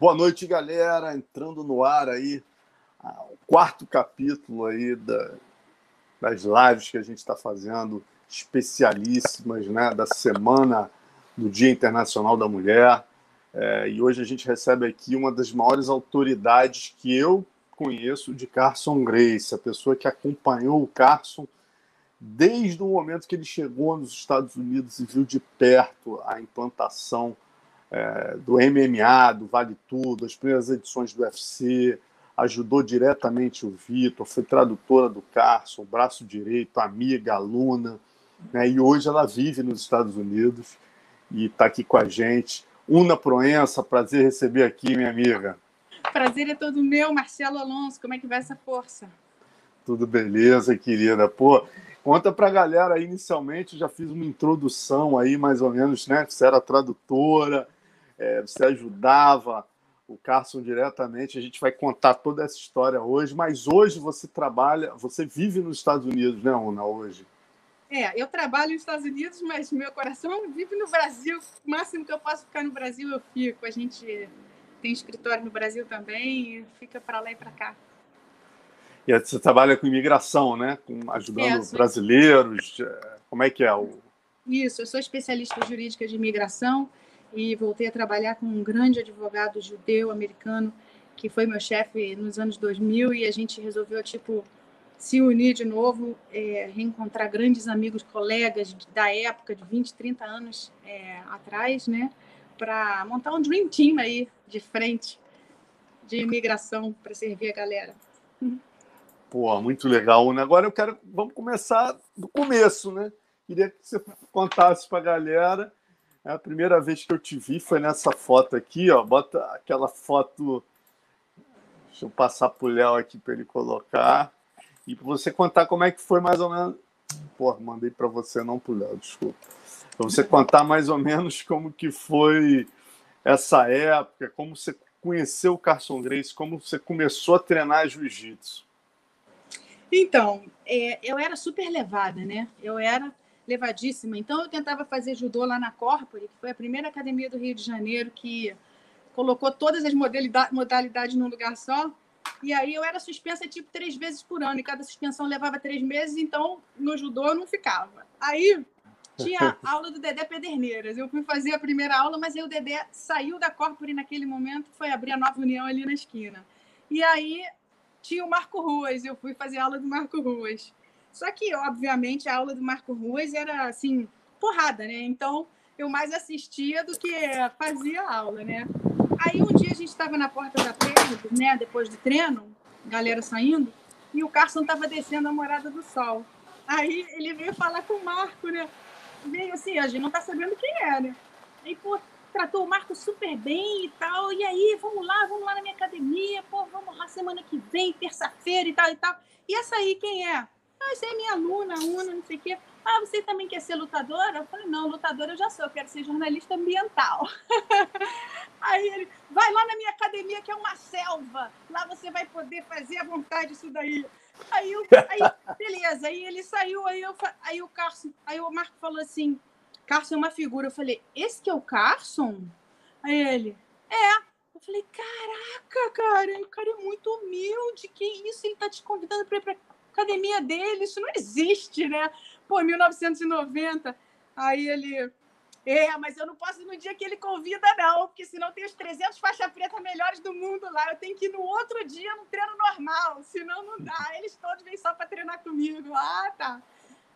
Boa noite, galera. Entrando no ar aí, o quarto capítulo aí da, das lives que a gente está fazendo, especialíssimas, né, da semana do Dia Internacional da Mulher. É, e hoje a gente recebe aqui uma das maiores autoridades que eu conheço de Carson Grace, a pessoa que acompanhou o Carson desde o momento que ele chegou nos Estados Unidos e viu de perto a implantação é, do MMA, do Vale Tudo, as primeiras edições do UFC, ajudou diretamente o Vitor, foi tradutora do Carson, braço direito, amiga, aluna, né, e hoje ela vive nos Estados Unidos e está aqui com a gente. Una Proença, prazer receber aqui, minha amiga. Prazer é todo meu, Marcelo Alonso, como é que vai essa força? Tudo beleza, querida. Pô, conta pra galera aí, inicialmente, já fiz uma introdução aí, mais ou menos, né? Você era tradutora, é, você ajudava o Carson diretamente. A gente vai contar toda essa história hoje, mas hoje você trabalha, você vive nos Estados Unidos, né, Una, hoje? É, eu trabalho nos Estados Unidos, mas meu coração vive no Brasil. O máximo que eu posso ficar no Brasil, eu fico. A gente tem escritório no Brasil também, fica para lá e para cá. E você trabalha com imigração, né? Com, ajudando é, sou... brasileiros. Como é que é o. Isso, eu sou especialista jurídica de imigração e voltei a trabalhar com um grande advogado judeu americano que foi meu chefe nos anos 2000 e a gente resolveu tipo se unir de novo, é, reencontrar grandes amigos, colegas da época de 20, 30 anos é, atrás, né, para montar um dream team aí de frente de imigração para servir a galera. Pô, muito legal. Né? Agora eu quero, vamos começar do começo, né? Queria que você contasse para a galera é a primeira vez que eu te vi foi nessa foto aqui, ó. Bota aquela foto. Deixa eu passar pro Léo aqui para ele colocar. E para você contar como é que foi mais ou menos. Pô, mandei para você, não pro Léo, desculpa. Para você contar mais ou menos como que foi essa época, como você conheceu o Carson Grace, como você começou a treinar jiu-jitsu. Então, é, eu era super levada, né? Eu era levadíssima. Então, eu tentava fazer judô lá na Corpore, que foi a primeira academia do Rio de Janeiro que colocou todas as modalidades num lugar só. E aí eu era suspensa tipo três vezes por ano, e cada suspensão levava três meses, então no judô eu não ficava. Aí tinha aula do Dedé Pederneiras. Eu fui fazer a primeira aula, mas aí o Dedé saiu da Corpore naquele momento, foi abrir a nova união ali na esquina. E aí tinha o Marco Ruas, eu fui fazer aula do Marco Ruas. Só que, obviamente, a aula do Marco Ruas era assim, porrada, né? Então eu mais assistia do que fazia aula, né? Aí um dia a gente estava na porta da prédio, né? Depois do treino, galera saindo, e o Carson estava descendo a Morada do Sol. Aí ele veio falar com o Marco, né? Veio assim, a gente não tá sabendo quem é, né? Aí, pô, tratou o Marco super bem e tal. E aí, vamos lá, vamos lá na minha academia, pô, vamos lá semana que vem, terça-feira e tal e tal. E essa aí, quem é? Ah, você é minha aluna, una, não sei o quê. Ah, você também quer ser lutadora? Eu falei, não, lutadora eu já sou, eu quero ser jornalista ambiental. Aí ele, vai lá na minha academia, que é uma selva. Lá você vai poder fazer à vontade isso daí. Aí, eu, aí beleza, aí ele saiu, aí, eu, aí o Carson, aí o Marco falou assim, Carson é uma figura. Eu falei, esse que é o Carson? Aí ele, é. Eu falei, caraca, cara, o cara é muito humilde, que isso? Ele tá te convidando para ir pra academia dele, isso não existe, né? Pô, 1990. Aí ele, é, mas eu não posso ir no dia que ele convida, não, porque senão tem os 300 faixa preta melhores do mundo lá. Eu tenho que ir no outro dia no treino normal, senão não dá. Eles todos vêm só para treinar comigo. Ah, tá.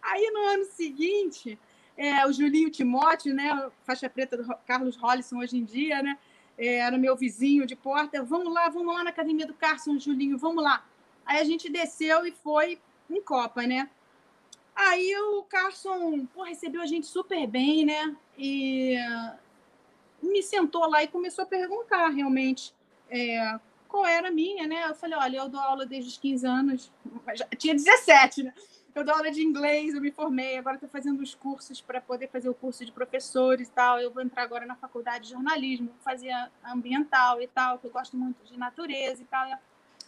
Aí no ano seguinte, é, o Julinho Timóteo, né, faixa preta do Carlos Hollisson hoje em dia, né, é, era meu vizinho de porta. Vamos lá, vamos lá na academia do Carson, Julinho, vamos lá. Aí a gente desceu e foi em Copa, né? Aí o Carson pô, recebeu a gente super bem, né? E me sentou lá e começou a perguntar realmente é, qual era a minha, né? Eu falei, olha, eu dou aula desde os 15 anos, já tinha 17, né? Eu dou aula de inglês, eu me formei, agora estou fazendo os cursos para poder fazer o curso de professores e tal. Eu vou entrar agora na faculdade de jornalismo, fazer ambiental e tal, que eu gosto muito de natureza e tal.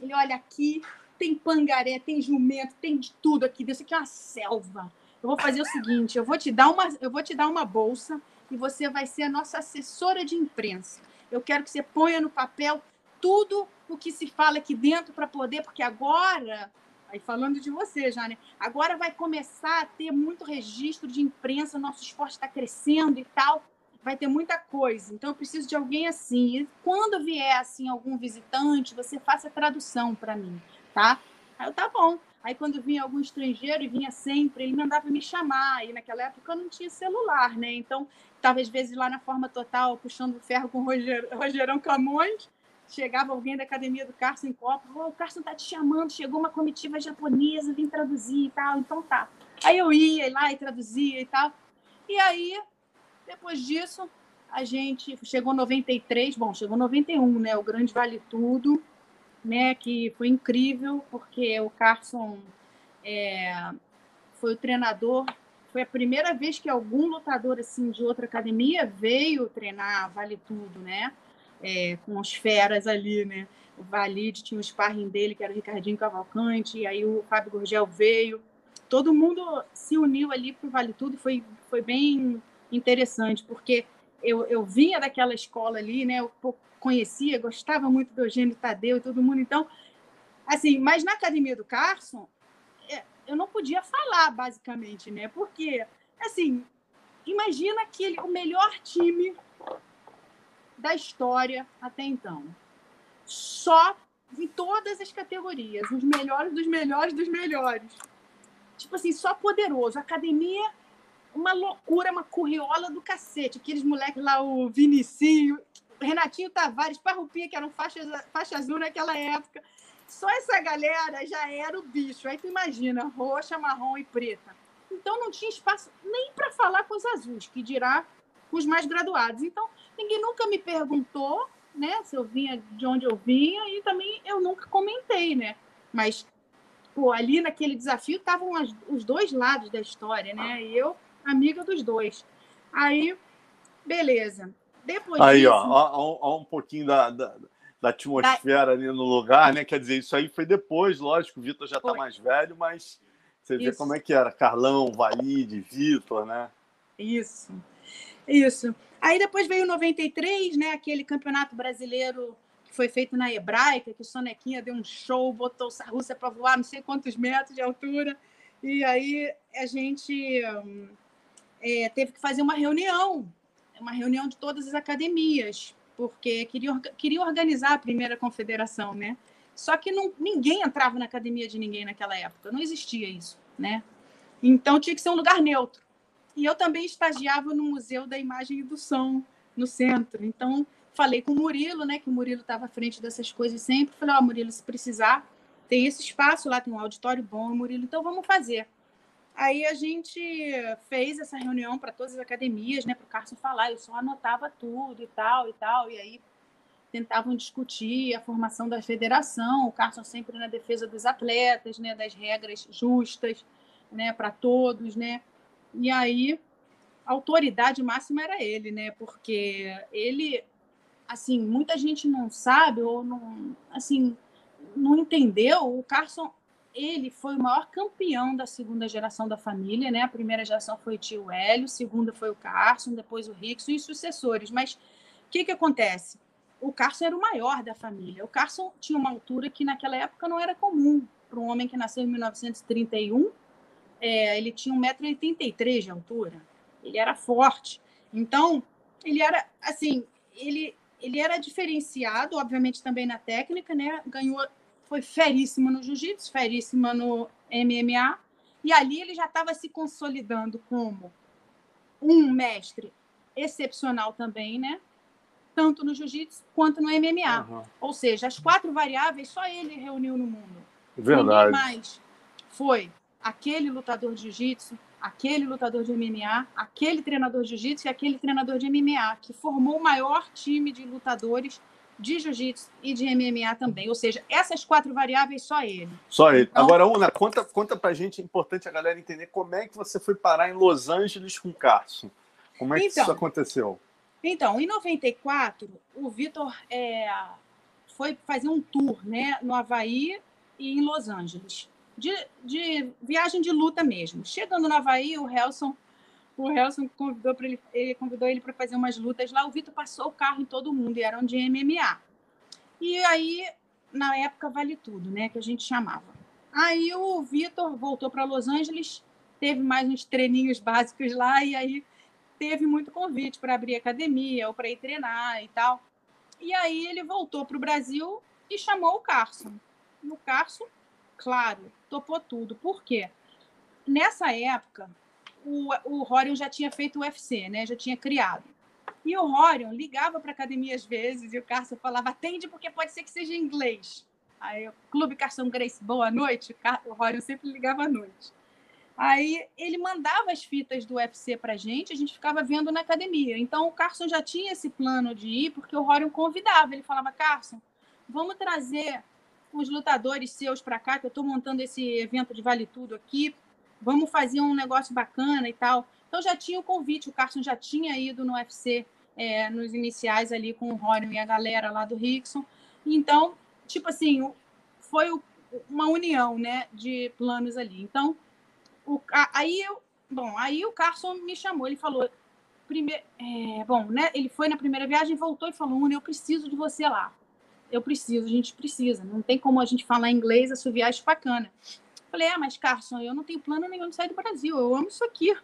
Ele, olha, aqui tem pangaré, tem jumento, tem de tudo aqui. Isso aqui é uma selva. Eu vou fazer o seguinte: eu vou te dar uma, eu vou te dar uma bolsa e você vai ser a nossa assessora de imprensa. Eu quero que você ponha no papel tudo o que se fala aqui dentro para poder, porque agora, aí falando de você já, né? Agora vai começar a ter muito registro de imprensa, nosso esporte está crescendo e tal, vai ter muita coisa. Então eu preciso de alguém assim. E quando vier assim algum visitante, você faça a tradução para mim, tá? Aí eu tá bom. Aí quando vinha algum estrangeiro e vinha sempre, ele mandava me chamar. E naquela época eu não tinha celular, né? Então, estava às vezes lá na forma total, puxando ferro com o Roger, Rogerão Camões. Chegava alguém da academia do Carson em Copa, oh, o Carson tá te chamando, chegou uma comitiva japonesa, vim traduzir e tal, então tá. Aí eu ia lá e traduzia e tal. E aí, depois disso, a gente chegou 93, bom, chegou 91, né? O Grande Vale Tudo né, que foi incrível, porque o Carson é, foi o treinador, foi a primeira vez que algum lutador assim de outra academia veio treinar Vale Tudo, né, é, com os feras ali, né, o Valide tinha o sparring dele, que era o Ricardinho Cavalcante, e aí o Fábio Gurgel veio, todo mundo se uniu ali para o Vale Tudo, foi, foi bem interessante, porque eu, eu vinha daquela escola ali, né, eu conhecia, gostava muito do Eugênio Tadeu e todo mundo. Então, assim, mas na academia do Carson, é, eu não podia falar, basicamente, né? Porque, assim, imagina aquele, o melhor time da história até então. Só em todas as categorias, os melhores dos melhores dos melhores. Tipo assim, só poderoso. Academia, uma loucura, uma curriola do cacete. Aqueles moleques lá, o Vinicinho, Renatinho Tavares, Parrupinha, que eram faixa, faixa azul naquela época. Só essa galera já era o bicho. Aí tu imagina, roxa, marrom e preta. Então não tinha espaço nem para falar com os azuis, que dirá com os mais graduados. Então ninguém nunca me perguntou, né, se eu vinha de onde eu vinha e também eu nunca comentei, né? Mas pô, ali naquele desafio estavam os dois lados da história, né? E eu amiga dos dois. Aí, beleza. Depois aí, disso, ó, ó, ó, um pouquinho da, da, da atmosfera da... ali no lugar, né? Quer dizer, isso aí foi depois, lógico, o Vitor já está mais velho, mas você vê isso. como é que era. Carlão, Valide, Vitor, né? Isso, isso. Aí depois veio o 93, né? Aquele campeonato brasileiro que foi feito na Hebraica, que o Sonequinha deu um show, botou a Rússia para voar não sei quantos metros de altura. E aí a gente é, teve que fazer uma reunião uma reunião de todas as academias, porque queria, queria organizar a primeira confederação, né? Só que não, ninguém entrava na academia de ninguém naquela época, não existia isso, né? Então tinha que ser um lugar neutro. E eu também estagiava no Museu da Imagem e do Som, no centro. Então falei com o Murilo, né? Que o Murilo estava à frente dessas coisas sempre. Falei, ó, oh, Murilo, se precisar, tem esse espaço lá, tem um auditório bom, Murilo, então vamos fazer. Aí a gente fez essa reunião para todas as academias, né, para o Carson falar. Eu só anotava tudo e tal e tal. E aí tentavam discutir a formação da federação. O Carson sempre na defesa dos atletas, né, das regras justas, né, para todos, né. E aí a autoridade máxima era ele, né, porque ele, assim, muita gente não sabe ou não, assim, não entendeu. O Carson ele foi o maior campeão da segunda geração da família, né? A primeira geração foi o tio Hélio, a segunda foi o Carson, depois o Rickson e os sucessores. Mas o que, que acontece? O Carson era o maior da família. O Carson tinha uma altura que naquela época não era comum para um homem que nasceu em 1931. É, ele tinha 1,83m de altura. Ele era forte. Então, ele era, assim, ele, ele era diferenciado, obviamente, também na técnica, né? Ganhou foi feríssimo no jiu-jitsu, feríssimo no MMA, e ali ele já estava se consolidando como um mestre excepcional também, né? Tanto no jiu-jitsu quanto no MMA. Uhum. Ou seja, as quatro variáveis só ele reuniu no mundo. Verdade. Ninguém mais foi aquele lutador de jiu-jitsu, aquele lutador de MMA, aquele treinador de jiu-jitsu e aquele treinador de MMA, que formou o maior time de lutadores de jiu-jitsu e de MMA também. Ou seja, essas quatro variáveis, só ele. Só ele. Então, Agora, Una, conta, conta pra gente, é importante a galera entender como é que você foi parar em Los Angeles com o Carson. Como é que então, isso aconteceu? Então, em 94, o Vitor é, foi fazer um tour né, no Havaí e em Los Angeles. De, de viagem de luta mesmo. Chegando no Havaí, o Helson o Helson convidou, ele, ele convidou ele para fazer umas lutas lá. O Vitor passou o carro em todo mundo e eram de MMA. E aí, na época, vale tudo, né? Que a gente chamava. Aí o Vitor voltou para Los Angeles, teve mais uns treininhos básicos lá e aí teve muito convite para abrir academia ou para ir treinar e tal. E aí ele voltou para o Brasil e chamou o Carson. E o Carson, claro, topou tudo. Por quê? Nessa época, o, o Rorion já tinha feito o UFC, né? Já tinha criado. E o Rorion ligava para a academia às vezes e o Carson falava: atende porque pode ser que seja em inglês. Aí, Clube Carson Grace, boa noite. O Rorion sempre ligava à noite. Aí ele mandava as fitas do UFC para a gente, a gente ficava vendo na academia. Então o Carson já tinha esse plano de ir, porque o Rorion convidava. Ele falava: Carson, vamos trazer os lutadores seus para cá, que eu estou montando esse evento de Vale Tudo aqui vamos fazer um negócio bacana e tal. Então já tinha o convite, o Carson já tinha ido no UFC é, nos iniciais ali com o Rorion e a galera lá do Rickson. Então, tipo assim, foi uma união, né, de planos ali. Então, o, aí eu, bom, aí o Carson me chamou, ele falou, primeiro, é, bom, né, ele foi na primeira viagem, voltou e falou, Uni, eu preciso de você lá. Eu preciso, a gente precisa. Não tem como a gente falar inglês, a sua viagem bacana. Falei, é, mas Carson, eu não tenho plano nenhum de sair do Brasil, eu amo isso aqui.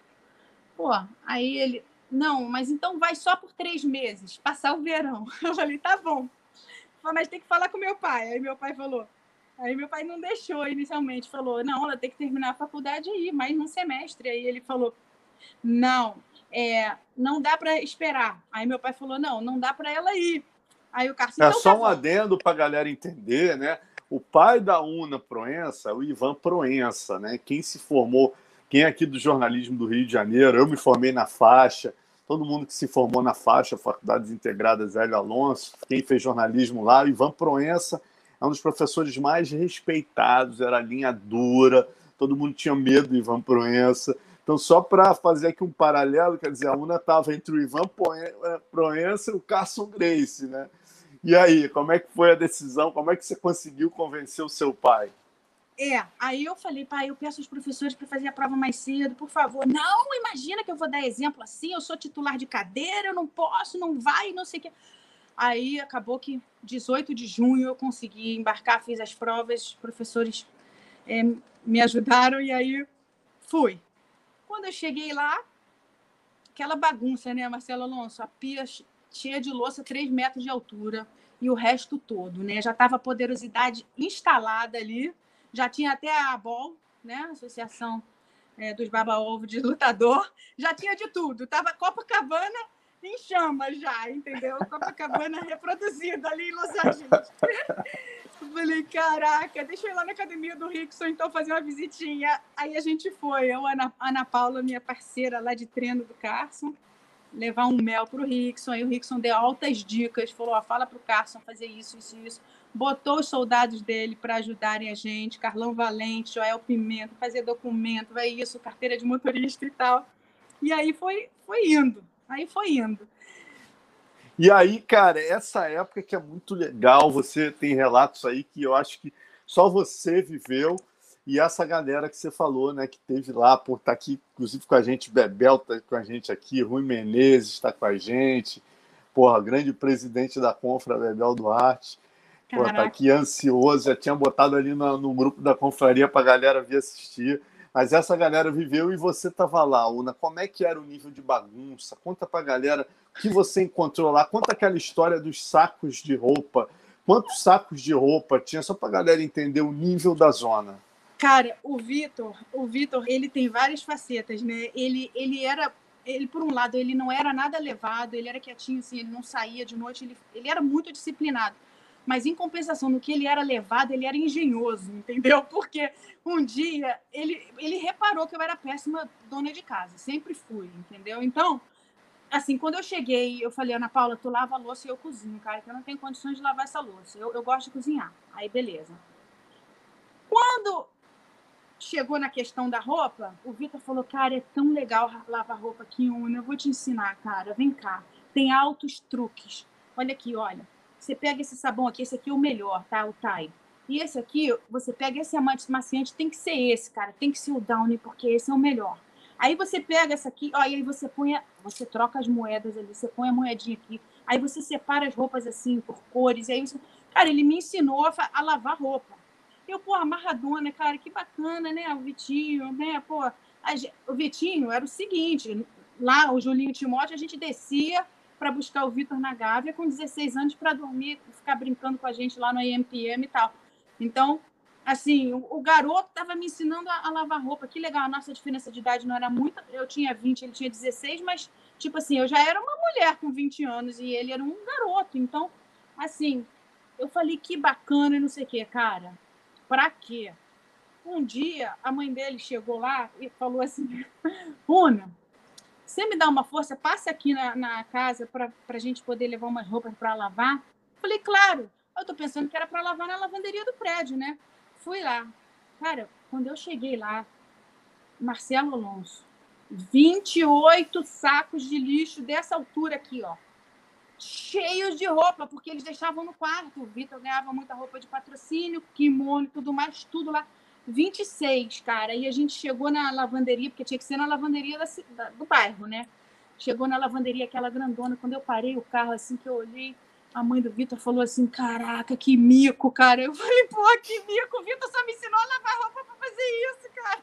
Pô, aí ele, não, mas então vai só por três meses, passar o verão. Eu falei, tá bom. Falei, mas tem que falar com meu pai. Aí meu pai falou, aí meu pai não deixou inicialmente, falou, não, ela tem que terminar a faculdade aí, mais um semestre. Aí ele falou, não, é, não dá para esperar. Aí meu pai falou, não, não dá para ela ir. Aí o Carson. É então, só tá um adendo para a galera entender, né? O pai da Una Proença o Ivan Proença, né? Quem se formou, quem é aqui do jornalismo do Rio de Janeiro, eu me formei na faixa, todo mundo que se formou na faixa, Faculdades Integradas Hélio Alonso, quem fez jornalismo lá, o Ivan Proença é um dos professores mais respeitados, era linha dura, todo mundo tinha medo do Ivan Proença. Então, só para fazer aqui um paralelo, quer dizer, a UNA estava entre o Ivan Proença e o Carson Grace, né? E aí, como é que foi a decisão? Como é que você conseguiu convencer o seu pai? É, aí eu falei, pai, eu peço aos professores para fazer a prova mais cedo, por favor. Não, imagina que eu vou dar exemplo assim, eu sou titular de cadeira, eu não posso, não vai, não sei o quê. Aí acabou que 18 de junho eu consegui embarcar, fiz as provas, os professores é, me ajudaram e aí fui. Quando eu cheguei lá, aquela bagunça, né, Marcelo Alonso? A pia cheia de louça, 3 metros de altura, e o resto todo, né? Já estava a poderosidade instalada ali, já tinha até a ABOL, né? Associação é, dos Baba-Ovo de Lutador, já tinha de tudo. Tava Copacabana em chamas já, entendeu? Copacabana reproduzida ali em Los Angeles. Eu falei, caraca, deixa eu ir lá na academia do Rickson, então, fazer uma visitinha. Aí a gente foi, eu, Ana, Ana Paula, minha parceira lá de treino do Carson, levar um mel para o Rickson. Aí o Rickson deu altas dicas, falou: ó, fala para o Carson fazer isso, isso, isso. Botou os soldados dele para ajudarem a gente, Carlão Valente, Joel Pimenta, fazer documento, vai isso, carteira de motorista e tal. E aí foi, foi indo, aí foi indo. E aí, cara, essa época que é muito legal, você tem relatos aí que eu acho que só você viveu e essa galera que você falou, né, que teve lá, por estar tá aqui, inclusive com a gente, Bebel está com a gente aqui, Rui Menezes está com a gente, porra, grande presidente da Confra, Bebel Duarte, porra, tá aqui ansioso, já tinha botado ali no, no grupo da confraria para a galera vir assistir. Mas essa galera viveu e você estava lá, Una. Como é que era o nível de bagunça? Conta para a galera o que você encontrou lá. Conta aquela história dos sacos de roupa. Quantos sacos de roupa tinha? Só para a galera entender o nível da zona. Cara, o Vitor, o Vitor, ele tem várias facetas, né? Ele, ele era, ele por um lado, ele não era nada levado, ele era quietinho, assim, ele não saía de noite, ele, ele era muito disciplinado. Mas em compensação, no que ele era levado, ele era engenhoso, entendeu? Porque um dia ele, ele reparou que eu era péssima dona de casa, sempre fui, entendeu? Então, assim, quando eu cheguei, eu falei, Ana Paula, tu lava a louça e eu cozinho, cara, que eu não tenho condições de lavar essa louça. Eu, eu gosto de cozinhar. Aí, beleza. Quando chegou na questão da roupa, o Vitor falou, cara, é tão legal lavar roupa aqui Una, eu vou te ensinar, cara, vem cá. Tem altos truques. Olha aqui, olha. Você pega esse sabão aqui, esse aqui é o melhor, tá? O Thai. E esse aqui, você pega esse amaciante, tem que ser esse, cara. Tem que ser o Downy, porque esse é o melhor. Aí você pega essa aqui, ó, e aí você põe, você troca as moedas ali, você põe a moedinha aqui, aí você separa as roupas assim por cores, aí você... Cara, ele me ensinou a, a lavar roupa. Eu, pô, amarradona, cara, que bacana, né? O Vitinho, né? Pô, a, o Vitinho era o seguinte, lá, o Julinho Timóteo, a gente descia para buscar o Vitor na Gávea com 16 anos para dormir, ficar brincando com a gente lá no IMPM e tal. Então, assim, o, o garoto estava me ensinando a, a, lavar roupa. Que legal, a nossa diferença de idade não era muita. Eu tinha 20, ele tinha 16, mas, tipo assim, eu já era uma mulher com 20 anos e ele era um garoto. Então, assim, eu falei que bacana e não sei o quê, cara. Pra quê? Um dia, a mãe dele chegou lá e falou assim: Runa, você me dá uma força, passe aqui na, na casa para a gente poder levar umas roupas para lavar? Falei, claro. Eu estou pensando que era para lavar na lavanderia do prédio, né? Fui lá. Cara, quando eu cheguei lá, Marcelo Alonso, 28 sacos de lixo dessa altura aqui, ó. Cheios de roupa, porque eles deixavam no quarto. O Vitor ganhava muita roupa de patrocínio, kimono tudo mais, tudo lá. 26, cara. E a gente chegou na lavanderia, porque tinha que ser na lavanderia da, da, do bairro, né? Chegou na lavanderia, aquela grandona. Quando eu parei o carro, assim, que eu olhei, a mãe do Vitor falou assim: Caraca, que mico, cara. Eu falei: Pô, que mico. O Vitor só me ensinou a lavar roupa pra fazer isso, cara.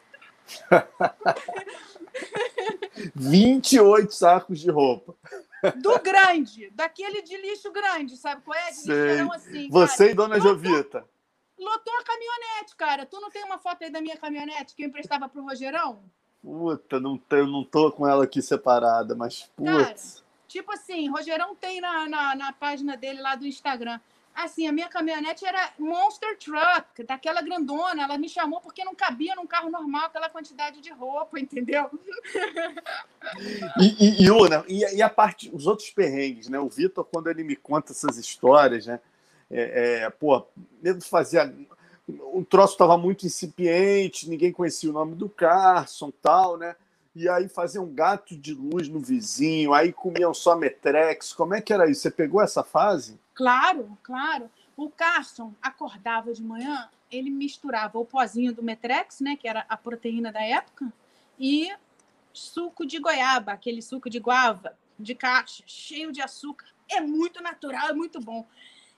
28 sacos de roupa. Do grande, daquele de lixo grande, sabe qual é? De assim. Você cara. e Dona Jovita lotou a caminhonete, cara. Tu não tem uma foto aí da minha caminhonete que eu emprestava pro Rogerão? Puta, não, eu não tô com ela aqui separada, mas putz. tipo assim, Rogerão tem na, na, na, página dele lá do Instagram. Assim, a minha caminhonete era Monster Truck, daquela grandona. Ela me chamou porque não cabia num carro normal aquela quantidade de roupa, entendeu? E, e, e, Una, e, e a parte, os outros perrengues, né? O Vitor, quando ele me conta essas histórias, né? É, é, pô, fazia. O troço estava muito incipiente, ninguém conhecia o nome do Carson tal, né? E aí fazia um gato de luz no vizinho, aí comiam só Metrex. Como é que era isso? Você pegou essa fase? Claro, claro. O Carson acordava de manhã, ele misturava o pozinho do Metrex, né, que era a proteína da época, e suco de goiaba, aquele suco de guava, de caixa, cheio de açúcar. É muito natural, é muito bom.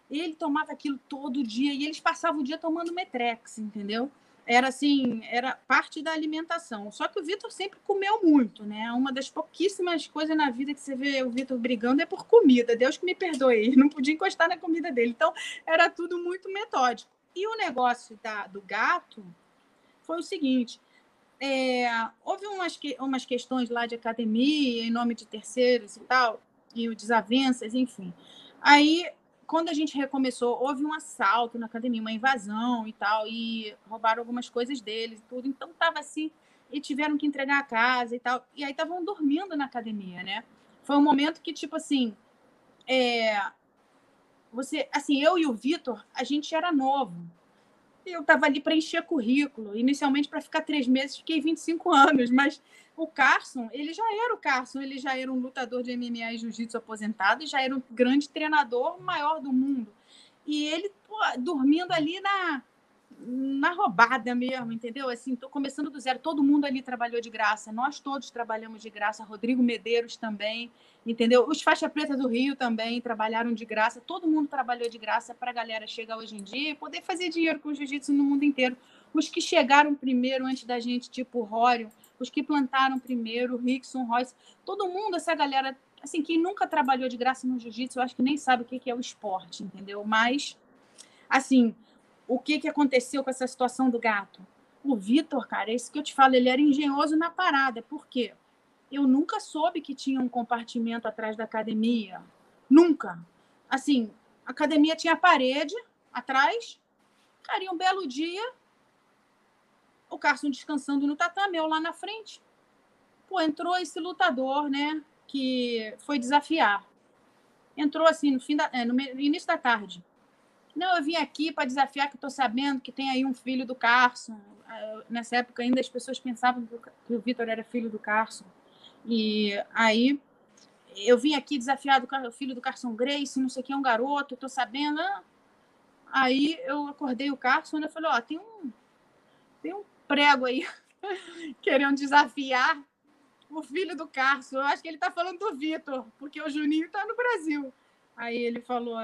Ele tomava aquilo todo dia e eles passavam o dia tomando Metrex, entendeu? Era assim, era parte da alimentação. Só que o Vitor sempre comeu muito, né? Uma das pouquíssimas coisas na vida que você vê o Vitor brigando é por comida. Deus que me perdoe, não podia encostar na comida dele. Então, era tudo muito metódico. E o negócio da, do gato foi o seguinte: é, houve umas, que, umas questões lá de academia, em nome de terceiros e tal, e desavenças, enfim. Aí quando a gente recomeçou, houve um assalto na academia, uma invasão e tal, e roubaram algumas coisas deles e tudo. Então tava assim, e tiveram que entregar a casa e tal. E aí estavam dormindo na academia, né? Foi um momento que, tipo assim, é, você, assim, eu e o Vitor, a gente era novo. Eu tava ali para encher currículo. Inicialmente, para ficar três meses, fiquei 25 anos, mas o Carson, ele já era o Carson, ele já era um lutador de MMA e jiu-jitsu aposentado e já era um grande treinador maior do mundo. E ele pô, dormindo ali na, na roubada mesmo, entendeu? Assim, tô começando do zero. Todo mundo ali trabalhou de graça. Nós todos trabalhamos de graça. Rodrigo Medeiros também, entendeu? Os faixa preta do Rio também trabalharam de graça. Todo mundo trabalhou de graça para a galera chegar hoje em dia e poder fazer dinheiro com o jiu-jitsu no mundo inteiro. Os que chegaram primeiro antes da gente, tipo o Rório, os que plantaram primeiro, Rickson, Royce, todo mundo, essa galera, assim, quem nunca trabalhou de graça no jiu-jitsu, eu acho que nem sabe o que é o esporte, entendeu? Mas, assim, o que, que aconteceu com essa situação do gato? O Vitor, cara, é isso que eu te falo, ele era engenhoso na parada. Por quê? Eu nunca soube que tinha um compartimento atrás da academia. Nunca. Assim, a academia tinha parede atrás. Cara, e um belo dia, o Carson descansando no tatame, eu lá na frente. Pô, entrou esse lutador, né? Que foi desafiar. Entrou assim no, fim da, é, no início da tarde. Não, eu vim aqui para desafiar, que eu tô sabendo que tem aí um filho do Carson. Ah, nessa época ainda as pessoas pensavam que o Vitor era filho do Carson. E aí eu vim aqui desafiar o filho do Carson Grace, não sei quem é um garoto, tô sabendo. Ah. Aí eu acordei o Carson e falei, ó, tem um, tem um prego aí querendo desafiar. o filho do Carso. Eu acho que ele tá falando do Vitor, porque o Juninho tá no Brasil. Aí ele falou: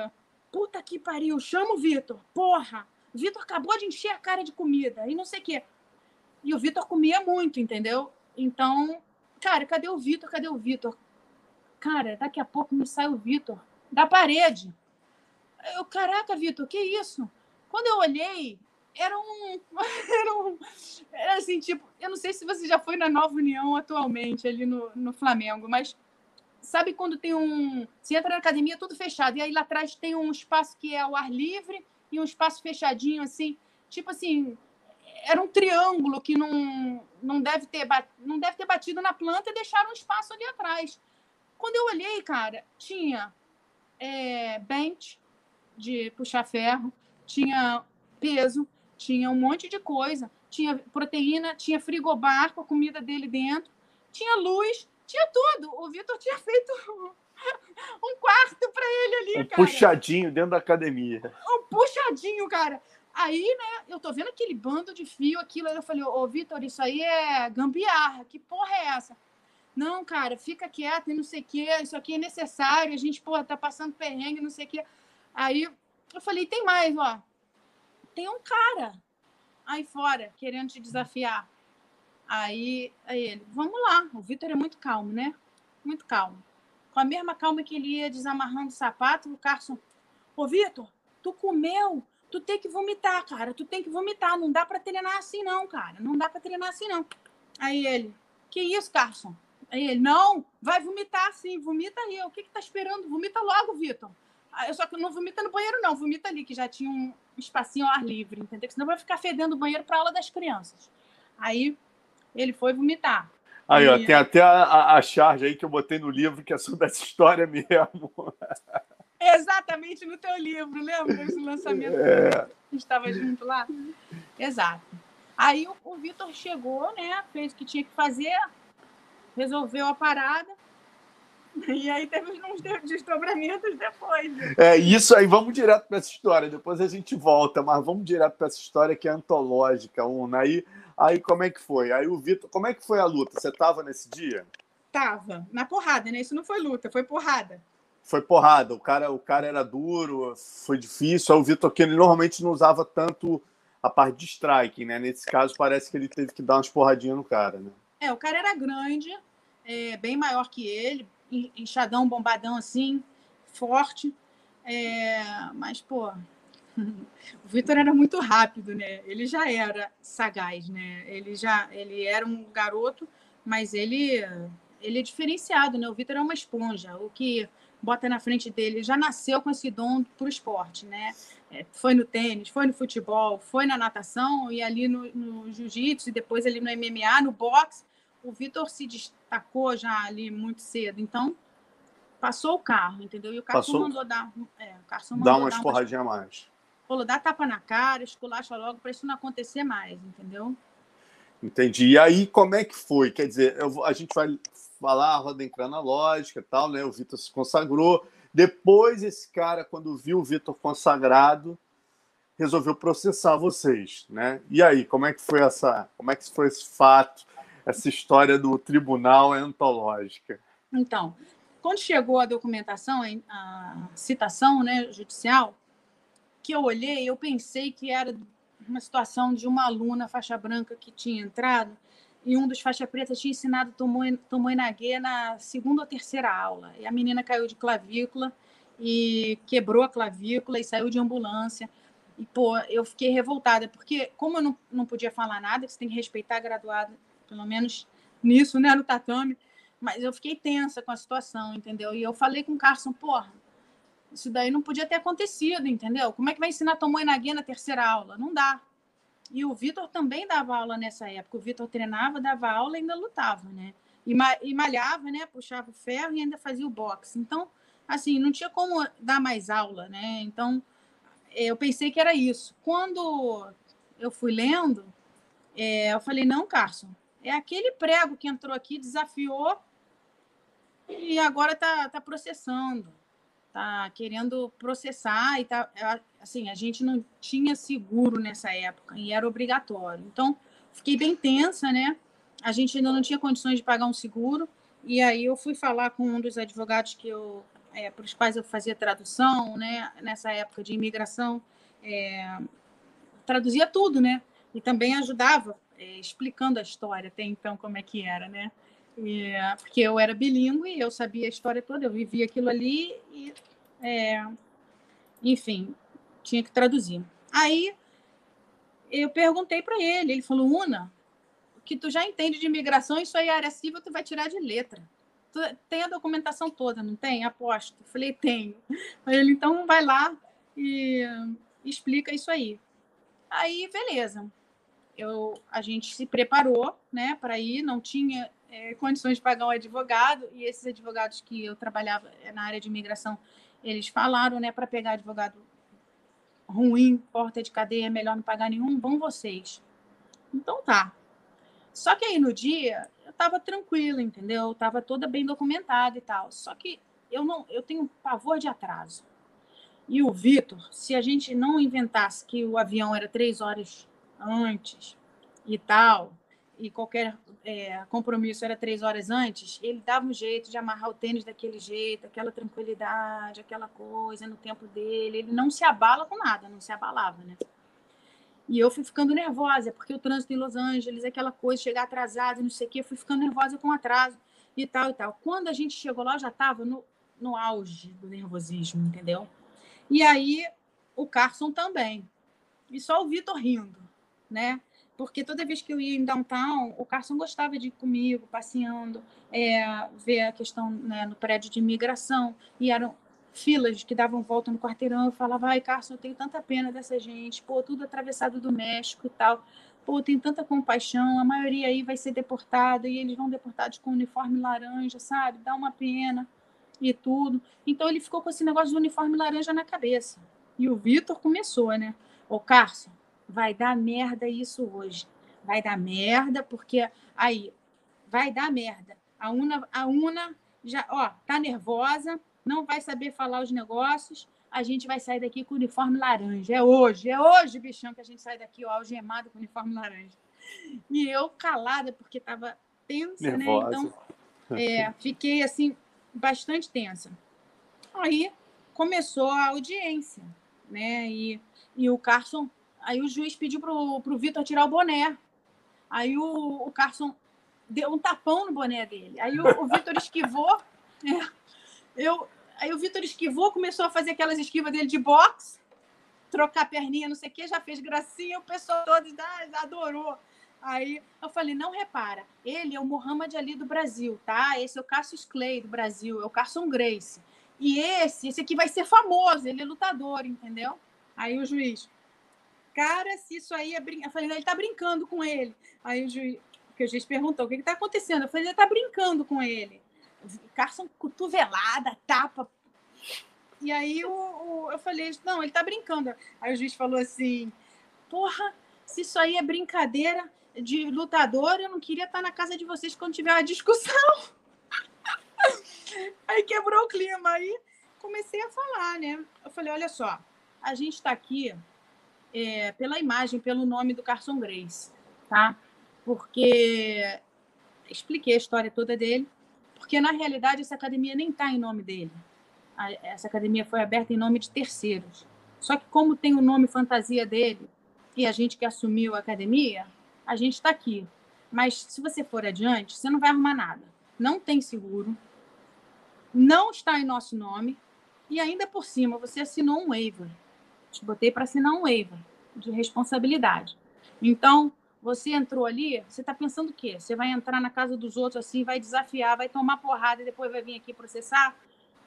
puta que pariu, chama o Vitor, porra. Vitor acabou de encher a cara de comida e não sei o quê. E o Vitor comia muito, entendeu? Então, cara, cadê o Vitor? Cadê o Vitor? Cara, daqui a pouco me sai o Vitor da parede. Eu, caraca, Vitor, que isso? Quando eu olhei, era um, era um. Era assim, tipo, eu não sei se você já foi na Nova União atualmente, ali no, no Flamengo, mas sabe quando tem um. Você entra na academia tudo fechado, e aí lá atrás tem um espaço que é ao ar livre e um espaço fechadinho, assim. Tipo assim, era um triângulo que não, não, deve ter, não deve ter batido na planta e deixaram um espaço ali atrás. Quando eu olhei, cara, tinha é, bench de puxar ferro, tinha peso, tinha um monte de coisa, tinha proteína, tinha frigobar com a comida dele dentro, tinha luz, tinha tudo. O Vitor tinha feito um quarto para ele ali, um cara. puxadinho dentro da academia. Um puxadinho, cara. Aí, né, eu tô vendo aquele bando de fio, aquilo, aí eu falei, ô, Vitor, isso aí é gambiarra, que porra é essa? Não, cara, fica quieto e não sei o quê, isso aqui é necessário, a gente, porra, tá passando perrengue, não sei o quê. Aí eu falei, tem mais, ó, tem um cara aí fora querendo te desafiar. Aí, aí ele, vamos lá, o Vitor é muito calmo, né? Muito calmo. Com a mesma calma que ele ia desamarrando o sapato, o Carson, ô Vitor, tu comeu tu tem que vomitar, cara. Tu tem que vomitar. Não dá para treinar assim, não, cara. Não dá para treinar assim, não. Aí ele, que isso, Carson? Aí ele, não, vai vomitar sim, vomita aí. O que que tá esperando? Vomita logo, Vitor. Só que não vomita no banheiro, não. Vomita ali, que já tinha um espacinho ao ar livre, entendeu? Senão vai ficar fedendo o banheiro para aula das crianças. Aí ele foi vomitar. Aí, e... ó, tem até a, a, charge aí que eu botei no livro que é sobre essa história mesmo. Exatamente no teu livro, lembra esse lançamento? É. A gente estava junto lá? Exato. Aí o, o Vitor chegou, né? Fez o que tinha que fazer, resolveu a parada. E aí teve uns desdobramentos depois. É, isso aí, vamos direto para essa história. Depois a gente volta, mas vamos direto para essa história que é antológica, Una. Aí, aí como é que foi? Aí o Vitor, como é que foi a luta? Você estava nesse dia? Tava, na porrada, né? Isso não foi luta, foi porrada foi porrada. O cara, o cara era duro, foi difícil. Aí o Vitor Kane normalmente não usava tanto a parte de striking, né? Nesse caso, parece que ele teve que dar umas porradinhas no cara, né? É, o cara era grande, é, bem maior que ele, inchadão, bombadão assim, forte. É, mas, pô, o Vitor era muito rápido, né? Ele já era sagaz, né? Ele já ele era um garoto, mas ele ele é diferenciado, né? O Vitor é uma esponja. O que bota na frente dele, já nasceu com esse dom para o esporte, né? É, foi no tênis, foi no futebol, foi na natação e ali no, no jiu-jitsu e depois ali no MMA, no boxe, o Vitor se destacou já ali muito cedo. Então, passou o carro, entendeu? E o Carson mandou dar. É, o Carson mandou dá umas porradinhas a mais. Falou, dá tapa na cara, esculacha logo para isso não acontecer mais, entendeu? Entendi. E aí, como é que foi? Quer dizer, eu, a gente vai falar a roda cronológica e tal, né? O Vitor se consagrou. Depois, esse cara, quando viu o Vitor consagrado, resolveu processar vocês, né? E aí, como é que foi essa, como é que foi esse fato, essa história do tribunal antológica? Então, quando chegou a documentação, a citação, né, judicial, que eu olhei, eu pensei que era uma situação de uma aluna faixa branca que tinha entrado e um dos faixa preta tinha ensinado Tomoe Nage na segunda ou terceira aula. E a menina caiu de clavícula e quebrou a clavícula e saiu de ambulância. E, pô, eu fiquei revoltada, porque como eu não, não podia falar nada, você tem que respeitar a graduada, pelo menos nisso, né, no tatame, mas eu fiquei tensa com a situação, entendeu? E eu falei com o Carson, porra, isso daí não podia ter acontecido, entendeu? Como é que vai ensinar Tomoe Nage na terceira aula? Não dá. E o Vitor também dava aula nessa época. O Vitor treinava, dava aula e ainda lutava, né? E, malhava, né? Puxava o ferro e ainda fazia o boxe. Então, assim, não tinha como dar mais aula, né? Então, é, eu pensei que era isso. Quando eu fui lendo, é, eu falei, não, Carson, é aquele prego que entrou aqui, desafiou e agora está tá processando tá querendo processar e tá é, assim, a gente não tinha seguro nessa época e era obrigatório. Então, fiquei bem tensa, né? a gente ainda não tinha condições de pagar um seguro, e aí eu fui falar com um dos advogados que eu, é, para os quais eu fazia tradução, né, nessa época de imigração, é, traduzia tudo, né, e também ajudava é, explicando a história até então como é que era, né, e, porque eu era bilíngue, eu sabia a história toda, eu vivia aquilo ali e, é, enfim, tinha que traduzir. Aí eu perguntei para ele, ele falou, Una, que tu já entende de imigração, isso aí é área civil, tu vai tirar de letra. Tu tem a documentação toda, não tem? Aposto. Falei, tenho. Aí ele, então, vai lá e explica isso aí. Aí, beleza. Eu, a gente se preparou né, para ir, não tinha é, condições de pagar um advogado, e esses advogados que eu trabalhava na área de imigração, eles falaram, né, para pegar advogado ruim, porta de cadeia, melhor não pagar nenhum, vão vocês. Então tá. Só que aí no dia eu estava tranquila, entendeu? Estava toda bem documentada e tal. Só que eu não, eu tenho pavor de atraso. E o Vitor, se a gente não inventasse que o avião era três horas antes e tal, e qualquer é, compromisso era três horas antes, ele dava um jeito de amarrar o tênis daquele jeito, aquela tranquilidade, aquela coisa no tempo dele. Ele não se abala com nada, não se abalava, né? E eu fui ficando nervosa, porque o trânsito em Los Angeles, aquela coisa, chegar atrasado, não sei o quê, fui ficando nervosa com atraso e tal e tal. Quando a gente chegou lá, já estava no, no auge do nervosismo, entendeu? E aí o Carson também. E só o Vitor rindo, né? Porque toda vez que eu ia em downtown, o Carson gostava de ir comigo, passeando, é, ver a questão né, no prédio de imigração. E eram filas que davam volta no quarteirão. Eu falava, ai, Carson, eu tenho tanta pena dessa gente, pô, tudo atravessado do México e tal. Pô, tem tanta compaixão, a maioria aí vai ser deportada e eles vão deportados com uniforme laranja, sabe? Dá uma pena e tudo. Então ele ficou com esse negócio do uniforme laranja na cabeça. E o Vitor começou, né? Ô, Carson, vai dar merda isso hoje. Vai dar merda, porque aí vai dar merda. A Una, a Una já, ó, tá nervosa, não vai saber falar os negócios, a gente vai sair daqui com o uniforme laranja. É hoje, é hoje, bichão, que a gente sai daqui, ó, algemado com o uniforme laranja. E eu calada, porque estava tensa, né? Nervosa. né? Então, é, fiquei assim, bastante tensa. Aí começou a audiência, né? E, e o Carson, aí o juiz pediu pro, pro Vitor tirar o boné. Aí o, o Carson deu um tapão no boné dele. Aí o, o Vitor esquivou. É, eu, Aí o Vitor esquivou, começou a fazer aquelas esquivas dele de boxe, trocar a perninha, não sei o quê, já fez gracinha, o pessoal todo ah, adorou. Aí eu falei, não repara, ele é o Muhammad Ali do Brasil, tá? Esse é o Cassius Clay do Brasil, é o Carson Grace. E esse, esse aqui vai ser famoso, ele é lutador, entendeu? Aí o juiz, cara, se isso aí é brincadeira. Eu falei, ele tá brincando com ele. Aí o juiz, porque o juiz perguntou, o que que tá acontecendo? Eu falei, ele tá brincando com ele. Carson cotovelada, tapa. E aí o, o, eu falei, não, ele tá brincando. Aí o juiz falou assim, porra, se isso aí é brincadeira de lutador, eu não queria estar na casa de vocês quando tiver uma discussão. aí quebrou o clima. Aí comecei a falar, né? Eu falei, olha só, a gente está aqui é, pela imagem, pelo nome do Carson Grace, tá? Porque expliquei a história toda dele. Porque, na realidade, essa academia nem está em nome dele. Essa academia foi aberta em nome de terceiros. Só que, como tem o nome fantasia dele e a gente que assumiu a academia, a gente está aqui. Mas, se você for adiante, você não vai arrumar nada. Não tem seguro, não está em nosso nome e, ainda por cima, você assinou um waiver. Te botei para assinar um waiver de responsabilidade. Então, você entrou ali, você está pensando o quê? Você vai entrar na casa dos outros assim, vai desafiar, vai tomar porrada e depois vai vir aqui processar?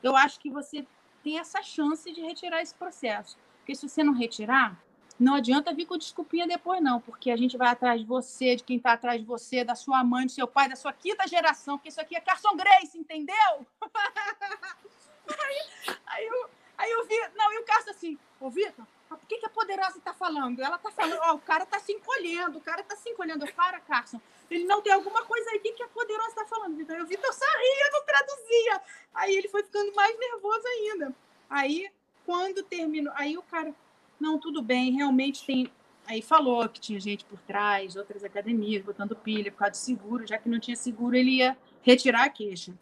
Eu acho que você tem essa chance de retirar esse processo. Porque se você não retirar, não adianta vir com desculpinha depois, não, porque a gente vai atrás de você, de quem está atrás de você, da sua mãe, do seu pai, da sua quinta geração, porque isso aqui é Carson Grace, entendeu? aí, aí, eu, aí eu vi, não, e o Carson assim, ô Vitor, por que, que a poderosa está falando? Ela está falando, ó, o cara está se encolhendo, o cara está se encolhendo. Eu, para, Carson. Ele não tem alguma coisa aí. O que, que a poderosa está falando? Então, eu vi, eu saía, não traduzia. Aí ele foi ficando mais nervoso ainda. Aí, quando terminou, aí o cara, não, tudo bem, realmente tem aí falou que tinha gente por trás, outras academias botando pilha por causa de seguro, já que não tinha seguro, ele ia retirar a queixa.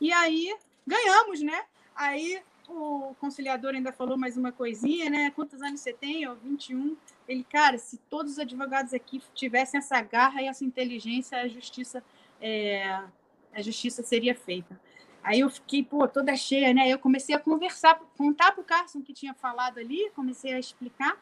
E aí ganhamos, né? Aí o conciliador ainda falou mais uma coisinha, né? Quantos anos você tem? Eu, 21. Ele, cara, se todos os advogados aqui tivessem essa garra e essa inteligência, a justiça, é, a justiça seria feita. Aí eu fiquei, pô, toda cheia, né? Eu comecei a conversar, contar para o Carson que tinha falado ali, comecei a explicar.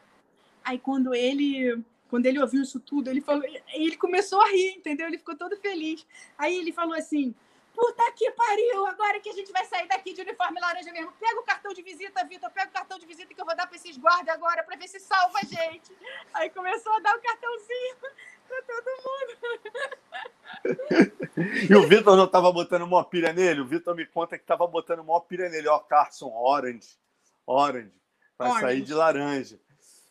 Aí quando ele quando ele ouviu isso tudo, ele falou, ele começou a rir, entendeu? Ele ficou todo feliz. Aí ele falou assim: Puta que pariu! Agora que a gente vai sair daqui de uniforme laranja mesmo. Pega o cartão de visita, Vitor. Pega o cartão de visita que eu vou dar para esses guardas agora para ver se salva a gente. Aí começou a dar o cartãozinho para todo mundo. e o Vitor não estava botando uma pilha nele? O Vitor me conta que estava botando uma pilha nele. Ó, Carson, orange. Orange. Vai sair de laranja.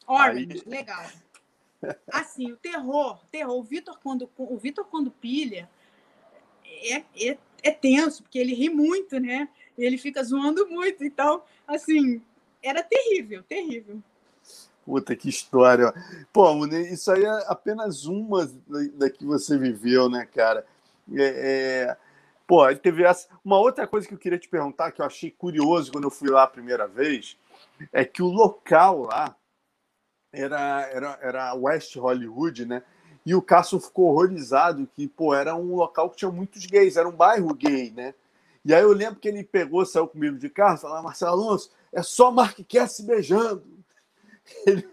Orange, Aí... legal. Assim, o terror, terror. O Vitor, quando, o Vitor, quando pilha, é, é é tenso, porque ele ri muito, né? Ele fica zoando muito. Então, assim, era terrível, terrível. Puta, que história. Pô, isso aí é apenas uma da que você viveu, né, cara? É, é... Pô, teve essa. Uma outra coisa que eu queria te perguntar, que eu achei curioso quando eu fui lá a primeira vez, é que o local lá era, era, era West Hollywood, né? E o Cássio ficou horrorizado que, pô, era um local que tinha muitos gays, era um bairro gay, né? E aí eu lembro que ele pegou, saiu comigo de carro, falou, Marcelo Alonso, é só Mark Kerr se beijando. Ele,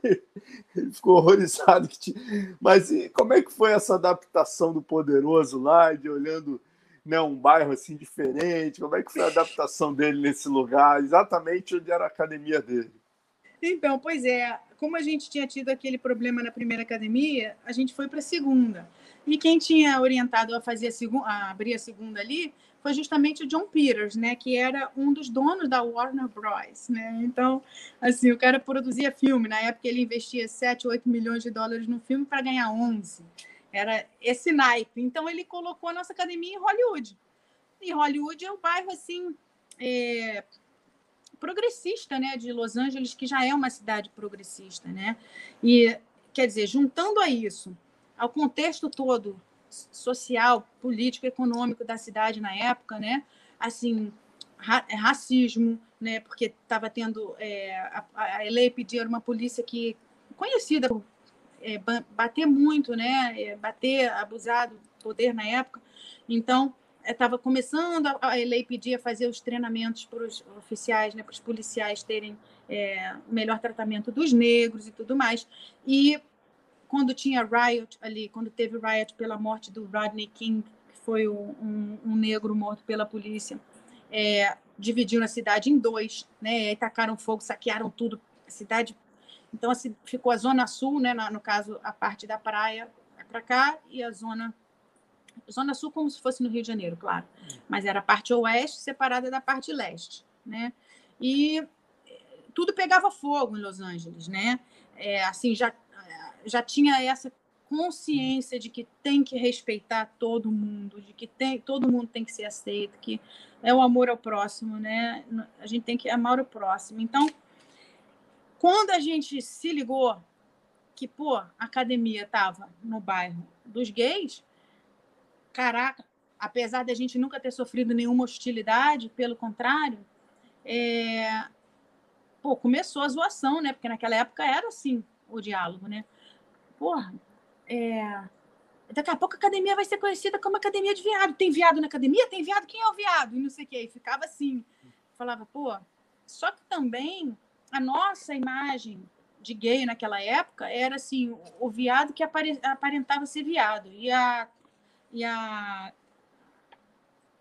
ele, ficou horrorizado. Que tinha... Mas e como é que foi essa adaptação do Poderoso lá, de olhando né, um bairro assim diferente? Como é que foi a adaptação dele nesse lugar, exatamente onde era a academia dele? Então, pois é, como a gente tinha tido aquele problema na primeira academia, a gente foi para a segunda. E quem tinha orientado a fazer a, segunda, a abrir a segunda ali foi justamente o John Peters, né, que era um dos donos da Warner Bros, né? Então, assim, o cara produzia filme, na época ele investia 7, 8 milhões de dólares no filme para ganhar 11. Era esse naipe. Então ele colocou a nossa academia em Hollywood. E Hollywood é um bairro assim, é, progressista, né, de Los Angeles, que já é uma cidade progressista, né? E quer dizer, juntando a isso, ao contexto todo social, político, econômico da cidade na época, né? Assim, ra racismo, né? Porque estava tendo é, a, a lei pedir uma polícia que conhecida por é, bater muito, né? É, bater, abusar do poder na época. Então, estava começando, a, lei pedia fazer os treinamentos para os oficiais, né, para os policiais terem é, melhor tratamento dos negros e tudo mais. E quando tinha riot ali, quando teve riot pela morte do Rodney King, que foi um, um negro morto pela polícia, é, dividiram a cidade em dois, né, e tacaram fogo, saquearam tudo, a cidade. Então, assim, ficou a zona sul, né, no caso, a parte da praia para cá, e a zona Zona Sul como se fosse no Rio de Janeiro, claro. Mas era a parte oeste separada da parte leste, né? E eh, tudo pegava fogo em Los Angeles, né? É, assim, já, já tinha essa consciência de que tem que respeitar todo mundo, de que tem, todo mundo tem que ser aceito, que é o amor ao próximo, né? A gente tem que amar o próximo. Então, quando a gente se ligou que, pô, a academia estava no bairro dos gays, caraca, apesar de a gente nunca ter sofrido nenhuma hostilidade, pelo contrário, é... Pô, começou a zoação, né? Porque naquela época era assim o diálogo, né? Porra, é... daqui a pouco a academia vai ser conhecida como academia de viado. Tem viado na academia? Tem viado? Quem é o viado? E não sei o quê. E ficava assim. Falava, pô, só que também a nossa imagem de gay naquela época era assim, o viado que aparentava ser viado. E a e a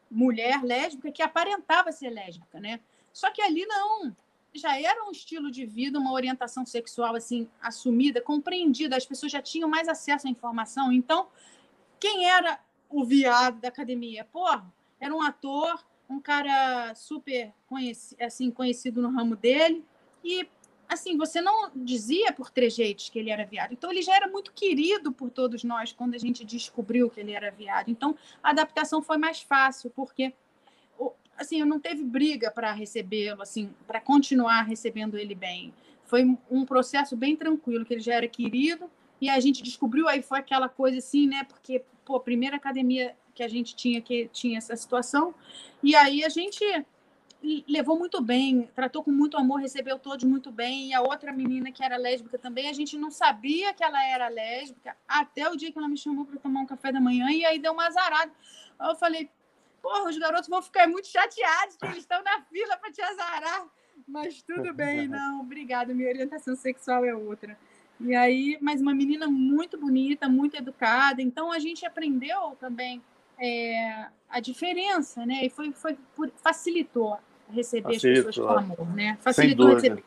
mulher lésbica que aparentava ser lésbica, né? Só que ali não, já era um estilo de vida, uma orientação sexual assim assumida, compreendida, as pessoas já tinham mais acesso à informação. Então, quem era o viado da academia? Pô, era um ator, um cara super conheci, assim conhecido no ramo dele e assim, você não dizia por trejeitos que ele era viado. Então, ele já era muito querido por todos nós quando a gente descobriu que ele era viado. Então, a adaptação foi mais fácil, porque assim, não teve briga para recebê-lo, assim, para continuar recebendo ele bem. Foi um processo bem tranquilo, que ele já era querido, E a gente descobriu, aí foi aquela coisa assim, né? Porque, pô, a primeira academia que a gente tinha que tinha essa situação. E aí a gente levou muito bem, tratou com muito amor, recebeu todos muito bem. E a outra menina que era lésbica também, a gente não sabia que ela era lésbica até o dia que ela me chamou para tomar um café da manhã e aí deu uma azarada. Eu falei, porra, os garotos vão ficar muito chateados que eles estão na fila para te azarar. Mas tudo bem, não, obrigada, minha orientação sexual é outra. E aí, mas uma menina muito bonita, muito educada. Então a gente aprendeu também é, a diferença, né? E foi, foi facilitou receber Facilito, as pessoas com amor, né? Facilitou receber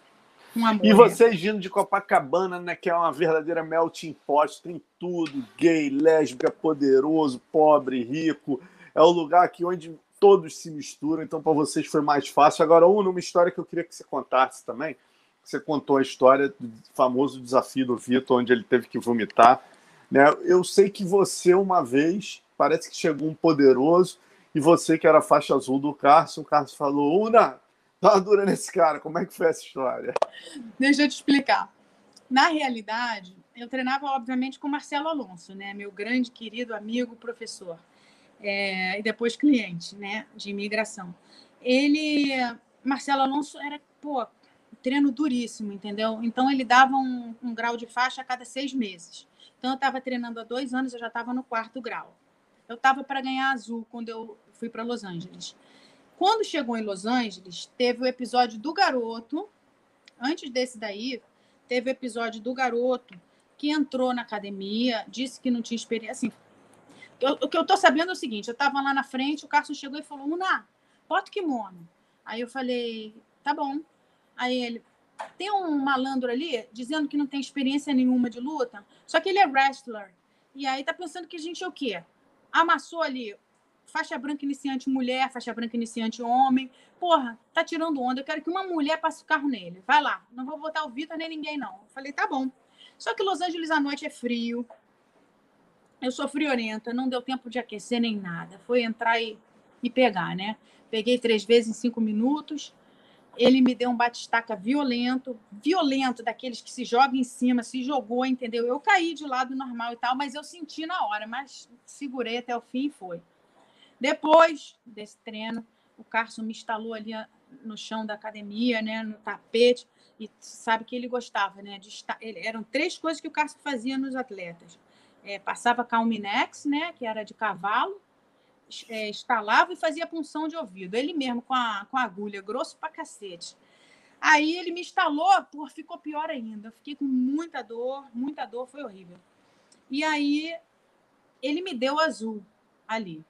com amor. E né? vocês vindo de Copacabana, né? Que é uma verdadeira melting pot, tem tudo: gay, lésbica, poderoso, pobre, rico. É o lugar aqui onde todos se misturam, então para vocês foi mais fácil. Agora, uma história que eu queria que você contasse também. Você contou a história do famoso desafio do Vitor, onde ele teve que vomitar. Né? Eu sei que você, uma vez, parece que chegou um poderoso e você, que era faixa azul do Carson, o Carson falou: Una, tá dura nesse cara. Como é que foi essa história? Deixa eu te explicar. Na realidade, eu treinava, obviamente, com Marcelo Alonso, né? meu grande, querido amigo, professor. É, e depois cliente né? de imigração. Ele, Marcelo Alonso, era, pô, treino duríssimo, entendeu? Então, ele dava um, um grau de faixa a cada seis meses. Então, eu estava treinando há dois anos, eu já estava no quarto grau. Eu estava para ganhar azul quando eu fui para Los Angeles. Quando chegou em Los Angeles, teve o episódio do garoto. Antes desse daí, teve o episódio do garoto que entrou na academia, disse que não tinha experiência. Assim, eu, o que eu estou sabendo é o seguinte: eu estava lá na frente, o Carson chegou e falou: Una, bota o kimono. Aí eu falei: tá bom. Aí ele: tem um malandro ali dizendo que não tem experiência nenhuma de luta, só que ele é wrestler. E aí tá pensando que a gente é o quê? Amassou ali faixa branca iniciante mulher, faixa branca iniciante homem. Porra, tá tirando onda. Eu quero que uma mulher passe o carro nele. Vai lá. Não vou botar o Vitor nem ninguém, não. Eu falei, tá bom. Só que Los Angeles à noite é frio. Eu sou friorenta, não deu tempo de aquecer nem nada. Foi entrar e, e pegar, né? Peguei três vezes em cinco minutos. Ele me deu um batistaca violento, violento, daqueles que se jogam em cima, se jogou, entendeu? Eu caí de lado normal e tal, mas eu senti na hora, mas segurei até o fim e foi. Depois desse treino, o Carson me instalou ali no chão da academia, né, no tapete, e sabe que ele gostava, né? De estar, ele, eram três coisas que o Carson fazia nos atletas. É, passava Calminex, né, que era de cavalo, é, instalava e fazia punção de ouvido. Ele mesmo, com a, com a agulha, grosso pra cacete. Aí ele me instalou, por ficou pior ainda. Eu fiquei com muita dor, muita dor, foi horrível. E aí ele me deu azul ali.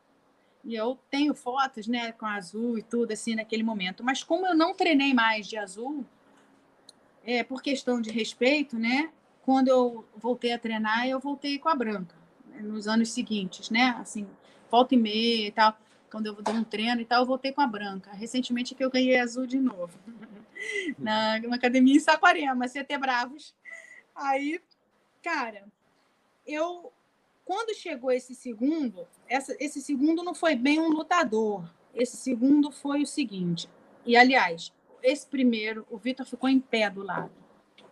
E eu tenho fotos, né, com azul e tudo assim naquele momento. Mas como eu não treinei mais de azul, é, por questão de respeito, né? Quando eu voltei a treinar, eu voltei com a branca né, nos anos seguintes, né? Assim, volta e meia e tal. Quando eu dou um treino e tal, eu voltei com a branca. Recentemente que eu ganhei azul de novo. na, na academia em Saquarema, CT Bravos. Aí, cara, eu quando chegou esse segundo, essa, esse segundo não foi bem um lutador. Esse segundo foi o seguinte. E, aliás, esse primeiro, o Vitor ficou em pé do lado.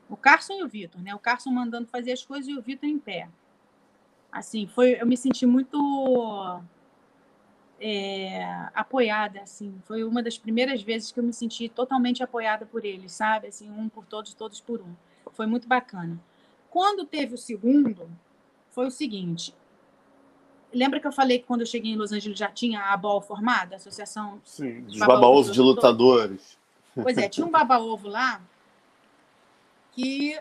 O Carson e o Vitor, né? O Carson mandando fazer as coisas e o Vitor em pé. Assim, foi, eu me senti muito é, apoiada, assim. Foi uma das primeiras vezes que eu me senti totalmente apoiada por eles, sabe? Assim, um por todos, todos por um. Foi muito bacana. Quando teve o segundo, foi o seguinte. Lembra que eu falei que quando eu cheguei em Los Angeles já tinha a ABOL formada, a Associação Sim, dos baba-ovos de lutadores. Pois é, tinha um baba-ovo lá que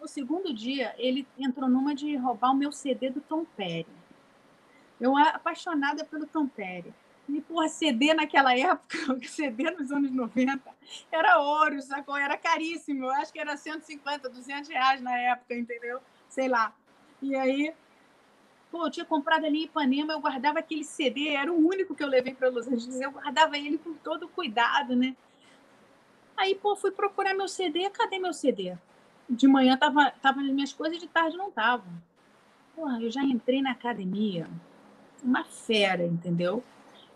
no segundo dia ele entrou numa de roubar o meu CD do Tom Perry. Eu apaixonada pelo Tom Perry. E, porra, CD naquela época, CD nos anos 90, era ouro, sacou? Era caríssimo. Eu acho que era 150, 200 reais na época, entendeu? Sei lá. E aí, pô, eu tinha comprado ali em Ipanema, eu guardava aquele CD, era o único que eu levei para Los Angeles, eu guardava ele com todo cuidado, né? Aí, pô, fui procurar meu CD, cadê meu CD? De manhã tava, tava nas minhas coisas, de tarde não tava. Porra, eu já entrei na academia, uma fera, entendeu?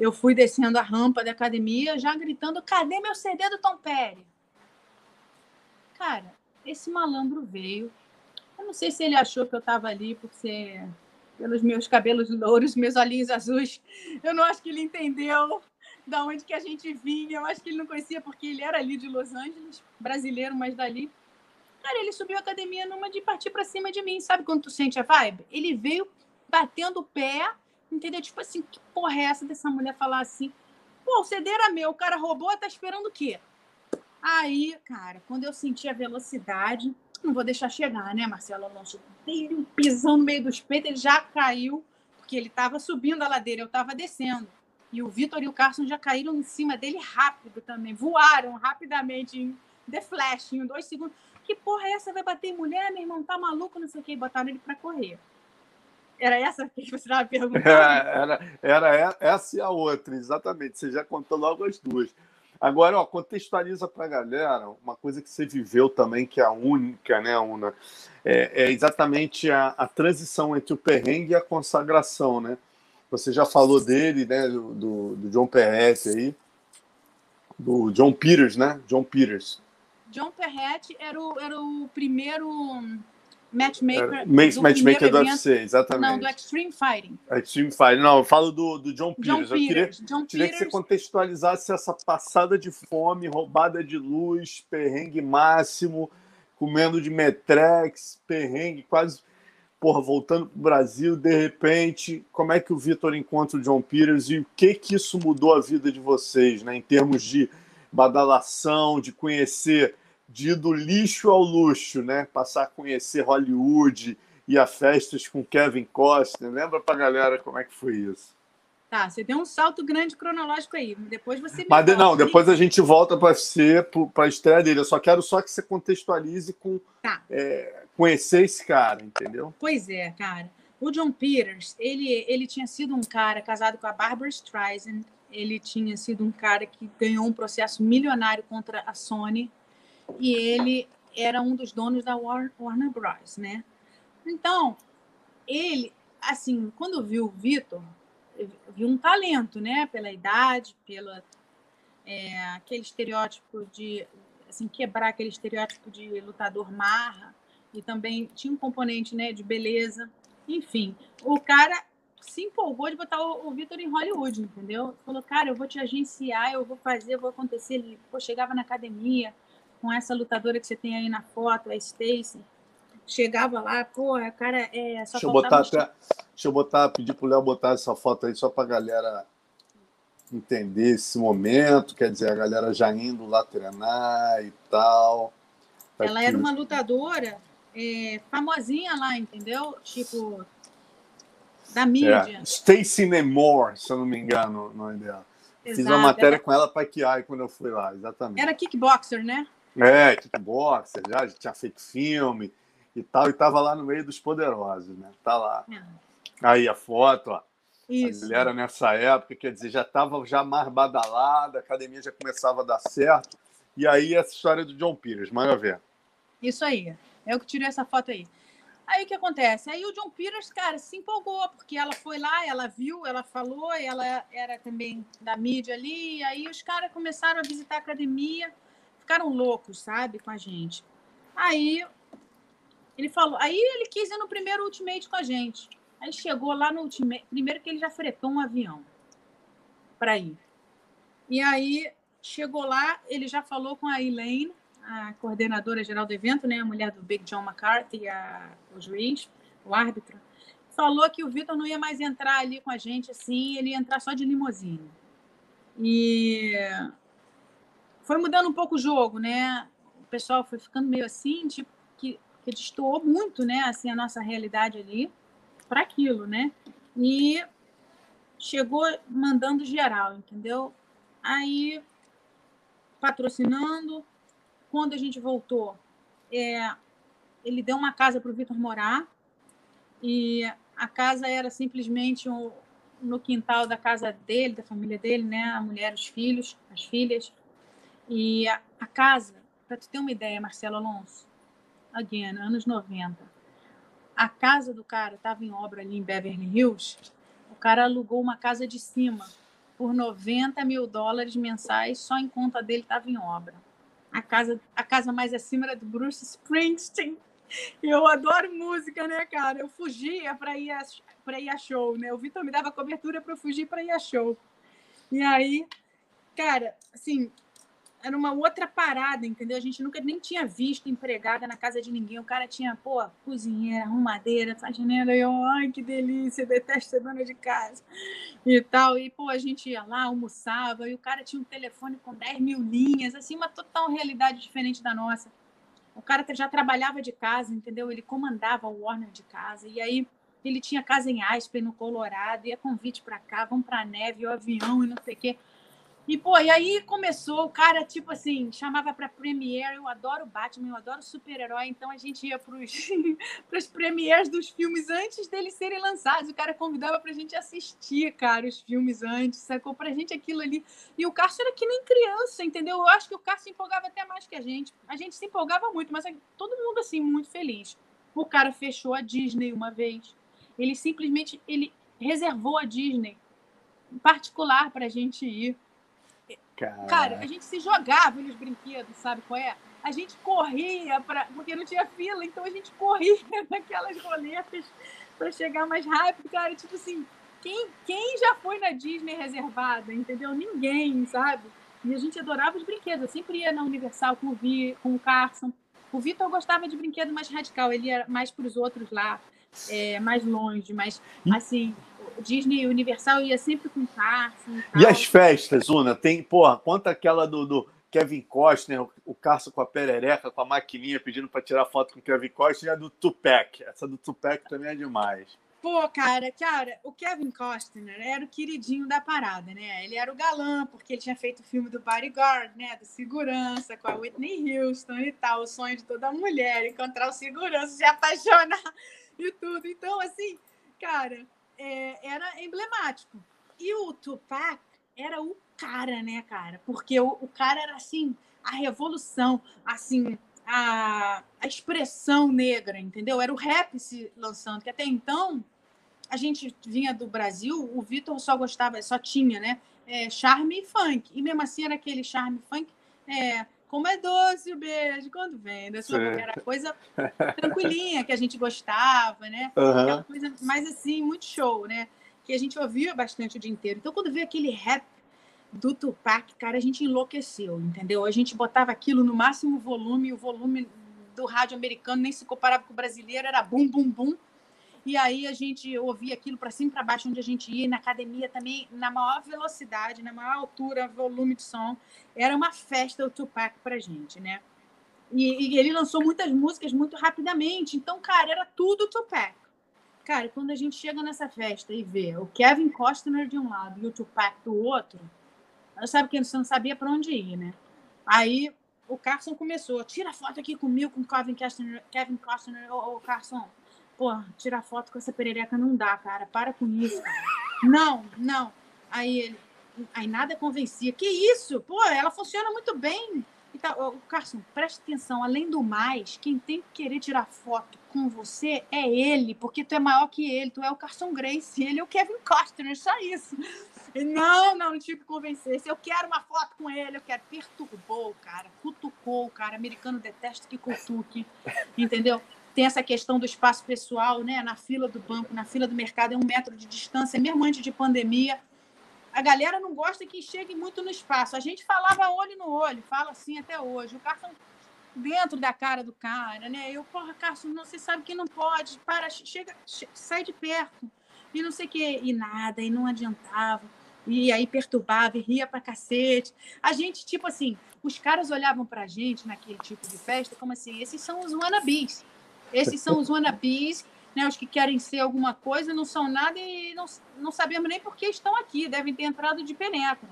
Eu fui descendo a rampa da academia, já gritando: cadê meu CD do Tom Perry? Cara, esse malandro veio, não sei se ele achou que eu estava ali por ser pelos meus cabelos louros, meus olhinhos azuis. Eu não acho que ele entendeu da onde que a gente vinha. Eu acho que ele não conhecia porque ele era ali de Los Angeles, brasileiro, mas dali. Cara, ele subiu a academia numa de partir para cima de mim. Sabe quando tu sente a vibe? Ele veio batendo o pé, entendeu? Tipo assim, que porra é essa dessa mulher falar assim? Pô, o CD era meu, o cara roubou, tá esperando o quê? Aí, cara, quando eu senti a velocidade, não vou deixar chegar, né, Marcelo Alonso? Dei um pisão no meio dos peitos, ele já caiu, porque ele estava subindo a ladeira, eu estava descendo. E o Vitor e o Carson já caíram em cima dele rápido também, voaram rapidamente em The Flash, em dois segundos. Que porra é essa? Vai bater mulher, meu irmão? Tá maluco? Não sei o quê. E botaram ele para correr. Era essa que você estava perguntando? É, era, era essa e a outra, exatamente. Você já contou logo as duas. Agora, ó, contextualiza para a galera uma coisa que você viveu também, que é a única, né, Una? É, é exatamente a, a, transição entre o perrengue e a consagração, né? Você já falou dele, né, do, do, do John Perrette aí, do John Peters, né? John Peters. John Perrette era o, era o primeiro matchmaker. É, do matchmaker do UFC, exatamente. Não, do Extreme Fighting. Extreme Fighting. Não, eu falo do, do John Peters. John eu queria, John queria Peters. que você contextualizasse essa passada de fome, roubada de luz, perrengue máximo, comendo de Metrex, perrengue quase. Porra, voltando para o Brasil, de repente, como é que o Vitor encontra o John Peters e o que que isso mudou a vida de vocês, né? Em termos de badalação, de conhecer de ir do lixo ao luxo, né? Passar a conhecer Hollywood e a festas com Kevin Costner. Lembra pra galera como é que foi isso? Tá, você deu um salto grande cronológico aí. Depois você me Mas volta, não, depois a gente volta para ser para a estreia dele. Eu só quero só que você contextualize com tá. é, conhecer esse cara, entendeu? Pois é, cara. O John Peters, ele, ele tinha sido um cara casado com a Barbara Streisand. Ele tinha sido um cara que ganhou um processo milionário contra a Sony e ele era um dos donos da Warner Bros, né? Então, ele, assim, quando viu o Vitor, viu um talento, né? Pela idade, pela é, aquele estereótipo de, assim, quebrar aquele estereótipo de lutador marra e também tinha um componente, né, de beleza. Enfim, o cara se empolgou de botar o, o Vitor em Hollywood, entendeu? Falou, cara, eu vou te agenciar, eu vou fazer, eu vou acontecer. Ele, pô, chegava na academia, com essa lutadora que você tem aí na foto, a Stacy. Chegava lá, pô, a cara é só deixa eu botar até, Deixa eu botar, pedir pro Léo botar essa foto aí só pra galera entender esse momento, quer dizer, a galera já indo lá treinar e tal. Tá Ela aqui. era uma lutadora é, famosinha lá, entendeu? Tipo, da mídia. É, Stacy Nemore, se eu não me engano, o nome dela. Exato, Fiz uma matéria era... com ela para Kiai quando eu fui lá, exatamente. Era kickboxer, né? É, kickboxer, já, já tinha feito filme e tal, e tava lá no meio dos poderosos, né? Tá lá. É. Aí a foto, ó. Isso. Ele era nessa época, quer dizer, já estava já mais badalada, a academia já começava a dar certo. E aí essa história do John Peters, manda ver. Isso aí. É eu que tirei essa foto aí. Aí o que acontece? Aí o John Peters, cara, se empolgou, porque ela foi lá, ela viu, ela falou, ela era também da mídia ali, aí os caras começaram a visitar a academia ficaram loucos, sabe, com a gente. Aí ele falou, aí ele quis ir no primeiro ultimate com a gente. Aí chegou lá no ultimate, primeiro que ele já fretou um avião para ir. E aí chegou lá, ele já falou com a Elaine, a coordenadora geral do evento, né, a mulher do Big John McCarthy, a, o juiz, o árbitro, falou que o Vitor não ia mais entrar ali com a gente assim, ele ia entrar só de limusine. E foi mudando um pouco o jogo, né? O pessoal foi ficando meio assim, tipo, que, que destoou muito, né? Assim, a nossa realidade ali para aquilo, né? E chegou mandando geral, entendeu? Aí, patrocinando. Quando a gente voltou, é, ele deu uma casa para o Vitor morar. E a casa era simplesmente um, no quintal da casa dele, da família dele, né? A mulher, os filhos, as filhas. E a, a casa, para tu ter uma ideia, Marcelo Alonso, again, anos 90, a casa do cara estava em obra ali em Beverly Hills, o cara alugou uma casa de cima por 90 mil dólares mensais, só em conta dele estava em obra. A casa, a casa mais acima era do Bruce Springsteen. Eu adoro música, né, cara? Eu fugia para ir, a, ir a show, né? O Vitor me dava cobertura para eu fugir para ir a show. E aí, cara, assim, era uma outra parada, entendeu? A gente nunca nem tinha visto empregada na casa de ninguém. O cara tinha, pô, cozinheira, arrumadeira, faxineira. E eu, ai, que delícia, detesto ser dona de casa e tal. E, pô, a gente ia lá, almoçava, e o cara tinha um telefone com 10 mil linhas, assim, uma total realidade diferente da nossa. O cara já trabalhava de casa, entendeu? Ele comandava o Warner de casa. E aí ele tinha casa em Aspen, no Colorado, ia convite para cá, vamos para neve, o avião e não sei o quê. E, pô, e aí começou, o cara, tipo assim, chamava pra Premiere, eu adoro Batman, eu adoro super-herói, então a gente ia pros, pras premieres dos filmes antes deles serem lançados. O cara convidava pra gente assistir, cara, os filmes antes, sacou pra gente aquilo ali. E o Carson era que nem criança, entendeu? Eu acho que o Carson se empolgava até mais que a gente. A gente se empolgava muito, mas todo mundo, assim, muito feliz. O cara fechou a Disney uma vez. Ele simplesmente, ele reservou a Disney particular pra gente ir Caraca. Cara, a gente se jogava nos brinquedos, sabe qual é? A gente corria, pra, porque não tinha fila, então a gente corria naquelas roletas para chegar mais rápido, cara. Tipo assim, quem, quem já foi na Disney reservada, entendeu? Ninguém, sabe? E a gente adorava os brinquedos. Eu sempre ia na Universal com o, Vi, com o Carson. O Vitor gostava de brinquedo mais radical, ele ia mais para os outros lá, é, mais longe, mas assim, Disney Universal ia sempre com Carson. E, e as festas, Una? Tem, porra, conta aquela do, do Kevin Costner, o Carson com a perereca, com a maquininha pedindo para tirar foto com o Kevin Costner, e a do Tupac. Essa do Tupac também é demais. Pô, cara, cara, o Kevin Costner era o queridinho da parada, né? Ele era o galã, porque ele tinha feito o filme do Bodyguard, né? Do segurança, com a Whitney Houston e tal. O sonho de toda mulher, encontrar o segurança, se apaixonar e tudo. Então, assim, cara, é, era emblemático. E o Tupac era o cara, né, cara? Porque o, o cara era assim, a revolução, assim, a, a expressão negra, entendeu? Era o rap se lançando, que até então a gente vinha do Brasil, o Vitor só gostava, só tinha, né? É, charme e funk. E mesmo assim era aquele charme funk. É, como é doce o beijo quando vem da sua. Era coisa tranquilinha que a gente gostava, né? Uhum. Aquela coisa mais assim, muito show, né? Que a gente ouvia bastante o dia inteiro. Então, quando veio aquele rap do Tupac, cara, a gente enlouqueceu, entendeu? A gente botava aquilo no máximo volume, o volume do rádio americano nem se comparava com o brasileiro, era bum, bum, bum. E aí a gente ouvia aquilo para cima e para baixo onde a gente ia, na academia também, na maior velocidade, na maior altura, volume de som. Era uma festa o Tupac pra gente, né? E, e ele lançou muitas músicas muito rapidamente. Então, cara, era tudo Tupac. Cara, quando a gente chega nessa festa e vê o Kevin Costner de um lado e o Tupac do outro, sabe que você não sabia para onde ir, né? Aí o Carson começou, tira foto aqui comigo, com Kevin Costner, Kevin Costner, ô, ô Carson, pô, tirar foto com essa perereca não dá, cara, para com isso. Não, não. Aí ele, aí nada convencia. Que isso? Pô, ela funciona muito bem. E tá, Carson, preste atenção, além do mais, quem tem que querer tirar foto com você é ele, porque tu é maior que ele, tu é o Carson Grace, ele é o Kevin Costner, só isso. E não, não, tive que convencer. Se eu quero uma foto com ele, eu quero. Perturbou cara, cutucou cara. Americano detesta que cutuque, entendeu? Tem essa questão do espaço pessoal, né? Na fila do banco, na fila do mercado, é um metro de distância, mesmo antes de pandemia. A galera não gosta que chegue muito no espaço. A gente falava olho no olho, fala assim até hoje. O Carson dentro da cara do cara, né? Eu, porra, Carson, não, você sabe que não pode. Para, chega, sai de perto. E não sei o quê. E nada, e não adiantava. E aí perturbava, e ria pra cacete. A gente, tipo assim, os caras olhavam pra gente naquele tipo de festa como assim, esses são os wannabes. Esses são os wannabes, né, os que querem ser alguma coisa, não são nada e não, não sabemos nem por que estão aqui, devem ter entrado de penetra.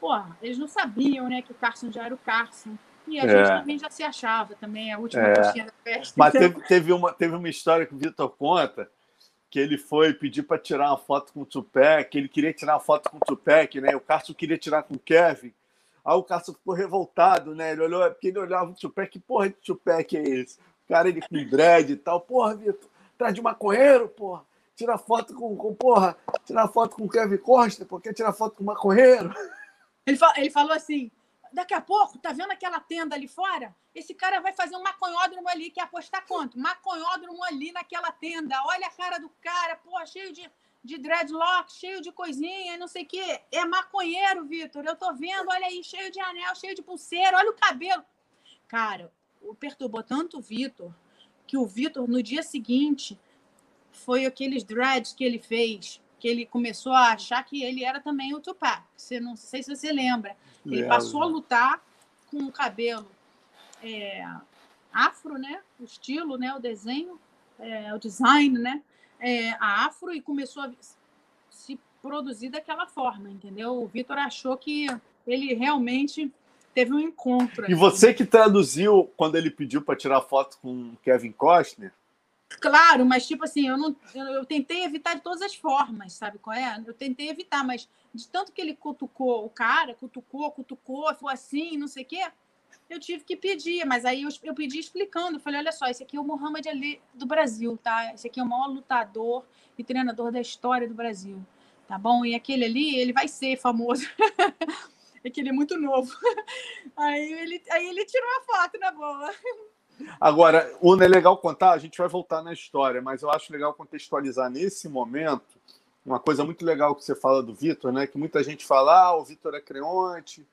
Porra, eles não sabiam né, que o Carson já era o Carson. E a é. gente também já se achava também, a última é. coxinha da festa. Mas teve, teve, uma, teve uma história que o Vitor conta, que ele foi pedir para tirar uma foto com o Tupac, ele queria tirar uma foto com o Tupac, né? O Carson queria tirar com o Kevin. Aí o Carson ficou revoltado, né? Ele olhou, porque ele olhava o Tupac, que porra de Tupac é esse? Cara ele com dread e tal. Porra, Vitor, traz de maconheiro, porra. Tira foto com, com porra, tira foto com Kevin Costa, porque tira foto com maconheiro. Ele, ele falou assim: daqui a pouco, tá vendo aquela tenda ali fora? Esse cara vai fazer um maconhódromo ali, quer apostar quanto? Maconhódromo ali naquela tenda. Olha a cara do cara, pô, cheio de, de dreadlock, cheio de coisinha, não sei o quê. É maconheiro, Vitor. Eu tô vendo, olha aí, cheio de anel, cheio de pulseira, olha o cabelo. Cara, o perturbou tanto o Vitor que o Vitor, no dia seguinte, foi aqueles dreads que ele fez, que ele começou a achar que ele era também o Tupac. Você não sei se você lembra. Ele passou a lutar com o cabelo é, afro, né? O estilo, né? O desenho, é, o design, né? É, a afro e começou a se produzir daquela forma, entendeu? O Vitor achou que ele realmente teve um encontro. E você que traduziu quando ele pediu para tirar foto com Kevin Costner? Claro, mas tipo assim, eu não eu, eu, tentei evitar de todas as formas, sabe qual é? Eu tentei evitar, mas de tanto que ele cutucou o cara, cutucou, cutucou, foi assim, não sei o quê, eu tive que pedir, mas aí eu, eu pedi explicando, falei, olha só, esse aqui é o Muhammad Ali do Brasil, tá? Esse aqui é o maior lutador e treinador da história do Brasil, tá bom? E aquele ali, ele vai ser famoso. é que ele é muito novo. Aí ele, aí ele tirou a foto na boa. Agora, o é legal contar, a gente vai voltar na história, mas eu acho legal contextualizar nesse momento uma coisa muito legal que você fala do Vitor, né? Que muita gente fala, ah, o Vitor é creonte,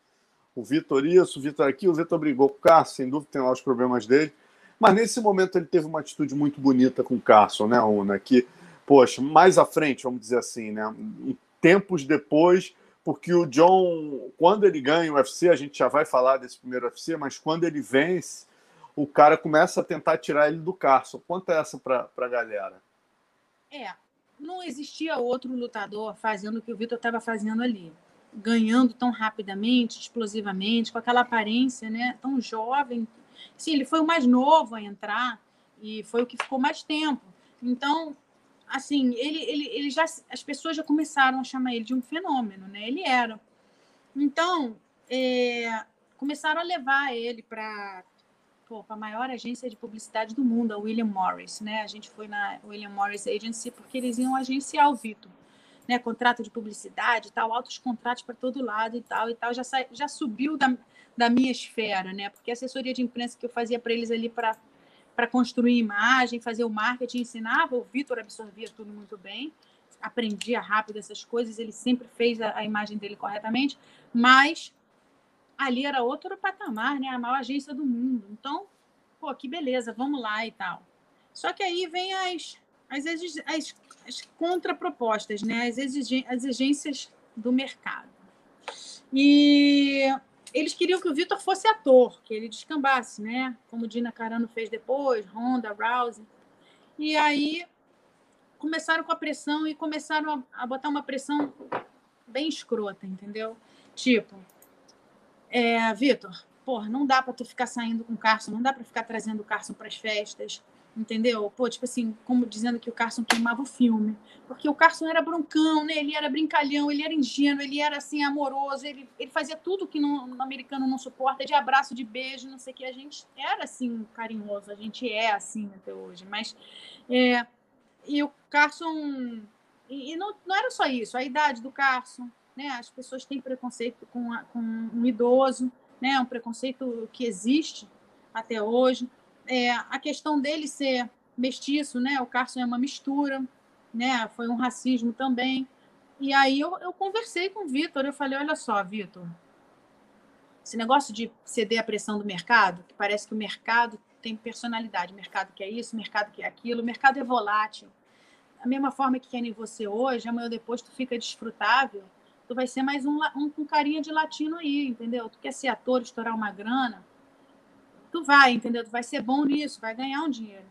o Vitor isso, o Vitor aqui, o Vitor brigou com o Carson, sem dúvida tem lá os problemas dele. Mas nesse momento ele teve uma atitude muito bonita com o Carson, né, Una? Que, poxa, mais à frente, vamos dizer assim, né? Tempos depois, porque o John, quando ele ganha o UFC, a gente já vai falar desse primeiro UFC, mas quando ele vence, o cara começa a tentar tirar ele do Carson. Conta essa para a galera. É, não existia outro lutador fazendo o que o Vitor estava fazendo ali. Ganhando tão rapidamente, explosivamente, com aquela aparência né, tão jovem. Sim, ele foi o mais novo a entrar e foi o que ficou mais tempo. Então, assim, ele, ele, ele já, as pessoas já começaram a chamar ele de um fenômeno, né? Ele era. Então, é, começaram a levar ele para a maior agência de publicidade do mundo, a William Morris, né? A gente foi na William Morris Agency porque eles iam agenciar o Vitor, né? Contrato de publicidade, tal, altos contratos para todo lado e tal e tal, já sa... já subiu da, da minha esfera, né? Porque a assessoria de imprensa que eu fazia para eles ali para para construir imagem, fazer o marketing, ensinava, o Vitor absorvia tudo muito bem, aprendia rápido essas coisas, ele sempre fez a, a imagem dele corretamente, mas ali era outro patamar, né? A maior agência do mundo. Então, pô, que beleza, vamos lá e tal. Só que aí vem as, as, as, as contrapropostas, né? As, exigências do mercado. E eles queriam que o Vitor fosse ator, que ele descambasse, né? Como Dina Carano fez depois, Honda, Rousey. E aí começaram com a pressão e começaram a, a botar uma pressão bem escrota, entendeu? Tipo, é, Vitor, porra, não dá para tu ficar saindo com o Carson, não dá para ficar trazendo o Carson para as festas, entendeu? Pô, tipo assim, como dizendo que o Carson queimava o filme, porque o Carson era broncão, né? Ele era brincalhão, ele era ingênuo, ele era assim amoroso, ele, ele fazia tudo que no, no americano não suporta, de abraço, de beijo, não sei o que. A gente era assim carinhoso, a gente é assim até hoje, mas é, e o Carson e, e não, não era só isso, a idade do Carson, né? As pessoas têm preconceito com, a, com um idoso, né? Um preconceito que existe até hoje. É, a questão dele ser mestiço, né? O Carson é uma mistura, né? Foi um racismo também. E aí eu, eu conversei com o Vitor, eu falei, olha só, Vitor, esse negócio de ceder à pressão do mercado, que parece que o mercado tem personalidade, o mercado quer isso, o mercado quer aquilo, o mercado é volátil. Da mesma forma que querem você hoje, amanhã ou depois tu fica desfrutável, tu vai ser mais um, um carinha de latino aí, entendeu? Tu quer ser ator, estourar uma grana, tu vai, entendeu? Tu vai ser bom nisso, vai ganhar um dinheiro.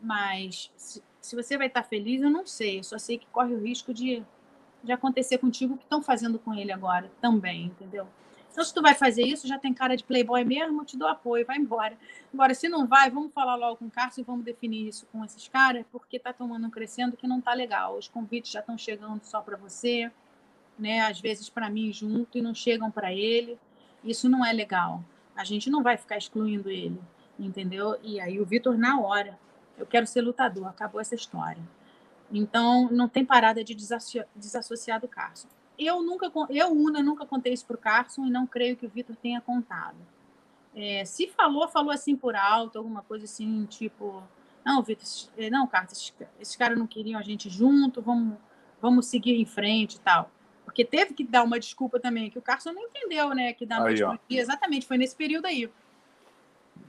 Mas se, se você vai estar feliz, eu não sei. Eu só sei que corre o risco de, de acontecer contigo o que estão fazendo com ele agora também, entendeu? Então, se tu vai fazer isso, já tem cara de playboy mesmo, te dou apoio, vai embora. Agora, se não vai, vamos falar logo com o Carlos e vamos definir isso com esses caras, porque tá tomando um crescendo que não tá legal. Os convites já estão chegando só para você né, às vezes para mim junto e não chegam para ele. Isso não é legal. A gente não vai ficar excluindo ele, entendeu? E aí o Vitor na hora, eu quero ser lutador, acabou essa história. Então não tem parada de desassociar do Carson. eu nunca, eu, Una, nunca contei isso para o Carson e não creio que o Vitor tenha contado. É, se falou, falou assim por alto, alguma coisa assim, tipo, não, Vitor, é, não, Carson, esses, esses caras não queriam a gente junto, vamos, vamos seguir em frente e tal. Porque teve que dar uma desculpa também, que o Carson não entendeu, né? Que da noite para o dia, exatamente, foi nesse período aí.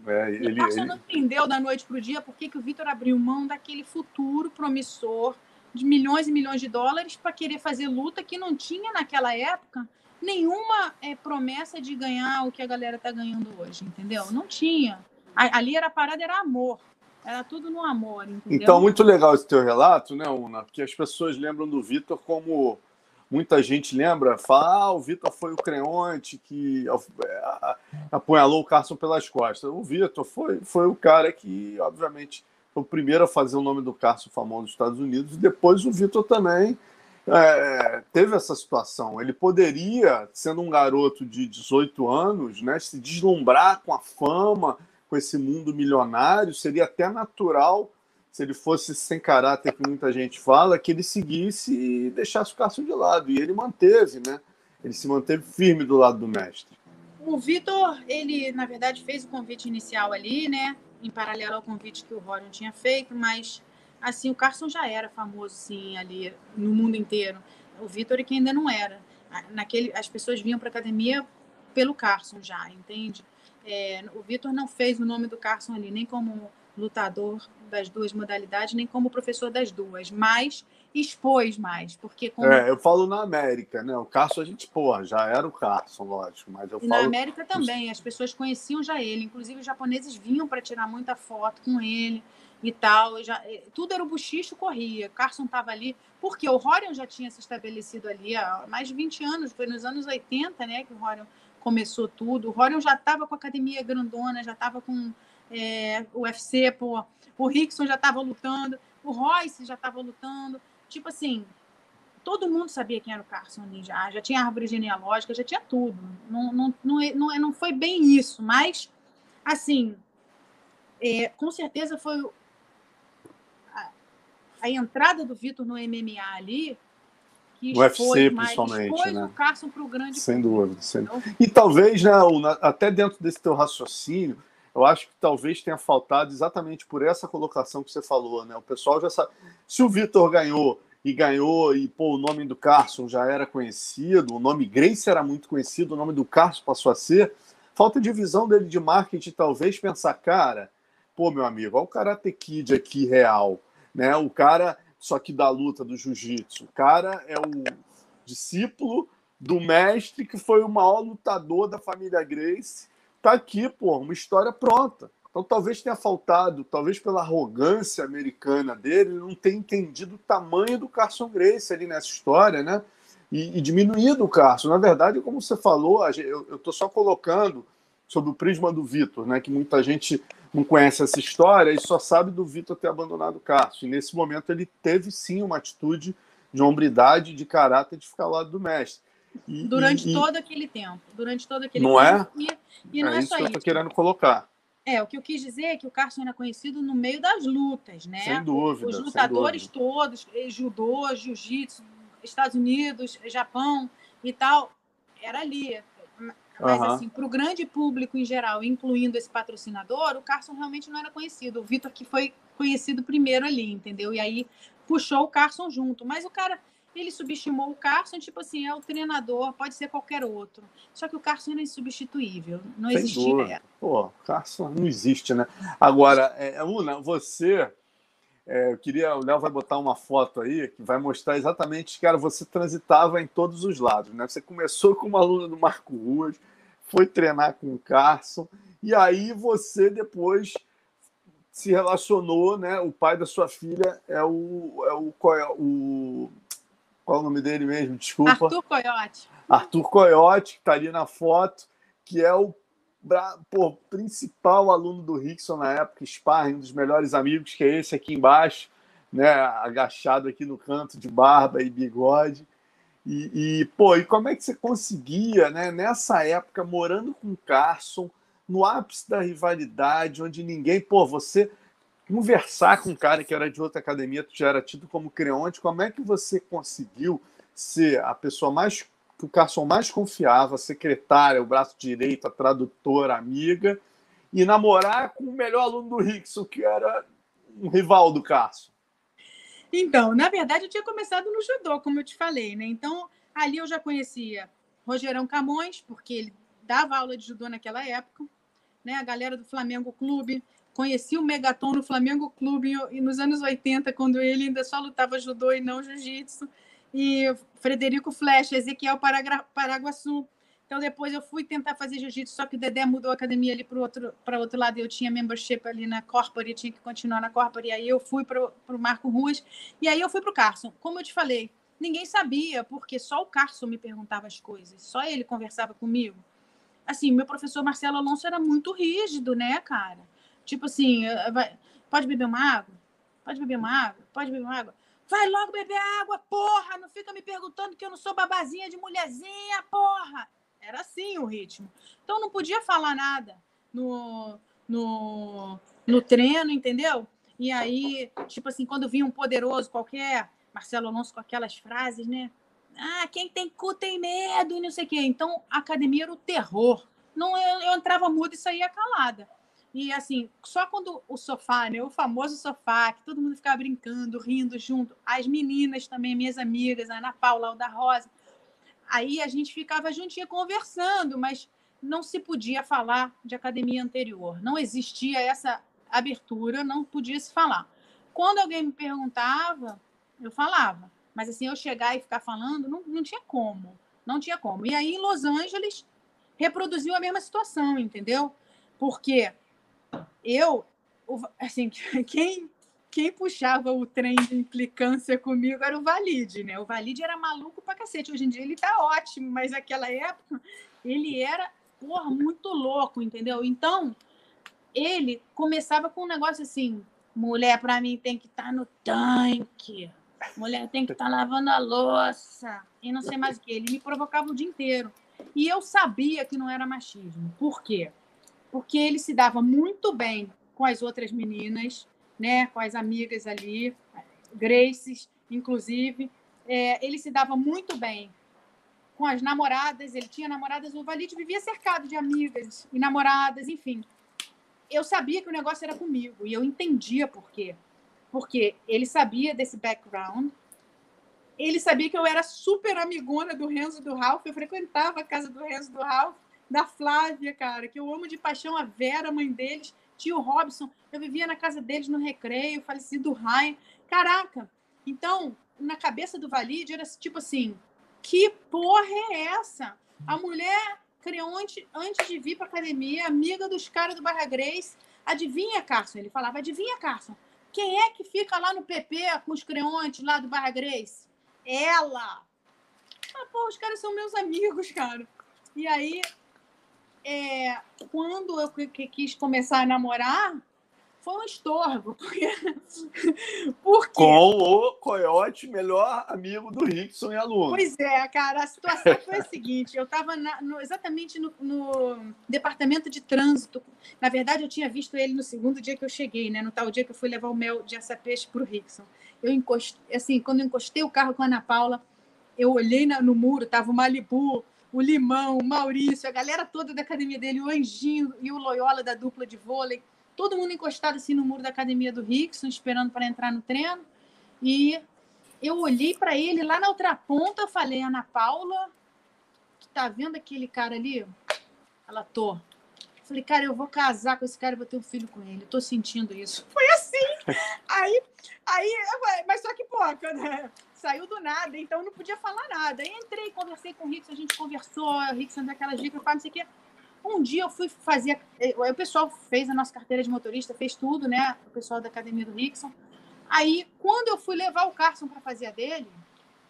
É, ele, o Carson ele... não entendeu da noite para o dia por que o Vitor abriu mão daquele futuro promissor de milhões e milhões de dólares para querer fazer luta que não tinha naquela época nenhuma é, promessa de ganhar o que a galera está ganhando hoje, entendeu? Não tinha. Ali era a parada, era amor. Era tudo no amor, entendeu? Então, muito legal esse teu relato, né, Una? Porque as pessoas lembram do Vitor como muita gente lembra, fala, ah, o Vitor foi o Creonte que apunhalou o Carson pelas costas. O Vitor foi, foi o cara que, obviamente, foi o primeiro a fazer o nome do Carson famoso nos Estados Unidos, e depois o Vitor também é, teve essa situação. Ele poderia, sendo um garoto de 18 anos, né, se deslumbrar com a fama, com esse mundo milionário, seria até natural, se ele fosse sem caráter, que muita gente fala, que ele seguisse e deixasse o Carson de lado. E ele manteve, né? Ele se manteve firme do lado do mestre. O Vitor, ele, na verdade, fez o convite inicial ali, né? em paralelo ao convite que o Rorion tinha feito, mas assim, o Carson já era famoso sim ali no mundo inteiro. O Vitor é que ainda não era. Naquele, as pessoas vinham para academia pelo Carson já, entende? É, o Vitor não fez o nome do Carson ali nem como lutador das duas modalidades, nem como professor das duas, mas expôs mais, porque como... É, eu falo na América, né? O Carson a gente, porra, já era o Carson, lógico, mas eu e falo... na América também, as pessoas conheciam já ele, inclusive os japoneses vinham para tirar muita foto com ele e tal, já, eh, tudo era o buchicho, corria, Carson estava ali, porque o Rorion já tinha se estabelecido ali há mais de 20 anos, foi nos anos 80, né, que o Rorion começou tudo, o Rorion já estava com a academia grandona, já estava com é, o UFC, pô, o Rickson já estava lutando, o Royce já estava lutando, tipo assim, todo mundo sabia quem era o Carson ali já, já tinha árvore genealógica, já tinha tudo. Não, não, não, não, não foi bem isso, mas, assim, é, com certeza foi a, a entrada do Vitor no MMA ali que no UFC, mais, principalmente, né? o Carson para o grande Sem dúvida. Sem... E talvez, né, até dentro desse teu raciocínio, eu acho que talvez tenha faltado exatamente por essa colocação que você falou, né? O pessoal já sabe. Se o Vitor ganhou e ganhou, e pô, o nome do Carson já era conhecido, o nome Grace era muito conhecido, o nome do Carson passou a ser. Falta de visão dele de marketing, talvez pensar, cara, pô, meu amigo, olha o Karate Kid aqui real, né? O cara, só que da luta do jiu-jitsu. O cara é o discípulo do mestre que foi o maior lutador da família Grace tá aqui, pô, uma história pronta. Então talvez tenha faltado, talvez pela arrogância americana dele, não tenha entendido o tamanho do Carson Grace ali nessa história, né? E, e diminuído o Carson. Na verdade, como você falou, eu estou só colocando sobre o prisma do Vitor, né? Que muita gente não conhece essa história e só sabe do Vitor ter abandonado o Carson. E nesse momento ele teve sim uma atitude de hombridade, de caráter de ficar ao lado do mestre. E, durante e, todo aquele tempo. Durante todo aquele não tempo. É? E, não é, é isso que eu querendo colocar. É, o que eu quis dizer é que o Carson era conhecido no meio das lutas, né? Sem dúvida. Os lutadores dúvida. todos, eh, judô, jiu-jitsu, Estados Unidos, Japão e tal, era ali. Mas, uhum. assim, para o grande público em geral, incluindo esse patrocinador, o Carson realmente não era conhecido. O Vitor que foi conhecido primeiro ali, entendeu? E aí puxou o Carson junto. Mas o cara, ele subestimou o Carson, tipo assim, é o treinador, pode ser qualquer outro. Só que o Carson era insubstituível, não Sem existia. Pô, Carson não existe, né? Agora, é, é, Una, você. É, eu queria, o Léo vai botar uma foto aí que vai mostrar exatamente, cara, você transitava em todos os lados, né? Você começou como aluna do Marco Ruas, foi treinar com o Carson, e aí você depois se relacionou, né? O pai da sua filha é o, é o, é o qual é o nome dele mesmo? Desculpa. Arthur Coyote. Arthur Coyote, que está ali na foto, que é o pô, principal aluno do Rickson na época, sparring, um dos melhores amigos, que é esse aqui embaixo, né, agachado aqui no canto de barba e bigode. E, e, pô, e como é que você conseguia, né, nessa época, morando com o Carson, no ápice da rivalidade, onde ninguém, pô, você conversar com um cara que era de outra academia, tu já era tido como creonte, como é que você conseguiu ser a pessoa mais que o Carson mais confiava, secretária, o braço direito, a tradutora, amiga, e namorar com o melhor aluno do Rickson, que era um rival do Carson. Então, na verdade, eu tinha começado no judô, como eu te falei, né? Então, ali eu já conhecia Rogerão Camões, porque ele dava aula de judô naquela época, né? A galera do Flamengo Clube, conheci o Megaton no Flamengo Clube nos anos 80, quando ele ainda só lutava judô e não jiu-jitsu, e Frederico Flecha, Ezequiel Paragra... Paraguaçu. Então, depois eu fui tentar fazer jiu-jitsu, só que o Dedé mudou a academia ali para outro, outro lado. Eu tinha membership ali na Corpore, tinha que continuar na Corpore. E aí eu fui para o Marco Ruas. E aí eu fui para o Carson. Como eu te falei, ninguém sabia, porque só o Carson me perguntava as coisas. Só ele conversava comigo. Assim, meu professor Marcelo Alonso era muito rígido, né, cara? Tipo assim, eh, pode beber uma água? Pode beber uma água? Pode beber uma água? Vai logo beber água, porra! Não fica me perguntando que eu não sou babazinha de mulherzinha, porra! Era assim o ritmo. Então não podia falar nada no, no, no treino, entendeu? E aí, tipo assim, quando vinha um poderoso qualquer, Marcelo Alonso com aquelas frases, né? Ah, quem tem cu tem medo e não sei o quê. Então, a academia era o terror. Não, eu, eu entrava muda e saía calada. E assim, só quando o sofá, né, o famoso sofá, que todo mundo ficava brincando, rindo junto, as meninas também, minhas amigas, a Ana Paula, a da Rosa, Aí a gente ficava juntinha conversando, mas não se podia falar de academia anterior. Não existia essa abertura, não podia se falar. Quando alguém me perguntava, eu falava. Mas assim, eu chegar e ficar falando, não, não tinha como. Não tinha como. E aí, em Los Angeles, reproduziu a mesma situação, entendeu? Porque eu, assim, quem quem puxava o trem de implicância comigo era o Valide, né? O Valide era maluco pra cacete. Hoje em dia ele tá ótimo, mas naquela época ele era, porra, muito louco, entendeu? Então, ele começava com um negócio assim: mulher, para mim, tem que estar tá no tanque, mulher tem que estar tá lavando a louça, e não sei mais o que. Ele me provocava o dia inteiro. E eu sabia que não era machismo. Por quê? Porque ele se dava muito bem com as outras meninas, né, com as amigas ali, Graces, inclusive. É, ele se dava muito bem com as namoradas, ele tinha namoradas, o Valide vivia cercado de amigas e namoradas, enfim. Eu sabia que o negócio era comigo e eu entendia por quê. Porque ele sabia desse background, ele sabia que eu era super amigona do Renzo e do Ralph, eu frequentava a casa do Renzo e do Ralph, da Flávia, cara, que eu amo de paixão a Vera, mãe deles, tio Robson, eu vivia na casa deles no recreio, falecido Ryan. Caraca! Então, na cabeça do Valide era tipo assim: que porra é essa? A mulher criou antes, antes de vir para academia, amiga dos caras do Barra Grace. Adivinha, Carson? Ele falava: adivinha, Carson? Quem é que fica lá no PP com os creontes lá do Barra Grace? Ela! Ah, pô, os caras são meus amigos, cara. E aí é, quando eu quis começar a namorar, foi um estorvo. Porque, porque... Com o Coyote, melhor amigo do Rickson e aluno. Pois é, cara, a situação foi a seguinte: eu estava exatamente no, no, departamento de trânsito. Na verdade, eu tinha visto ele no segundo dia que eu cheguei, né? No tal dia que eu fui levar o mel de açapeixe para o Rickson. Eu encostei, assim, quando eu encostei o carro com a Ana Paula, eu olhei na, no muro, tava o Malibu o Limão, o Maurício, a galera toda da academia dele, o Anjinho e o Loyola da dupla de vôlei, todo mundo encostado assim no muro da academia do Rickson, esperando para entrar no treino. E eu olhei para ele lá na outra ponta, falei, Ana Paula, tu tá vendo aquele cara ali? Ela tô. Falei, cara, eu vou casar com esse cara e vou ter um filho com ele. tô sentindo isso. Foi assim. aí, aí, mas só que, pô, né? Saiu do nada, então não podia falar nada. Entrei, conversei com o Rickson, a gente conversou, o Rickson deu aquelas dicas, não sei o quê. Um dia eu fui fazer. Eh, o pessoal fez a nossa carteira de motorista, fez tudo, né? O pessoal da academia do Rickson. Aí, quando eu fui levar o Carson para fazer a dele,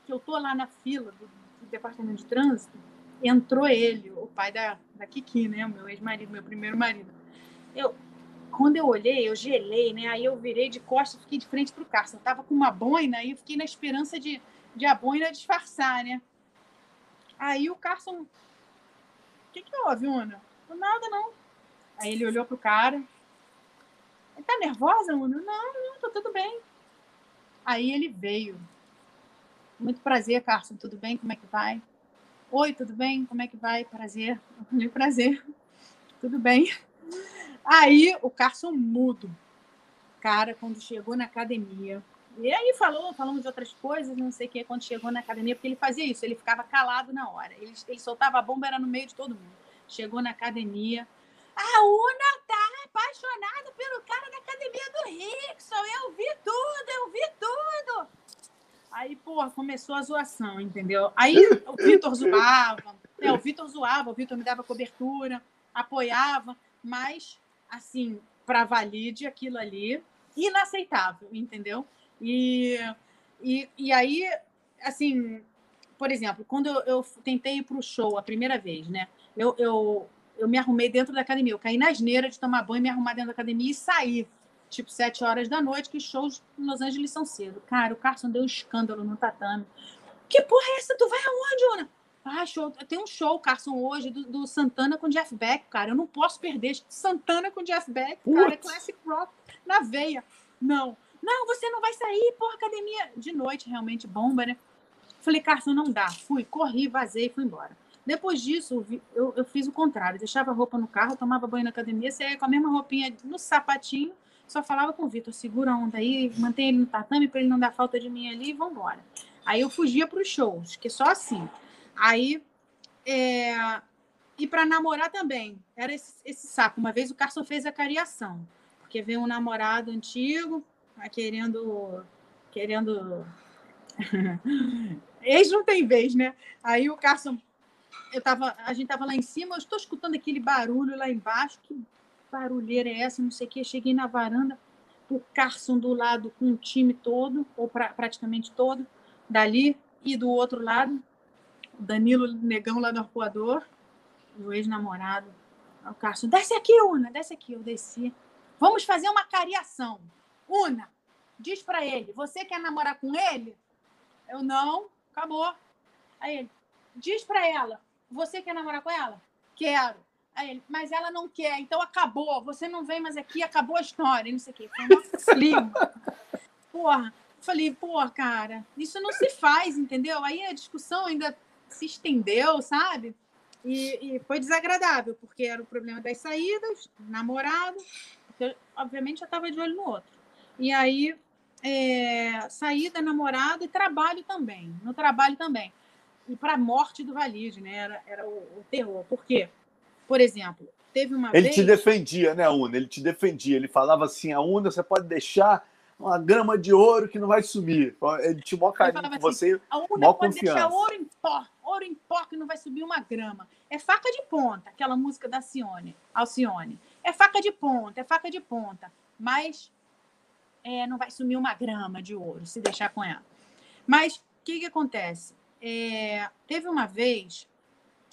que eu tô lá na fila do, do, departamento de trânsito, entrou ele, o pai da, da Kiki, né? O meu ex-marido, meu primeiro marido. Eu, quando eu olhei, eu gelei, né? Aí eu virei de costas, fiquei de frente pro Carson. Eu tava com uma boina e eu fiquei na esperança de, de a boina disfarçar, né? Aí o Carson. O que, que houve, Una? Nada, não. Aí ele olhou pro cara. Tá nervosa, Una? Não, não, tô tudo bem. Aí ele veio. Muito prazer, Carson. Tudo bem? Como é que vai? Oi, tudo bem? Como é que vai? Prazer. Muito prazer. Tudo bem. Aí o Carson mudo. Cara, quando chegou na academia. E aí falou, falamos de outras coisas, não sei o que, quando chegou na academia, porque ele fazia isso, ele ficava calado na hora. Ele, ele soltava a bomba, era no meio de todo mundo. Chegou na academia. A Una tá apaixonada pelo cara da academia do Rickson. Eu vi tudo, eu vi tudo. Aí, pô, começou a zoação, entendeu? Aí o Vitor zoava, é, o Vitor zoava, o Vitor me dava cobertura, apoiava, mas, assim, para valide aquilo ali, inaceitável, entendeu? E, e, e aí, assim, por exemplo, quando eu, eu tentei ir para o show a primeira vez, né? Eu, eu, eu me arrumei dentro da academia. Eu caí na asneira de tomar banho, me arrumar dentro da academia e sair. Tipo, sete horas da noite, que shows em Los Angeles são cedo. Cara, o Carson deu um escândalo no tatame. Que porra é essa? Tu vai aonde, Ana? Ah, show. Tem um show, Carson, hoje, do, do, Santana com Jeff Beck, cara. Eu não posso perder. Santana com Jeff Beck, Putz. cara. É classic rock na veia. Não. Não, você não vai sair, porra, academia. De noite, realmente, bomba, né? Falei, Carson, não dá. Fui, corri, vazei, fui embora. Depois disso, eu, eu fiz o contrário. Deixava a roupa no carro, tomava banho na academia, saía com a mesma roupinha no sapatinho, só falava com o Vitor, segura a onda aí, mantém ele no tatame para ele não dar falta de mim ali e vambora. Aí eu fugia para os shows, que só assim. Aí, é... e para namorar também, era esse, esse, saco. Uma vez o Carson fez a cariação, porque veio um namorado antigo, tá querendo... querendo... Ex não tem vez, né? Aí o Carson eu tava, a gente tava lá em cima, eu estou escutando aquele barulho lá embaixo. Que barulheira é essa? Não sei o que. Cheguei na varanda, o Carson do lado com o time todo, ou pra, praticamente todo, dali, e do outro lado, Danilo Negão lá do arcoador, o ex-namorado. O Carson, desce aqui, Una, desce aqui. Eu desci. Vamos fazer uma cariação. Una, diz para ele, você quer namorar com ele? Eu não, acabou. Aí ele, diz para ela, você quer namorar com ela? Quero. Aí ele, mas ela não quer, então acabou. Você não vem mais aqui, acabou a história, não sei o quê. Foi. Porra. Falei, pô, cara, isso não se faz, entendeu? Aí a discussão ainda se estendeu, sabe? E, e foi desagradável, porque era o problema das saídas, namorado, porque obviamente já estava de olho no outro. E aí, é, saída, namorado e trabalho também. No trabalho também e para a morte do Valide, né? Era, era o, o, terror. Por quê? Por exemplo, teve uma Ele vez... te defendia, né, Una? Ele te defendia. Ele falava assim, a Una você pode deixar uma grama de ouro que não vai sumir. Ele tinha maior carinho com assim, você, a Una maior pode confiança. deixar ouro em pó, ouro em pó que não vai subir uma grama. É faca de ponta, aquela música da Cione, Alcione. É faca de ponta, é faca de ponta. Mas é, não vai sumir uma grama de ouro se deixar com ela. Mas o que, que acontece? é, teve uma vez,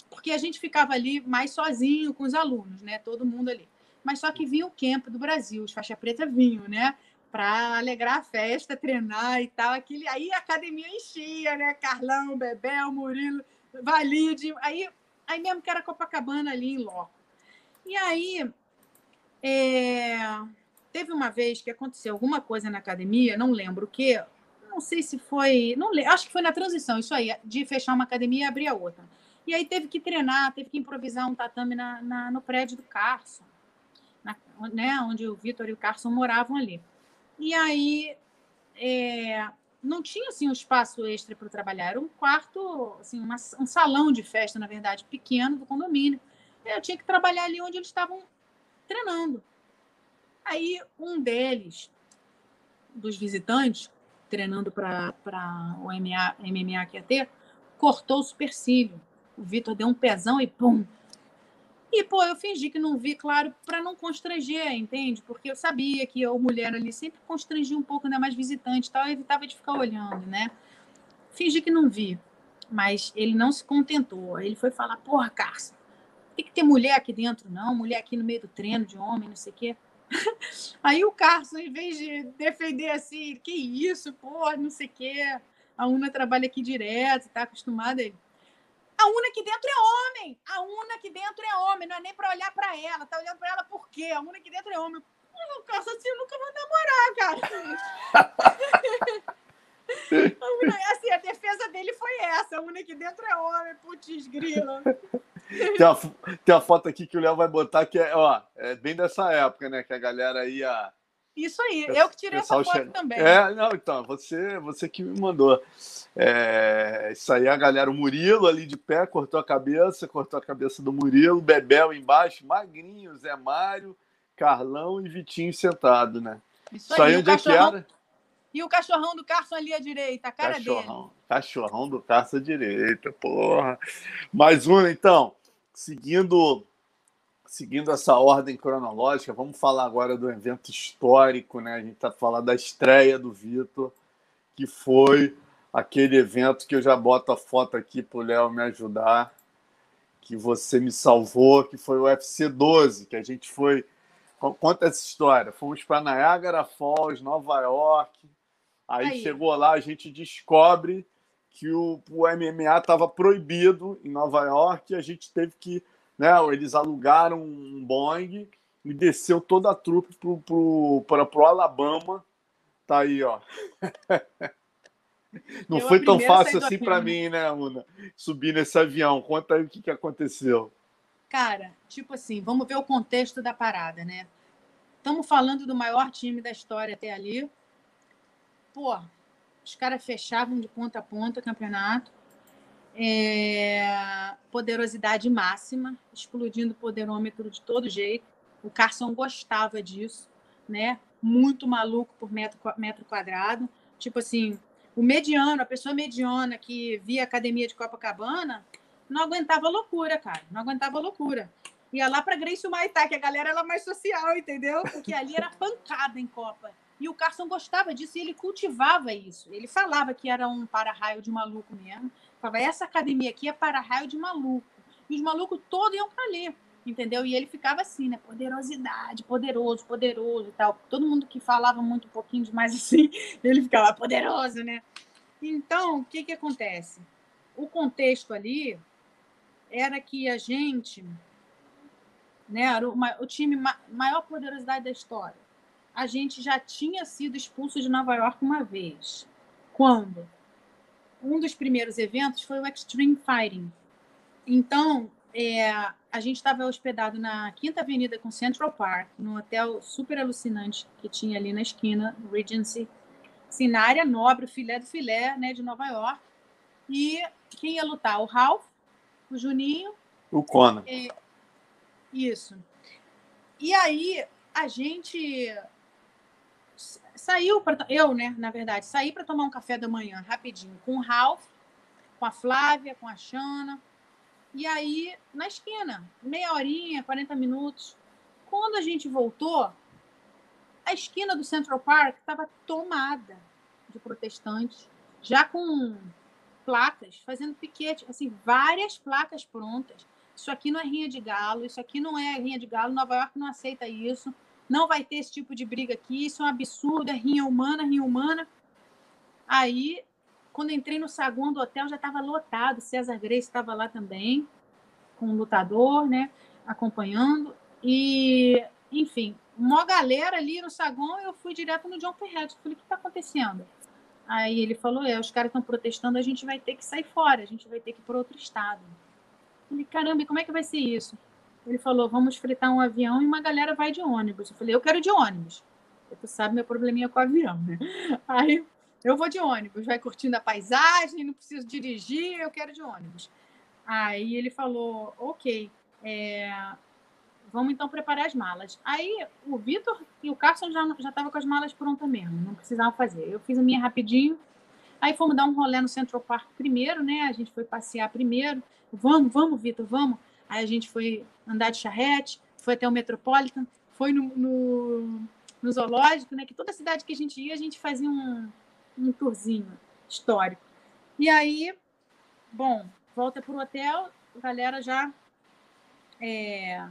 porque a gente ficava ali mais sozinho com os alunos, né? Todo mundo ali. Mas só que vinha o camp do Brasil, os faixa preta vinham, né? Para alegrar a festa, treinar e tal. Aquele, aí a academia enchia, né? Carlão, Bebel, Murilo, Valide. Aí, aí mesmo que era Copacabana ali em loco. E aí, é, teve uma vez que aconteceu alguma coisa na academia, não lembro o que, não sei se foi, não acho que foi na transição, isso aí, de fechar uma academia e abrir a outra. E aí teve que treinar, teve que improvisar um tatame na, na no prédio do Carson, na, né, onde o Vitor e o Carson moravam ali. E aí é, não tinha assim um espaço extra para trabalhar, era um quarto, assim, uma, um salão de festa, na verdade, pequeno do condomínio. Eu tinha que trabalhar ali onde eles estavam treinando. Aí um deles, dos visitantes, treinando para o MMA, MMA que ia ter, cortou o supercílio. O Vitor deu um pezão e pum. E, pô, eu fingi que não vi, claro, para não constranger, entende? Porque eu sabia que eu, mulher ali, sempre constrangia um pouco, ainda mais visitante e tal, eu evitava de ficar olhando, né? Fingi que não vi. Mas ele não se contentou. Ele foi falar, porra, Carça, tem que ter mulher aqui dentro, não, mulher aqui no meio do treino de homem, não sei o quê. Aí o Carson, em vez de defender assim, que isso, pô, não sei o quê, a Una trabalha aqui direto, tá acostumada aí. A Una aqui dentro é homem. A Una aqui dentro é homem. Não é nem para olhar para ela. Tá olhando para ela por quê? A Una aqui dentro é homem. Eu não caso assim, eu nunca vou namorar, cara. assim, a defesa dele foi essa. A Una aqui dentro é homem. Putz, grila. Tem uma, tem uma foto aqui que o Léo vai botar que é, ó, é bem dessa época, né? Que a galera ia isso aí, eu que tirei essa foto che... também. É, não, então, você, você que me mandou. É, isso aí, a galera, o Murilo ali de pé, cortou a cabeça, cortou a cabeça do Murilo, Bebel embaixo, magrinho, Zé Mário, Carlão e Vitinho sentado, né? Isso, isso aí, onde é que era? E o cachorrão do Carson ali à direita, a cara cachorrão, dele. Cachorrão do Carson à direita, porra. Mais um, então. Seguindo, seguindo essa ordem cronológica, vamos falar agora do evento histórico, né? A gente está falando da estreia do Vitor, que foi aquele evento que eu já boto a foto aqui para o Léo me ajudar, que você me salvou, que foi o UFC 12, que a gente foi. Conta essa história. Fomos para Niagara Falls, Nova York. Aí, Aí, chegou lá, a gente descobre que o, o MMA estava proibido em Nova York e a gente teve que. Né, eles alugaram um Boeing e desceu toda a trupe para pro, pro, pro Alabama. Tá aí, ó. Não eu foi tão fácil assim para mim, né, Una? Subir nesse avião. Conta aí o que, que aconteceu. Cara, tipo assim, vamos ver o contexto da parada, né? Estamos falando do maior time da história até ali. Pô, os caras fechavam de ponta a ponta o campeonato. É... Poderosidade máxima, explodindo o poderômetro de todo jeito. O Carson gostava disso, né? Muito maluco por metro, metro quadrado. Tipo assim, o mediano, a pessoa mediana que via academia de Copacabana, não aguentava loucura, cara. Não aguentava loucura. Ia lá para Grace Maitá, que a galera era mais social, entendeu? Porque ali era pancada em Copa. E o Carson gostava disso e ele cultivava isso. Ele falava que era um para-raio de maluco mesmo. Falava, essa academia aqui é para-raio de maluco. E os malucos todos iam para ali, entendeu? E ele ficava assim, né? Poderosidade, poderoso, poderoso e tal. Todo mundo que falava muito um pouquinho demais assim, ele ficava poderoso, né? Então, o que que acontece? O contexto ali era que a gente, né, era o, o time ma maior poderosidade da história. A gente já tinha sido expulso de Nova York uma vez. Quando? Um dos primeiros eventos foi o Extreme Fighting. Então, é, a gente estava hospedado na Quinta Avenida com Central Park, num hotel super alucinante que tinha ali na esquina, Regency, assim, na área nobre, o filé do filé né, de Nova York. E quem ia lutar? O Ralph, o Juninho. O Conan. É, isso. E aí a gente saiu para eu, né, na verdade, saí para tomar um café da manhã rapidinho com o Ralph, com a Flávia, com a Xana. E aí, na esquina, meia horinha, 40 minutos. Quando a gente voltou, a esquina do Central Park estava tomada de protestantes, já com placas, fazendo piquete, assim, várias placas prontas. Isso aqui não é rinha de galo, isso aqui não é rinha de galo, Nova York não aceita isso, não vai ter esse tipo de briga aqui, isso é um absurdo, é rinha humana, rinha humana. Aí, quando entrei no saguão do hotel, já estava lotado, César Grace estava lá também, com um lutador, né, acompanhando, e, enfim, uma galera ali no saguão, eu fui direto no John Ferret, falei, o que está acontecendo? Aí ele falou: é, os caras estão protestando, a gente vai ter que sair fora, a gente vai ter que ir para outro estado. Eu falei: caramba, e como é que vai ser isso? Ele falou: vamos fritar um avião e uma galera vai de ônibus. Eu falei: eu quero de ônibus. Tu sabe meu probleminha com o avião, né? Aí eu vou de ônibus, vai curtindo a paisagem, não preciso dirigir, eu quero de ônibus. Aí ele falou: ok, é, vamos então preparar as malas. Aí o Vitor e o Carson já estavam com as malas prontas mesmo, não precisavam fazer. Eu fiz a minha rapidinho. Aí fomos dar um rolê no Central Park primeiro, né? A gente foi passear primeiro. Vamos, vamos, Vitor, vamos. Aí a gente foi andar de charrete, foi até o Metropolitan, foi no, no, no zoológico, né? Que toda cidade que a gente ia, a gente fazia um, um tourzinho histórico. E aí, bom, volta para o hotel, a galera já é,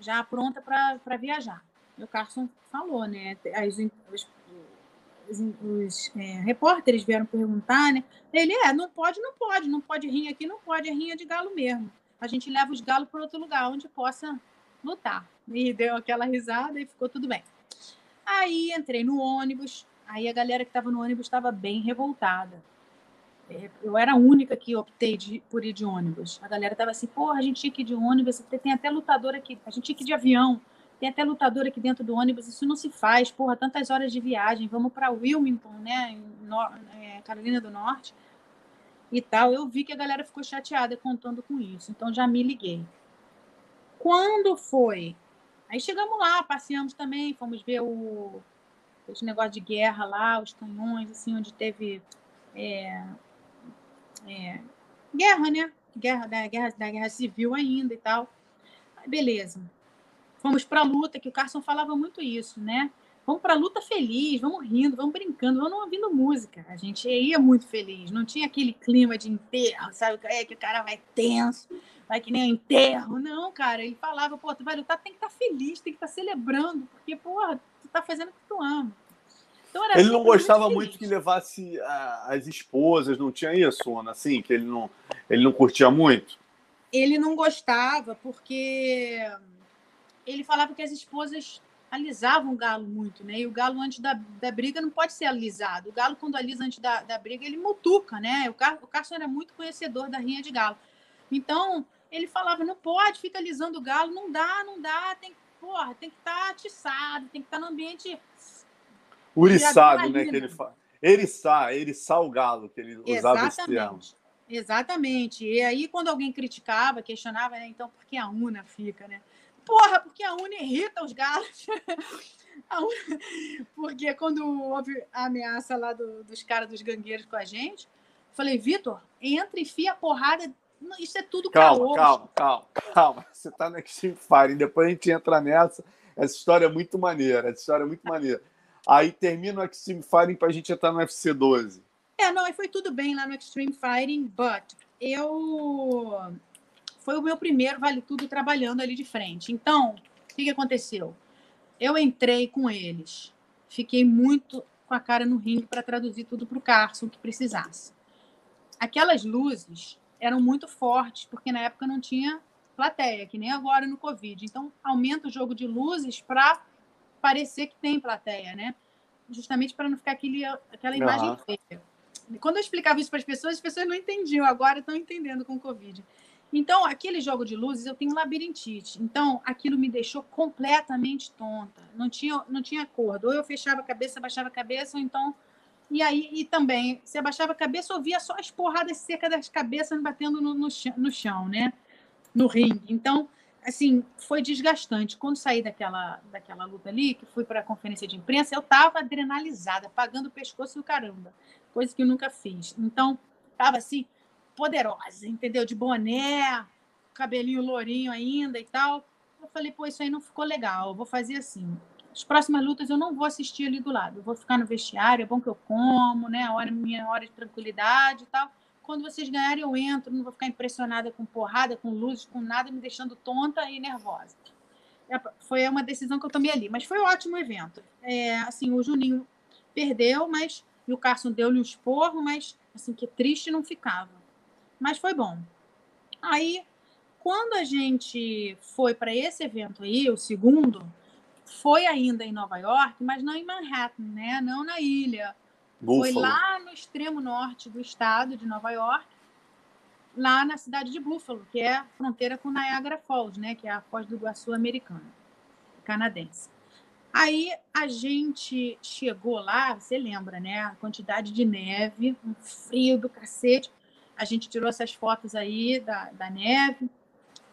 já pronta para viajar. o Carson falou, né? As, os, os, os é, repórteres vieram perguntar, né? Ele é, não pode, não pode, não pode rinha aqui, não pode, é rinha de galo mesmo. A gente leva os galos para outro lugar onde possa lutar. E deu aquela risada e ficou tudo bem. Aí entrei no ônibus, aí a galera que estava no ônibus estava bem revoltada. é, eu era a única que optei de, por ir de ônibus. A galera tava assim, porra, a gente tinha que ir de ônibus, tem até lutador aqui, a gente tinha que ir de avião, tem até lutador aqui dentro do ônibus, isso não se faz, porra, tantas horas de viagem, vamos para Wilmington, né, no, é, Carolina do Norte e tal. Eu vi que a galera ficou chateada contando com isso, então já me liguei. Quando foi? Aí chegamos lá, passeamos também, fomos ver o, esse negócio de guerra lá, os canhões, assim, onde teve é, é, guerra, né? Guerra da, guerra da guerra civil ainda e tal. Beleza. Fomos para a luta, que o Carson falava muito isso, né? Vamos para a luta feliz, vamos rindo, vamos brincando, vamos ouvindo música. A gente ia muito feliz, não tinha aquele clima de enterro, sabe? É que o cara vai tenso, vai que nem um enterro. Não, cara, ele falava, pô, tu vai lutar, tem que estar tá feliz, tem que estar tá celebrando, porque, porra, tu tá fazendo o que tu ama. Então, ele não gostava muito, muito que levasse a, as esposas, não tinha isso, Ana, assim, que ele não, ele não curtia muito? Ele não gostava porque ele falava que as esposas alisavam o galo muito, né? E o galo antes da, da briga não pode ser alisado. O galo, quando alisa antes da, da briga, ele mutuca, né? O, Car o Carson era muito conhecedor da rinha de galo. Então, ele falava, não pode, fica alisando o galo, não dá, não dá, tem, porra, tem que estar tá atiçado, tem que estar tá no ambiente Uriçado, né? Que ele fala. Eriçar, eriçar o galo, que ele usava esse termo. Exatamente. E aí, quando alguém criticava, questionava, né? Então, por que a UNA fica, né? Porra, porque a UNA irrita os galos. UNA... Porque quando houve a ameaça lá do, dos caras dos gangueiros com a gente, falei, Vitor, entra e fia a porrada. Isso é tudo calma. Calma, calma, calma. Você tá no Extreme Fire, depois a gente entra nessa. Essa história é muito maneira, essa história é muito maneira. Aí termina o Extreme Fighting para a gente entrar no UFC 12. É, não, e foi tudo bem lá no Extreme Fighting, but eu. Foi o meu primeiro Vale Tudo trabalhando ali de frente. Então, o que, que aconteceu? Eu entrei com eles, fiquei muito com a cara no ringue para traduzir tudo para o Carson que precisasse. Aquelas luzes eram muito fortes, porque na época não tinha plateia, que nem agora no Covid. Então, aumenta o jogo de luzes para parecer que tem plateia, né? Justamente para não ficar aquele, aquela imagem uhum. feia. Quando eu explicava isso para as pessoas, as pessoas não entendiam, agora estão entendendo com o Covid. Então, aquele jogo de luzes, eu tenho labirintite. Então, aquilo me deixou completamente tonta. Não tinha, não tinha acordo. Ou eu fechava a cabeça, abaixava a cabeça, ou então. E aí, e também, se abaixava a cabeça, eu via só as porradas secas das cabeças batendo no, no, chão, no chão, né? No ringue. Então, assim, foi desgastante. Quando saí daquela, daquela luta ali, que fui para a conferência de imprensa, eu estava adrenalizada, pagando o pescoço e o caramba, coisa que eu nunca fiz. Então, estava assim, poderosa, entendeu? De boné, cabelinho lourinho ainda e tal. Eu falei, pô, isso aí não ficou legal, eu vou fazer assim. As próximas lutas eu não vou assistir ali do lado, eu vou ficar no vestiário, é bom que eu como, né? Hora, minha hora de tranquilidade e tal quando vocês ganharem, eu entro, não vou ficar impressionada com porrada, com luzes, com nada, me deixando tonta e nervosa. É, foi uma decisão que eu tomei ali, mas foi um ótimo evento. É, assim, o Juninho perdeu, mas e o Carson deu-lhe um esporro, mas assim que triste não ficava. Mas foi bom. Aí, quando a gente foi para esse evento aí, o segundo, foi ainda em Nova York, mas não em Manhattan, né? Não na ilha. Buffalo. Foi lá no extremo norte do estado de Nova York, lá na cidade de Buffalo, que é a fronteira com Niagara Falls, né? Que é a Foz do Iguaçu americana, canadense. Aí a gente chegou lá, você lembra, né? A quantidade de neve, um frio do cacete. A gente tirou essas fotos aí da, da neve,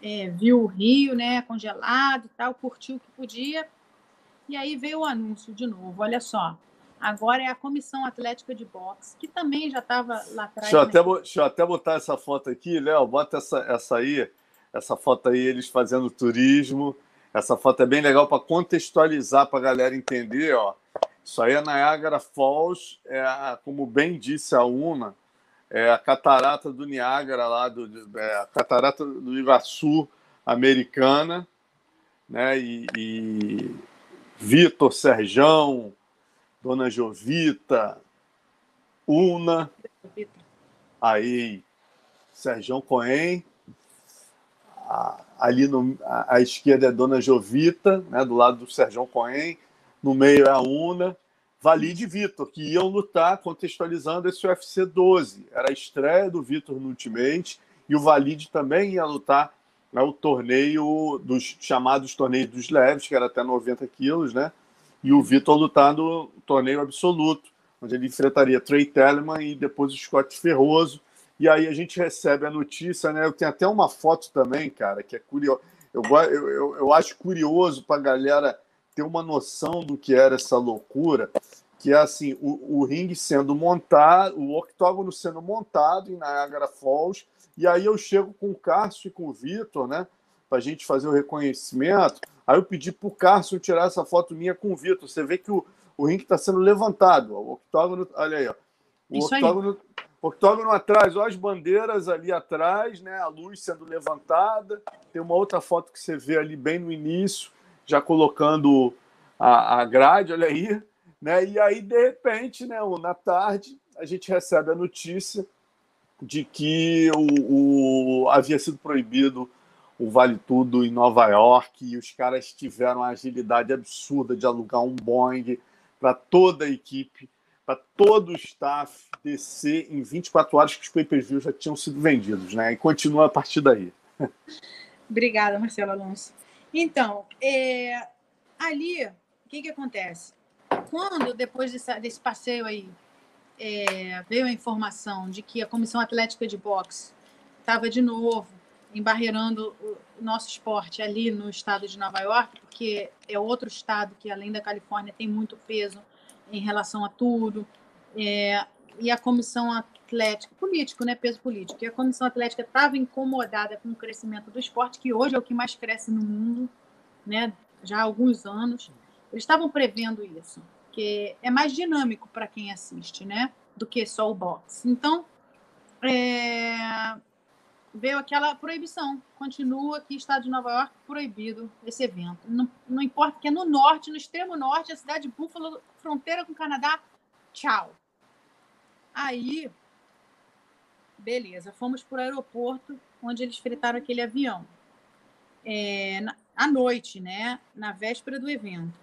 é, viu o rio, né? Congelado e tal, curtiu o que podia. E aí veio o anúncio de novo. Olha só, Agora é a Comissão Atlética de Boxe, que também já estava lá atrás. Deixa eu, até, deixa eu até botar essa foto aqui, Léo. Bota essa, essa aí, essa foto aí, eles fazendo turismo. Essa foto é bem legal para contextualizar para a galera entender. Ó. Isso aí é Niagara Falls, é como bem disse a Una, é a catarata do Niágara lá, do, é a catarata do Iguaçu americana, né? E, e Vitor, Serjão, Dona Jovita, Una, aí Sérgio Cohen, ali no, a, à esquerda é Dona Jovita, né, do lado do Sérgio Cohen, no meio é a Una, Valide e Vitor, que iam lutar contextualizando esse UFC 12. Era a estreia do Vitor no Ultimate e o Valide também ia lutar né, o torneio dos chamados torneios dos leves, que era até 90 quilos, né? E o Vitor lutar no torneio absoluto, onde ele enfrentaria Trey Telemann e depois o Scott Ferroso. E aí a gente recebe a notícia, né? Eu tenho até uma foto também, cara, que é curioso. Eu, eu, eu, eu acho curioso para a galera ter uma noção do que era essa loucura, que é assim, o, o ringue sendo montado, o octógono sendo montado em Niagara Falls, e aí eu chego com o Cássio e com o Vitor, né, para a gente fazer o reconhecimento. Aí eu pedi para o Cássio tirar essa foto minha com o Vitor. Você vê que o, o ringue está sendo levantado. O octógono, olha aí, ó. O Isso octógono, aí. octógono atrás, olha as bandeiras ali atrás, né? A luz sendo levantada. Tem uma outra foto que você vê ali bem no início já colocando a, a grade, olha aí. Né? E aí, de repente, né, na tarde, a gente recebe a notícia de que o, o, havia sido proibido o Vale Tudo em Nova York e os caras tiveram a agilidade absurda de alugar um Boeing para toda a equipe, para todo o staff descer em 24 horas que os pay-per-views já tinham sido vendidos, né? E continua a partir daí. Obrigada, Marcelo Alonso. Então, é, ali, o que, que acontece? Quando, depois desse, desse passeio aí, é, veio a informação de que a Comissão Atlética de Boxe estava de novo embarreirando o nosso esporte ali no estado de Nova York, porque é outro estado que, além da Califórnia, tem muito peso em relação a tudo. É, e a Comissão Atlética, político, né? Peso político. E a Comissão Atlética estava incomodada com o crescimento do esporte, que hoje é o que mais cresce no mundo, né? Já há alguns anos. Eles estavam prevendo isso, que é mais dinâmico para quem assiste, né? Do que só o boxe. Então, é... veio aquela proibição. Continua aqui, Estado de Nova York, proibido esse evento. Não, não importa que é no norte, no extremo norte, a cidade de Buffalo, fronteira com o Canadá, tchau. Aí Beleza, fomos para o aeroporto, onde eles fretaram aquele avião. É, na, à noite, né? Na véspera do evento.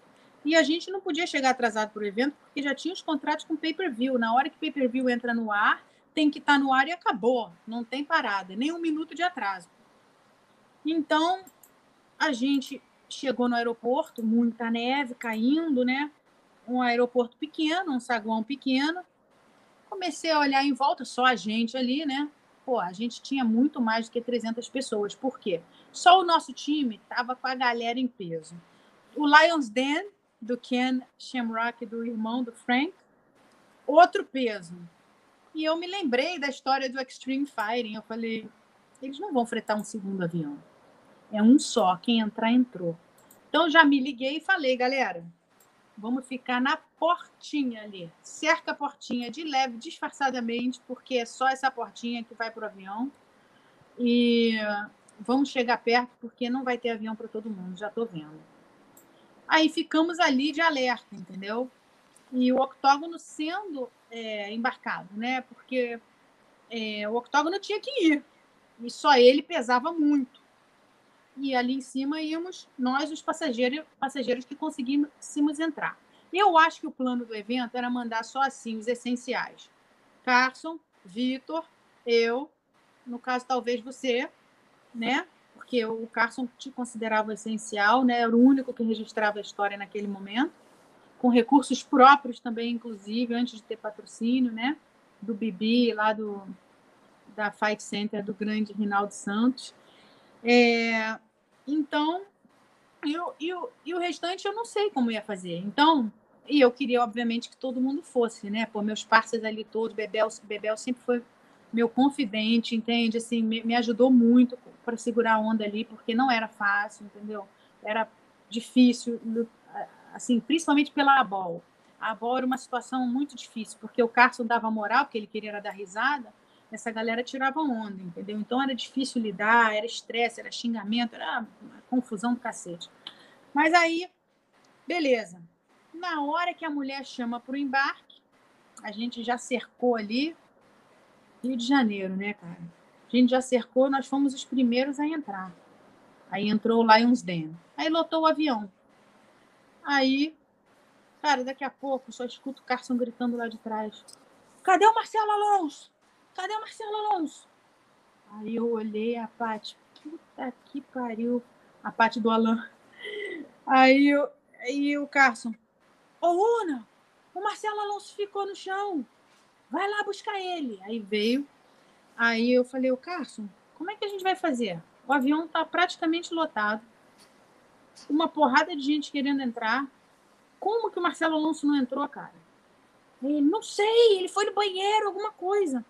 E a gente não podia chegar atrasado para o evento, porque já tinha os contratos com pay-per-view. Na hora que pay-per-view entra no ar, tem que estar tá no ar e acabou. Não tem parada, nem um minuto de atraso. Então, a gente chegou no aeroporto, muita neve caindo, né? Um aeroporto pequeno, um saguão pequeno comecei a olhar em volta, só a gente ali, né? Pô, a gente tinha muito mais do que 300 pessoas. Por quê? Só o nosso time estava com a galera em peso. O Lions Den, do Ken Shamrock, do irmão do Frank, outro peso. E eu me lembrei da história do Extreme Fighting. Eu falei, eles não vão fretar um segundo avião. É um só. Quem entrar, entrou. Então já me liguei e falei, galera, Vamos ficar na portinha ali. Cerca a portinha de leve, disfarçadamente, porque é só essa portinha que vai para o avião. E vamos chegar perto, porque não vai ter avião para todo mundo, já estou vendo. Aí ficamos ali de alerta, entendeu? E o octógono sendo é, embarcado, né? Porque é, o octógono tinha que ir. E só ele pesava muito e ali em cima íamos nós, os passageiros, passageiros que conseguimos entrar. Eu acho que o plano do evento era mandar só assim os essenciais. Carson, Vitor, eu, no caso talvez você, né? Porque o Carson te considerava essencial, né? Era o único que registrava a história naquele momento, com recursos próprios também, inclusive, antes de ter patrocínio, né? Do Bibi, lá do da Fight Center do grande Rinaldo Santos. É, então, eu, eu, e o restante eu não sei como ia fazer. Então, e eu queria, obviamente, que todo mundo fosse, né? Pô, meus parceiros ali todos, Bebel, Bebel sempre foi meu confidente, entende? Assim, me, me ajudou muito para segurar a onda ali, porque não era fácil, entendeu? Era difícil, assim, principalmente pela Abol. A Abol era uma situação muito difícil, porque o Carson dava moral, porque ele queria dar risada, essa galera tirava onda, entendeu? Então era difícil lidar, era estresse, era xingamento, era confusão do cacete. Mas aí, beleza. Na hora que a mulher chama para o embarque, a gente já cercou ali Rio de Janeiro, né, cara? A gente já cercou, nós fomos os primeiros a entrar. Aí entrou o Lions Den. Aí lotou o avião. Aí Cara, daqui a pouco só escuto o Carson gritando lá de trás. Cadê o Marcelo Alonso? Cadê o Marcelo Alonso? Aí eu olhei a Paty. Puta que pariu. A Paty do Alan. Aí, aí o Carson. Ô, Una, o Marcelo Alonso ficou no chão. Vai lá buscar ele. Aí veio. Aí eu falei, o Carson, como é que a gente vai fazer? O avião está praticamente lotado. Uma porrada de gente querendo entrar. Como que o Marcelo Alonso não entrou, cara? Ele, não sei, ele foi no banheiro, alguma coisa.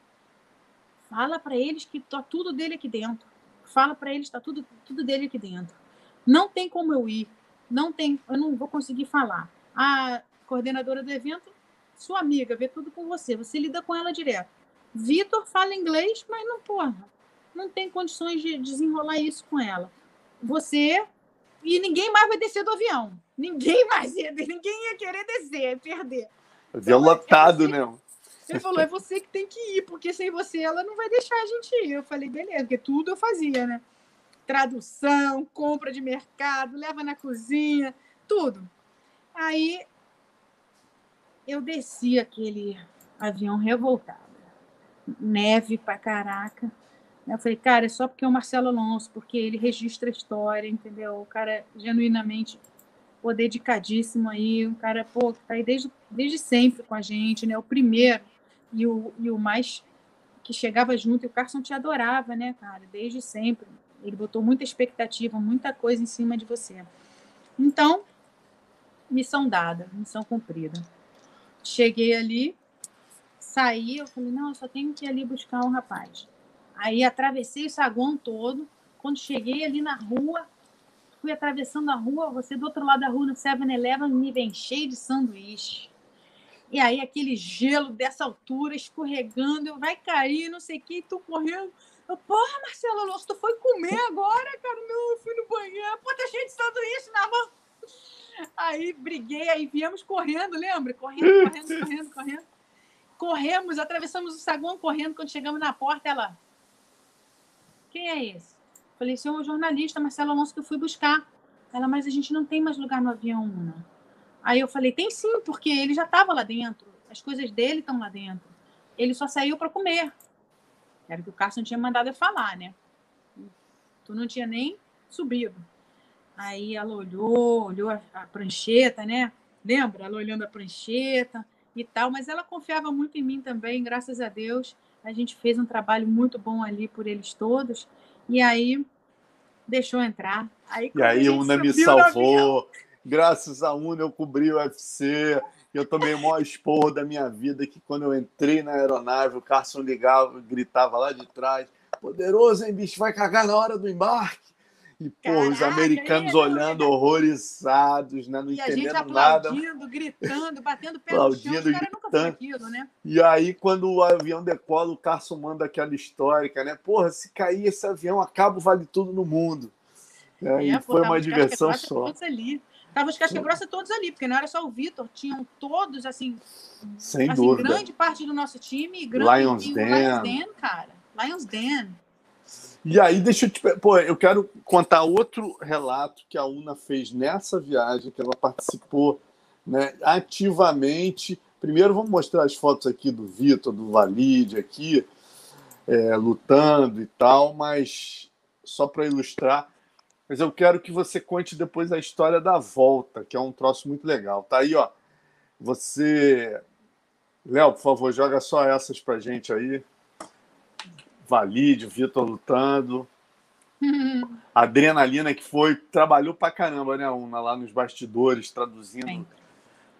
Fala para eles que tá tudo dele aqui dentro. Fala para eles que tá tudo, tudo dele aqui dentro. Não tem como eu ir. Não tem, eu não vou conseguir falar. A coordenadora do evento, sua amiga, vê tudo com você. Você lida com ela direto. Vitor fala inglês, mas não, porra, não tem condições de desenrolar isso com ela. Você e ninguém mais vai descer do avião. Ninguém mais ia, ninguém ia querer descer, perder. Avião então, lotado, é né? Ele falou, é você que tem que ir, porque sem você ela não vai deixar a gente ir. Eu falei, beleza, porque tudo eu fazia, né? Tradução, compra de mercado, leva na cozinha, tudo. Aí eu desci aquele avião revoltado. Neve pra caraca. Eu falei, cara, é só porque é o Marcelo Alonso, porque ele registra a história, entendeu? O cara genuinamente pô, dedicadíssimo aí, um cara, pô, que tá aí desde, desde sempre com a gente, né? O primeiro e o, e o mais que chegava junto, e o Carson te adorava, né, cara? Desde sempre. Ele botou muita expectativa, muita coisa em cima de você. Então, missão dada, missão cumprida. Cheguei ali, saí, eu falei, não, eu só tenho que ir ali buscar um rapaz. Aí atravessei o saguão todo. Quando cheguei ali na rua, fui atravessando a rua, você do outro lado da rua no 7-Eleven me vem cheio de sanduíche. E aí aquele gelo dessa altura escorregando, eu vai cair, não sei o que, tu correndo. Eu, Porra, Marcelo Alonso, tu foi comer agora, cara? Não, eu fui no banheiro. Pô, tá cheio de sanduíche na mão. Aí briguei, aí viemos correndo, lembra? Correndo, correndo, correndo, correndo. Corremos, atravessamos o saguão correndo. Quando chegamos na porta, ela. Quem é esse? Falei, um jornalista, Marcelo Alonso, que eu fui buscar. Ela, mas a gente não tem mais lugar no avião, Una. Aí eu falei, tem sim, porque ele já estava lá dentro. As coisas dele estão lá dentro. Ele só saiu para comer. Era o que o Carson tinha mandado eu falar, né? Tu não tinha nem subido. Aí ela olhou, olhou a, a prancheta, né? Lembra? Ela olhando a prancheta e tal, mas ela confiava muito em mim também, graças a Deus. A gente fez um trabalho muito bom ali por eles todos. E aí deixou entrar. Aí, e aí Una me salvou. Graças a Una eu cobri o UFC. Eu tomei o maior esporro da minha vida que quando eu entrei na aeronave, o Carson ligava, gritava lá de trás, poderoso, hein, bicho, vai cagar na hora do embarque. E, pô, Caraca, os americanos é, olhando é. horrorizados, né? Não e entendendo a gente aplaudindo, nada. gritando, batendo pé no chão. Os caras nunca foi aquilo, né? E aí, quando o avião decola, o Carson manda aquela histórica, né? Porra, se cair esse avião, acaba vale tudo no mundo. É, e pô, foi uma diversão só. Tava os casca grossa todos ali, porque não era só o Vitor, tinham todos, assim, Sem assim, dúvida. grande parte do nosso time, grande Lions Den. Lions Den, cara. Lions Den. E aí, deixa eu te. Pô, eu quero contar outro relato que a UNA fez nessa viagem, que ela participou né, ativamente. Primeiro, vamos mostrar as fotos aqui do Vitor, do Valide aqui, é, lutando e tal, mas só para ilustrar. Mas eu quero que você conte depois a história da volta, que é um troço muito legal. Tá aí, ó. Você. Léo, por favor, joga só essas pra gente aí. Valide, o Vitor lutando. A adrenalina que foi, trabalhou pra caramba, né, Una, lá nos bastidores, traduzindo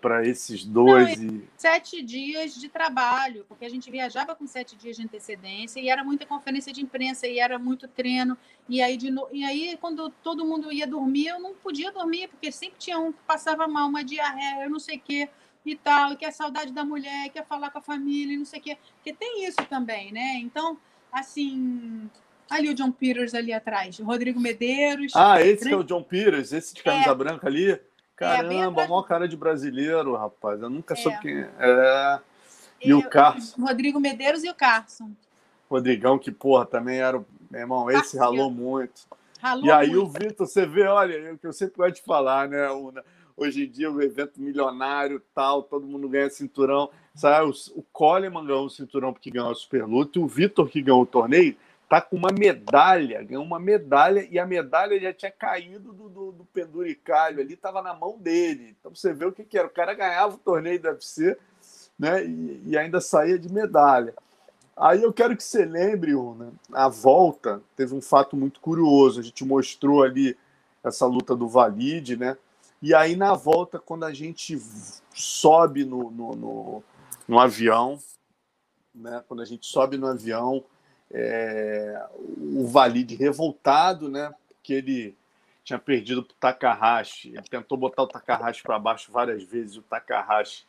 para esses dois. Não, e... Sete dias de trabalho, porque a gente viajava com sete dias de antecedência e era muita conferência de imprensa e era muito treino. E aí, de no... e aí, quando todo mundo ia dormir, eu não podia dormir, porque sempre tinha um que passava mal, uma diarreia, eu não sei o quê e tal, e que é saudade da mulher, quer falar com a família e não sei o quê. Porque tem isso também, né? Então assim. Ali o John Peters ali atrás, o Rodrigo Medeiros. Ah, esse que é o John Peters, esse de camisa é. branca ali. É, Caramba, é, maior cara de brasileiro, rapaz. Eu nunca é. soube quem é. é. E o Carson. Rodrigo Medeiros e o Carson. Rodrigão, que porra, também era. Meu irmão, esse ralou muito. Ralou e aí muito. o Vitor, você vê, olha, o que eu sempre gosto de falar, né? O, hoje em dia, o um evento milionário, tal, todo mundo ganha cinturão. Sabe? O Coleman ganhou o cinturão porque ganhou a Superluta, e o Vitor, que ganhou o torneio, tá com uma medalha, ganhou uma medalha, e a medalha já tinha caído do, do, do penduricalho ali, estava na mão dele. Então você vê o que, que era. O cara ganhava o torneio do UFC né? E, e, ainda saía de medalha. Aí eu quero que você lembre, Una, a volta teve um fato muito curioso. A gente mostrou ali essa luta do Valide, né? E aí na volta, quando a gente sobe no, no, no, no avião, né? Quando a gente sobe no avião, é, o Valide revoltado, né? Porque ele tinha perdido para o Takahashi. Ele tentou botar o Takahashi para baixo várias vezes. O Takahashi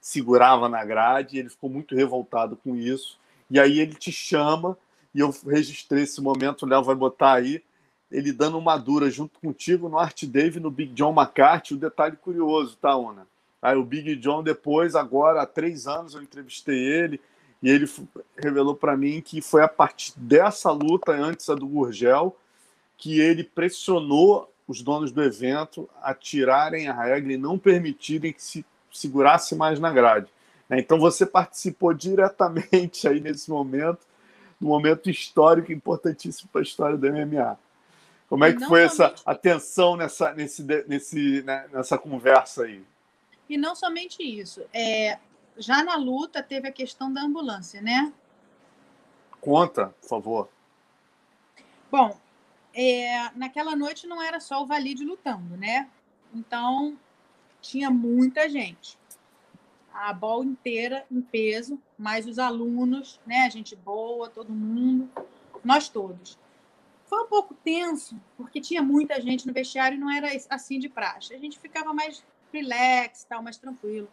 segurava na grade, ele ficou muito revoltado com isso. E aí ele te chama, e eu registrei esse momento, o Léo vai botar aí, ele dando uma dura junto contigo no Art Dave, no Big John McCarthy. O detalhe curioso, tá, Una? Aí o Big John, depois, agora, há três anos, eu entrevistei ele, e ele revelou para mim que foi a partir dessa luta, antes a do Gurgel, que ele pressionou os donos do evento a tirarem a regra e não permitirem que se segurasse mais na grade. Né? Então você participou diretamente aí nesse momento, um momento histórico importantíssimo para a história do MMA. Como é que foi somente... essa atenção nessa, nesse, nesse, né, nessa conversa aí? E não somente isso. É, já na luta teve a questão da ambulância, né? Conta, por favor. Bom, é, naquela noite não era só o Valide lutando, né? Então tinha muita gente. A bola inteira em peso, mais os alunos, né? Gente boa, todo mundo, nós todos. Foi um pouco tenso, porque tinha muita gente no vestiário e não era assim de praxe. A gente ficava mais relax, tal, mais tranquilo.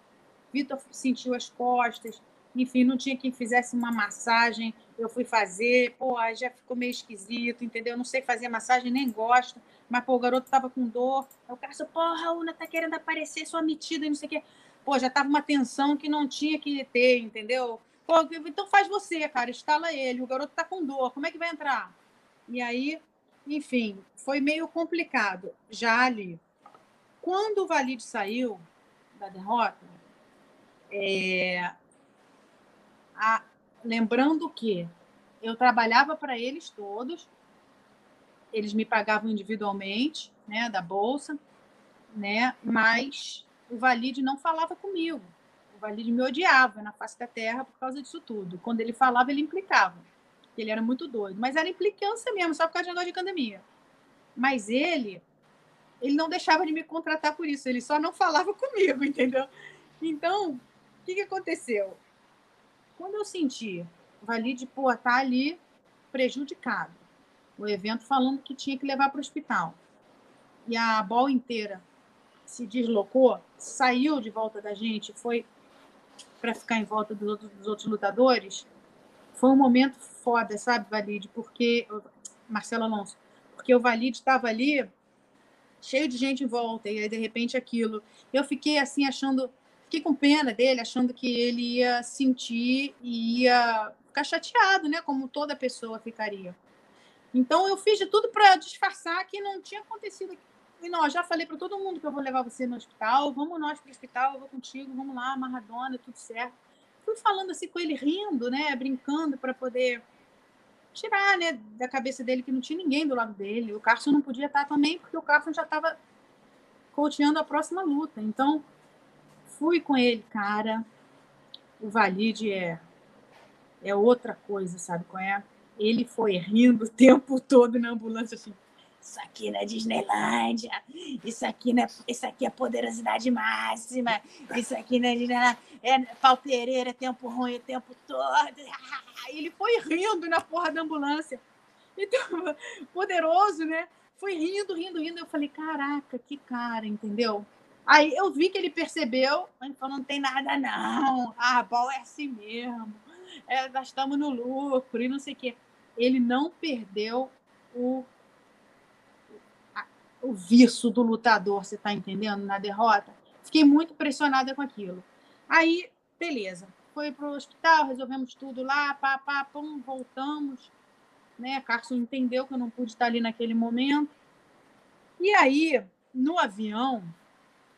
Vitor sentiu as costas, enfim, não tinha quem fizesse uma massagem, eu fui fazer, pô, aí já ficou meio esquisito, entendeu? Não sei fazer massagem, nem gosto, mas, pô, o garoto tava com dor, aí o cara falou, porra, a Una tá querendo aparecer, sua metida e não sei o quê. Pô, já tava uma tensão que não tinha que ter, entendeu? Pô, então faz você, cara, instala ele, o garoto tá com dor, como é que vai entrar? E aí, enfim, foi meio complicado já ali. Quando o Valide saiu da derrota, é, a, lembrando que eu trabalhava para eles todos, eles me pagavam individualmente, né, da bolsa, né, mas o Valide não falava comigo. O Valide me odiava na face da terra por causa disso tudo. Quando ele falava, ele implicava. Ele era muito doido, mas era implicância mesmo, só por causa de negócio de academia. Mas ele, ele não deixava de me contratar por isso, ele só não falava comigo, entendeu? Então, o que, que aconteceu? Quando eu senti Valide, pô, tá ali prejudicado, o evento falando que tinha que levar para o hospital, e a bola inteira se deslocou, saiu de volta da gente, foi para ficar em volta dos outros, dos outros lutadores, foi um momento foda, sabe, Valide? Porque. Marcelo Alonso, porque o Valide estava ali cheio de gente em volta, e aí de repente aquilo. Eu fiquei assim achando Fiquei com pena dele, achando que ele ia sentir e ia ficar chateado, né? Como toda pessoa ficaria. Então eu fiz de tudo para disfarçar que não tinha acontecido. E não, já falei para todo mundo que eu vou levar você no hospital, vamos nós para o hospital, eu vou contigo, vamos lá, Maradona, tudo certo. Fui falando assim com ele, rindo, né? Brincando para poder tirar, né, da cabeça dele que não tinha ninguém do lado dele. O Carson não podia estar também, porque o Carson já estava coachando a próxima luta. Então, fui com ele, cara. O Valide é, é outra coisa, sabe qual é? Ele foi rindo o tempo todo na ambulância, assim. Isso aqui não é Disneylândia, isso aqui, não é, isso aqui é poderosidade máxima, isso aqui não é é pau Pereira, tempo ruim o tempo todo. Ele foi rindo na porra da ambulância. Então, poderoso, né? Foi rindo, rindo, rindo. Eu falei, caraca, que cara, entendeu? Aí eu vi que ele percebeu, ele falou, não tem nada não, a bola é assim mesmo, é, nós estamos no lucro e não sei o quê. Ele não perdeu o, o viço do lutador, você está entendendo, na derrota. Fiquei muito pressionada com aquilo. Aí, beleza, foi para o hospital, resolvemos tudo lá, pá, pá, pum, voltamos. Né? Carson entendeu que eu não pude estar ali naquele momento. E aí, no avião,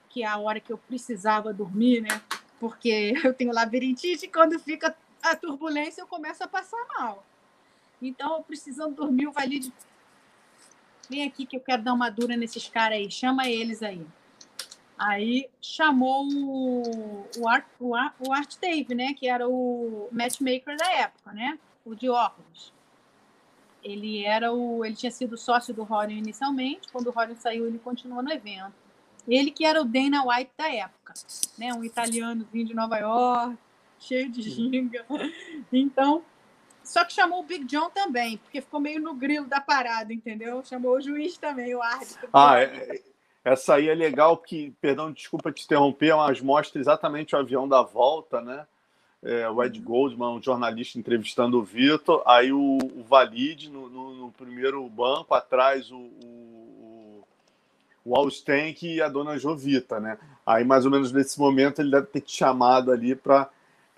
que é a hora que eu precisava dormir, né? Porque eu tenho labirintite e quando fica a turbulência eu começo a passar mal. Então, eu precisando dormir, o Valide vem aqui que eu quero dar uma dura nesses caras aí, chama eles aí. Aí chamou o, o, Art, o, o Art Dave, né? Que era o matchmaker da época, né? O de óculos. Ele era o. Ele tinha sido sócio do Rorion inicialmente. Quando o Rorion saiu, ele continuou no evento. Ele que era o Dana White da época, né? Um italiano vindo de Nova York, cheio de ginga. Então, só que chamou o Big John também, porque ficou meio no grilo da parada, entendeu? Chamou o juiz também, o árbitro. Ah, é, essa aí é legal, que, perdão, desculpa te interromper, mas mostra exatamente o avião da volta, né? É, o Ed Goldman, um jornalista entrevistando o Vitor, aí o, o Valide no, no, no, primeiro banco, atrás o, o, o Alstenk e a dona Jovita, né? Aí, mais ou menos nesse momento, ele deve ter te chamado ali para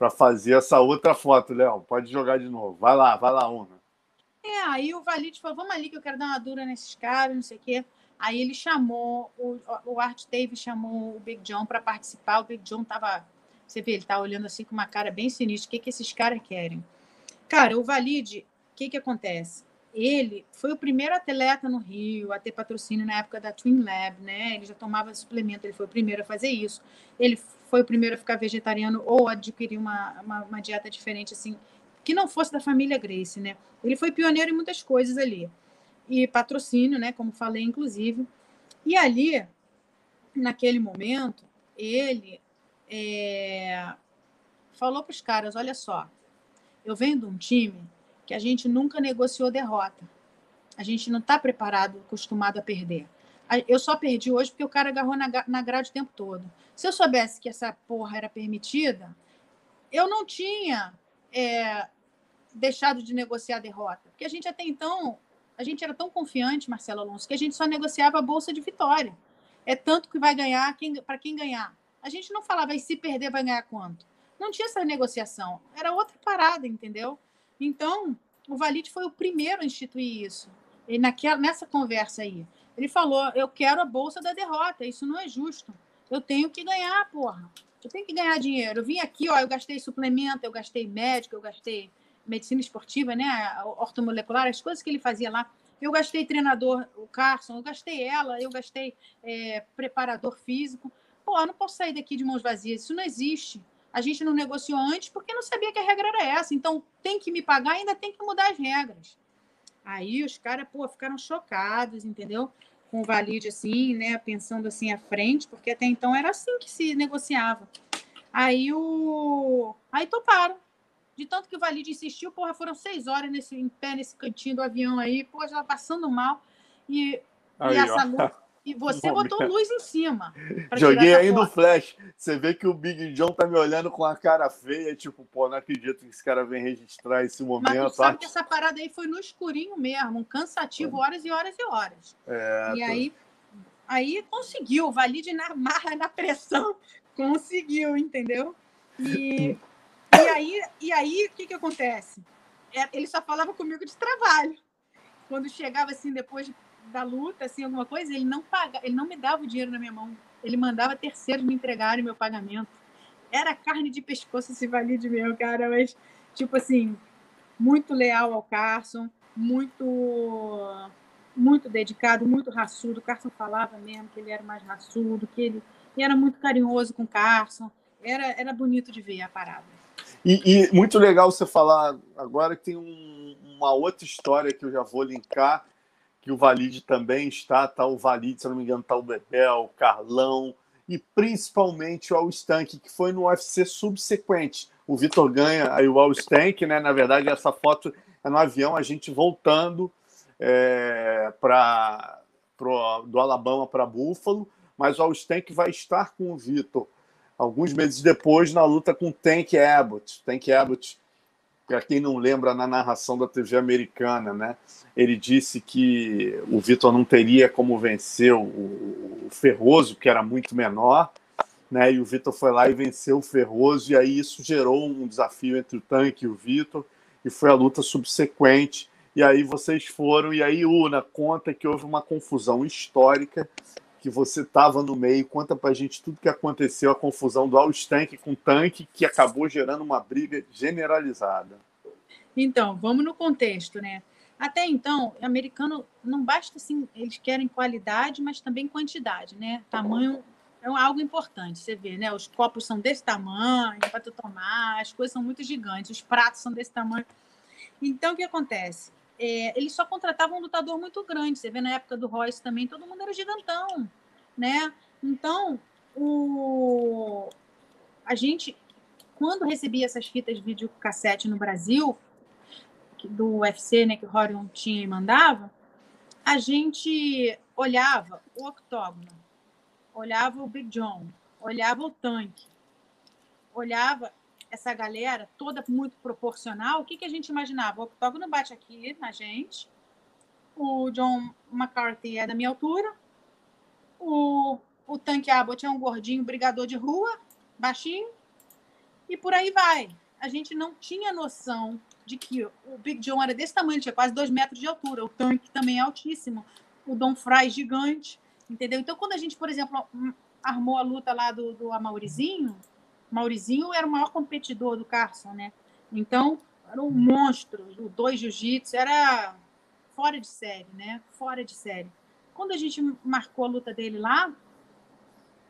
para fazer essa outra foto, Léo. Pode jogar de novo. Vai lá, vai lá, Una. É, aí o Valide falou: vamos ali que eu quero dar uma dura nesses caras, não sei o quê. Aí ele chamou, o, o Art Davis chamou o Big John para participar. O Big John tava, você vê, ele tá olhando assim com uma cara bem sinistra. O que, que esses caras querem? Cara, o Valide, o que, que acontece? Ele foi o primeiro atleta no Rio a ter patrocínio na época da Twin Lab, né? Ele já tomava suplemento, ele foi o primeiro a fazer isso. Ele foi o primeiro a ficar vegetariano ou adquirir uma, uma, uma, dieta diferente, assim, que não fosse da família Grace, né? Ele foi pioneiro em muitas coisas ali. E patrocínio, né? Como falei, inclusive. E ali, naquele momento, ele é, falou para os caras: olha só, eu venho de um time que a gente nunca negociou derrota. A gente não está preparado, acostumado a perder. Eu só perdi hoje porque o cara agarrou na, na grade o tempo todo. Se eu soubesse que essa porra era permitida, eu não tinha é, deixado de negociar a derrota. Porque a gente até então, a gente era tão confiante, Marcelo Alonso, que a gente só negociava a bolsa de vitória. É tanto que vai ganhar para quem ganhar. A gente não falava, e se perder, vai ganhar quanto? Não tinha essa negociação. Era outra parada, entendeu? Então, o Valide foi o primeiro a instituir isso. E naquela, nessa conversa aí. Ele falou: eu quero a bolsa da derrota, isso não é justo. Eu tenho que ganhar, porra. Eu tenho que ganhar dinheiro. Eu vim aqui, ó, eu gastei suplemento, eu gastei médico, eu gastei medicina esportiva, né? Ortomolecular, as coisas que ele fazia lá. Eu gastei treinador, o Carson, eu gastei ela, eu gastei é, preparador físico. Pô, eu não posso sair daqui de mãos vazias, isso não existe. A gente não negociou antes porque não sabia que a regra era essa. Então, tem que me pagar, ainda tem que mudar as regras. Aí os caras, pô, ficaram chocados, entendeu? Com o valide assim, né? Pensando assim à frente, porque até então era assim que se negociava. Aí o. Aí toparam. De tanto que o valide insistiu, porra, foram seis horas nesse, em pé nesse cantinho do avião aí, pô, já passando mal. E, aí, e essa luta e você botou luz em cima. Joguei aí no flash. Você vê que o Big John tá me olhando com a cara feia, tipo, pô, não acredito que esse cara vem registrar esse momento. Mas tu sabe que essa parada aí foi no escurinho mesmo, um cansativo, horas e horas e horas. É, e tô... aí, aí conseguiu, valide na marra, na pressão, conseguiu, entendeu? E, e aí, e aí, o que que acontece? É, ele só falava comigo de trabalho. Quando chegava assim, depois de da luta, assim, alguma coisa, ele não paga, ele não me dava o dinheiro na minha mão. Ele mandava terceiros me entregarem meu pagamento. Era carne de pescoço esse valide meu, cara, mas tipo assim, muito leal ao Carson, muito muito dedicado, muito raçudo. O Carson falava mesmo que ele era mais raçudo, que ele, ele era muito carinhoso com o Carson. Era, era bonito de ver a parada. E, e muito legal você falar agora que tem um, uma outra história que eu já vou linkar, que o Valide também está, tá o Valide, se não me engano, tá o Bebel, o Carlão e principalmente o Al Stank, que foi no UFC subsequente. O Vitor ganha aí o Al Stank, né? Na verdade, essa foto é no avião, a gente voltando é, para do Alabama para Buffalo, mas o Al Stank vai estar com o Vitor alguns meses depois na luta com o Tank Abbott. Tank Abbott para quem não lembra, na narração da TV americana, né? Ele disse que o Vitor não teria como vencer o, Ferroso, que era muito menor, né? E o Vitor foi lá e venceu o Ferroso, e aí isso gerou um desafio entre o Tanque e o Vitor, e foi a luta subsequente. E aí vocês foram, e aí Una conta que houve uma confusão histórica, que você estava no meio. Conta para a gente tudo que aconteceu, a confusão do All-Stank com o tanque, que acabou gerando uma briga generalizada. Então, vamos no contexto, né? Até então, americano não basta assim, eles querem qualidade, mas também quantidade, né? Tamanho é algo importante, você vê, né? Os copos são desse tamanho para tu tomar, as coisas são muito gigantes, os pratos são desse tamanho. Então, o que acontece? É, eles só contratavam um lutador muito grande. Você vê na época do Royce também, todo mundo era gigantão, né? Então, o... a gente, quando recebia essas fitas de videocassete no Brasil, do UFC, né, que o Horion tinha e mandava, a gente olhava o octógono, olhava o Big John, olhava o tanque, olhava essa galera toda muito proporcional, o que, que a gente imaginava? O octógono bate aqui na gente, o John McCarthy é da minha altura, o, o Tanque Abbott é um gordinho brigador de rua, baixinho, e por aí vai. A gente não tinha noção de que o Big John era desse tamanho, tinha quase dois metros de altura, o tanque também é altíssimo, o Don Fry gigante, entendeu? Então, quando a gente, por exemplo, armou a luta lá do, do Amaurizinho, Maurizinho era o maior competidor do Carson, né? Então, era um monstro. O dois jiu-jitsu era fora de série, né? Fora de série. Quando a gente marcou a luta dele lá,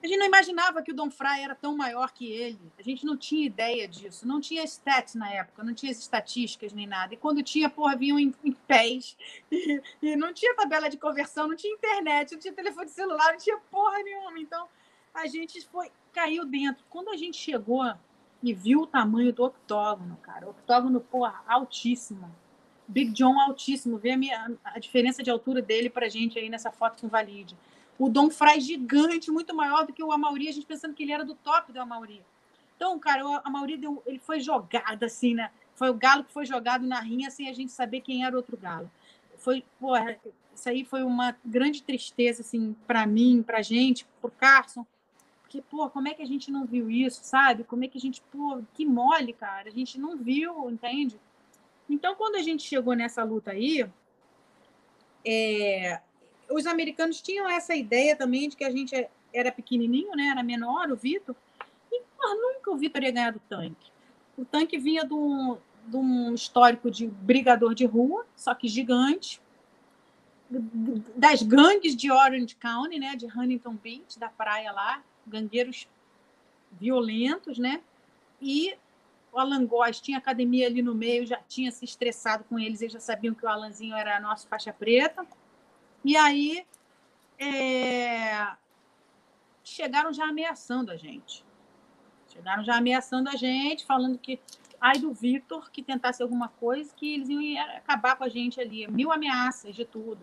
a gente não imaginava que o Don Fry era tão maior que ele. A gente não tinha ideia disso. Não tinha stats na época, não tinha estatísticas nem nada. E quando tinha, porra, vinham em, em pés. E, e, não tinha tabela de conversão, não tinha internet, não tinha telefone celular, não tinha porra nenhuma. Então, a gente foi caiu dentro. Quando a gente chegou e viu o tamanho do octógono, cara, octógono, porra, altíssimo. Big John altíssimo. Vê a, minha, a diferença de altura dele pra gente aí nessa foto com o Valide. O Dom Fry gigante, muito maior do que o Amauri, a gente pensando que ele era do top do Amauri. Então, cara, o Amauri deu, ele foi jogado assim, né? Foi o galo que foi jogado na rinha sem a gente saber quem era outro galo. Foi, porra, isso aí foi uma grande tristeza, assim, para mim, pra gente, pro Carson, porque, pô, como é que a gente não viu isso, sabe? Como é que a gente, pô, que mole, cara, a gente não viu, entende? Então, quando a gente chegou nessa luta aí, é, os americanos tinham essa ideia também de que a gente era pequenininho, né? Era menor, o Vitor. E nunca o Vitor ia ganhar do tanque. O tanque vinha de um, de um histórico de brigador de rua, só que gigante, das gangues de Orange County, né? De Huntington Beach, da praia lá gangueiros violentos, né? E o Alan Góes tinha academia ali no meio, já tinha se estressado com eles, eles já sabiam que o Alanzinho era nosso faixa preta. E aí é... chegaram já ameaçando a gente. Chegaram já ameaçando a gente, falando que ai do Vitor que tentasse alguma coisa, que eles iam acabar com a gente ali. Mil ameaças de tudo,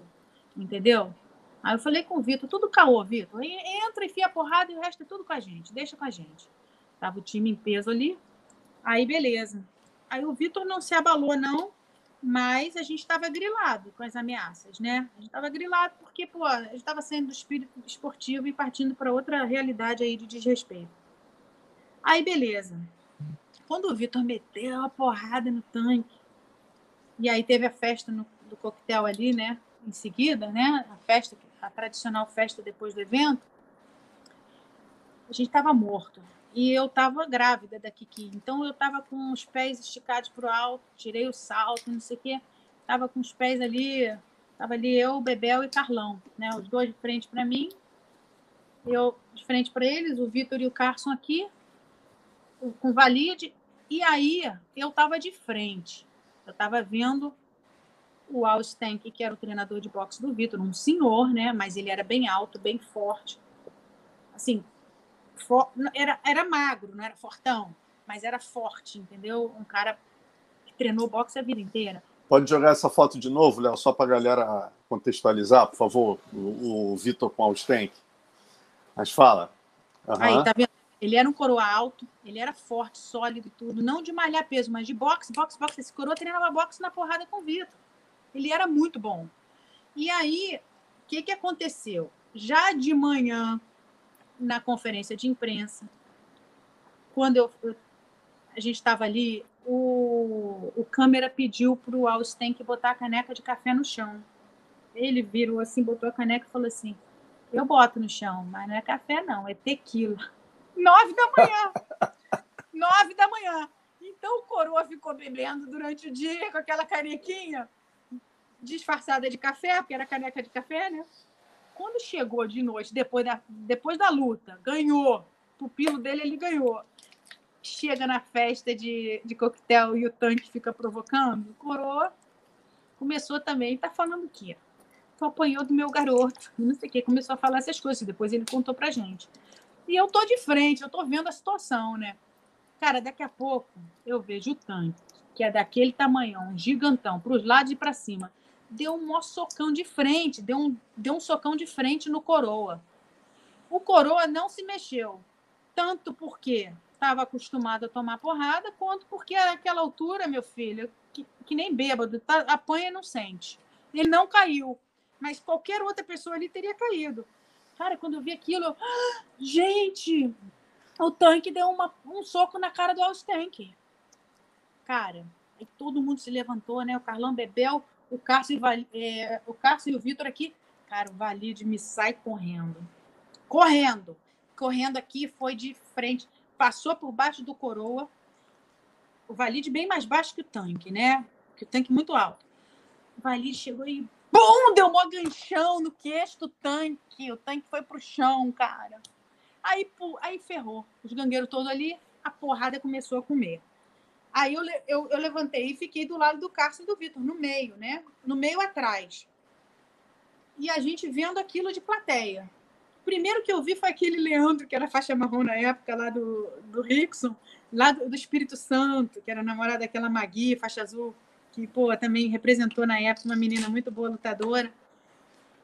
entendeu? Aí eu falei com o Vitor, tudo caô, Vitor. Entra, enfia a porrada e o resto é tudo com a gente, deixa com a gente. Tava o time em peso ali. Aí, beleza. Aí o Vitor não se abalou, não, mas a gente estava grilado com as ameaças, né? A gente estava grilado porque, pô, a gente estava saindo do espírito esportivo e partindo para outra realidade aí de desrespeito. Aí, beleza. Quando o Vitor meteu a porrada no tanque, e aí teve a festa no, do coquetel ali, né? Em seguida, né? A festa que a tradicional festa depois do evento, a gente estava morto. E eu estava grávida da Kiki. Então eu estava com os pés esticados para o alto, tirei o salto, não sei o quê. Estava com os pés ali, estava ali eu, Bebel e Carlão, né? Os dois de frente para mim, eu de frente para eles, o Vitor e o Carson aqui, com valide. E aí eu estava de frente. Eu estava vendo o Al Stank, que era o treinador de boxe do Vitor, um senhor, né? Mas ele era bem alto, bem forte. Assim, for... era, era magro, não era fortão, mas era forte, entendeu? Um cara que treinou boxe a vida inteira. Pode jogar essa foto de novo, Léo, só para a galera contextualizar, por favor, o, o Vitor com o Al Stank. Mas fala. Uhum. Aí, tá vendo? Ele era um coroa alto, ele era forte, sólido e tudo. Não de malhar peso, mas de boxe, boxe, boxe. Esse coroa treinava boxe na porrada com o Vitor. Ele era muito bom. E aí, o que, que aconteceu? Já de manhã, na conferência de imprensa, quando eu, eu a gente estava ali, o, o câmera pediu para o Alstenk botar a caneca de café no chão. Ele virou assim, botou a caneca e falou assim: Eu boto no chão, mas não é café, não, é tequila. Nove da manhã. Nove da manhã. Então o coroa ficou bebendo durante o dia com aquela canequinha disfarçada de café, porque era caneca de café, né? Quando chegou de noite, depois da, depois da luta, ganhou. O pupilo dele, ele ganhou. Chega na festa de, de coquetel e o tanque fica provocando. Coroa começou também, tá falando o quê? Tu apanhou do meu garoto, não sei o quê. Começou a falar essas coisas, depois ele contou pra gente. E eu tô de frente, eu tô vendo a situação, né? Cara, daqui a pouco eu vejo o tanque, que é daquele tamanhão, um gigantão, para os lados e para cima. Deu um socão de frente, deu um, deu um socão de frente no coroa. O coroa não se mexeu, tanto porque estava acostumado a tomar porrada, quanto porque naquela altura, meu filho, que, que nem bêbado, tá, apanha e não sente. Ele não caiu, mas qualquer outra pessoa ali teria caído. Cara, quando eu vi aquilo, eu... Ah, gente, o tanque deu uma, um soco na cara do Tank. Cara, aí todo mundo se levantou, né? O Carlão bebeu, o Cássio e, é, o, Cássio e o Vitor aqui. Cara, o Valide me sai correndo. Correndo. Correndo aqui, foi de frente. Passou por baixo do coroa. O Valide bem mais baixo que o tanque, né? Que o tanque muito alto. O Valide chegou e Bum! Deu um ganchão no queixo do tanque. O tanque foi pro chão, cara. Aí, aí ferrou. Os gangueiros todos ali, a porrada começou a comer. Aí eu, eu, eu levantei e fiquei do lado do Cássio e do Vitor, no meio, né? No meio atrás. E a gente vendo aquilo de plateia. O primeiro que eu vi foi aquele Leandro, que era faixa marrom na época, lá do, do Rickson, lá do, do Espírito Santo, que era namorada daquela Magui, faixa azul que pô, também representou na época uma menina muito boa lutadora.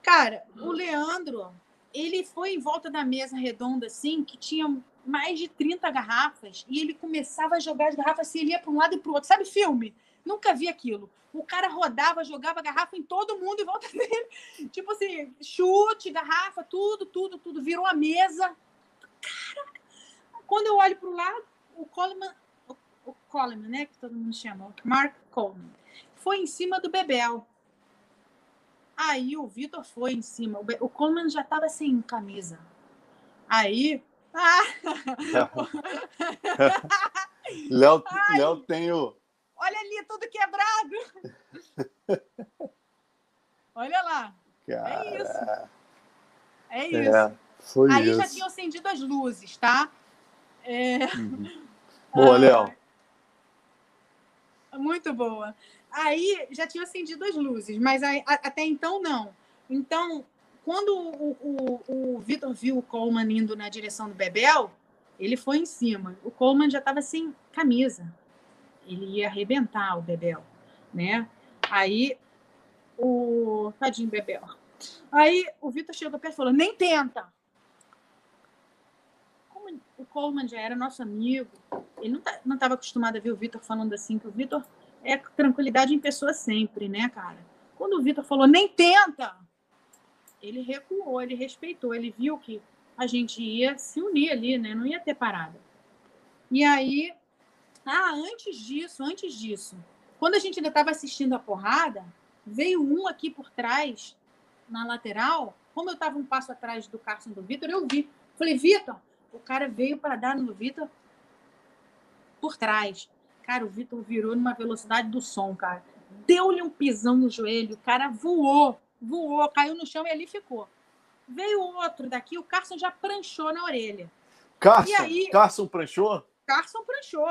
Cara, o Leandro, ele foi em volta da mesa redonda assim, que tinha mais de 30 garrafas, e ele começava a jogar as garrafas assim, ele ia para um lado e para o outro. Sabe filme? Nunca vi aquilo. O cara rodava, jogava garrafa em todo mundo em volta dele. Tipo assim, chute, garrafa, tudo, tudo, tudo. Virou a mesa. Caraca! Quando eu olho para o lado, o Coleman o Coleman, né, que todo mundo chama, Mark Coleman, foi em cima do Bebel. Aí o Vitor foi em cima. O Coleman já estava sem camisa. Aí. Ah! Léo, Léo tem o. Olha ali, tudo quebrado. Olha lá. Cara... É isso. É, é isso. É, foi Aí isso. já tinham acendido as luzes, tá? É... Uhum. Boa, Léo. Muito boa. Aí já tinha acendido as luzes, mas aí, até então não. Então, quando o, o, o Vitor viu o Coleman indo na direção do Bebel, ele foi em cima. O Coleman já estava sem camisa. Ele ia arrebentar o Bebel, né? Aí o tadinho Bebel. Aí o Vitor chegou perto e falou: "Nem tenta" o Coleman já era nosso amigo, ele não tá, estava acostumado a ver o Vitor falando assim, que o Vitor é tranquilidade em pessoa sempre, né, cara? Quando o Vitor falou, nem tenta, ele recuou, ele respeitou, ele viu que a gente ia se unir ali, né? Não ia ter parada. E aí, ah, antes disso, antes disso, quando a gente ainda estava assistindo a porrada, veio um aqui por trás, na lateral, como eu estava um passo atrás do Carson do Vitor, eu vi. Falei, Vitor, o cara veio para dar no Vitor por trás. Cara, o Vitor virou numa velocidade do som, cara. Deu-lhe um pisão no joelho, o cara voou, voou, caiu no chão e ali ficou. Veio outro daqui, o Carson já pranchou na orelha. Carson, aí, Carson pranchou? Carson pranchou,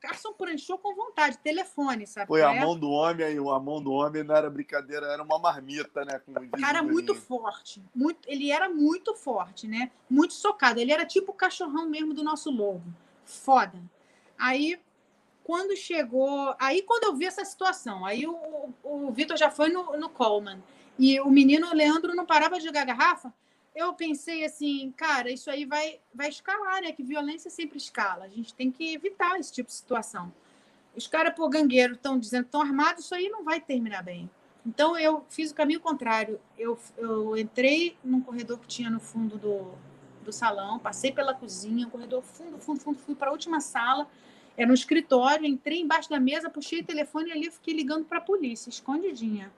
Carson pranchou com vontade, telefone, sabe? Foi a é? mão do homem aí, a mão do homem não era brincadeira, era uma marmita, né? Com Cara, muito forte, muito, ele era muito forte, né? Muito socado, ele era tipo o cachorrão mesmo do nosso lobo, foda. Aí, quando chegou, aí quando eu vi essa situação, aí o, o, o Vitor já foi no, no Coleman, e o menino Leandro não parava de jogar garrafa, eu pensei assim, cara, isso aí vai, vai escalar, né? Que violência sempre escala. A gente tem que evitar esse tipo de situação. Os caras, por gangueiro, estão dizendo estão armados, isso aí não vai terminar bem. Então, eu fiz o caminho contrário. Eu, eu entrei num corredor que tinha no fundo do, do salão, passei pela cozinha, um corredor fundo, fundo, fundo, fui para a última sala, era no escritório, entrei embaixo da mesa, puxei o telefone e ali fiquei ligando para a polícia, escondidinha.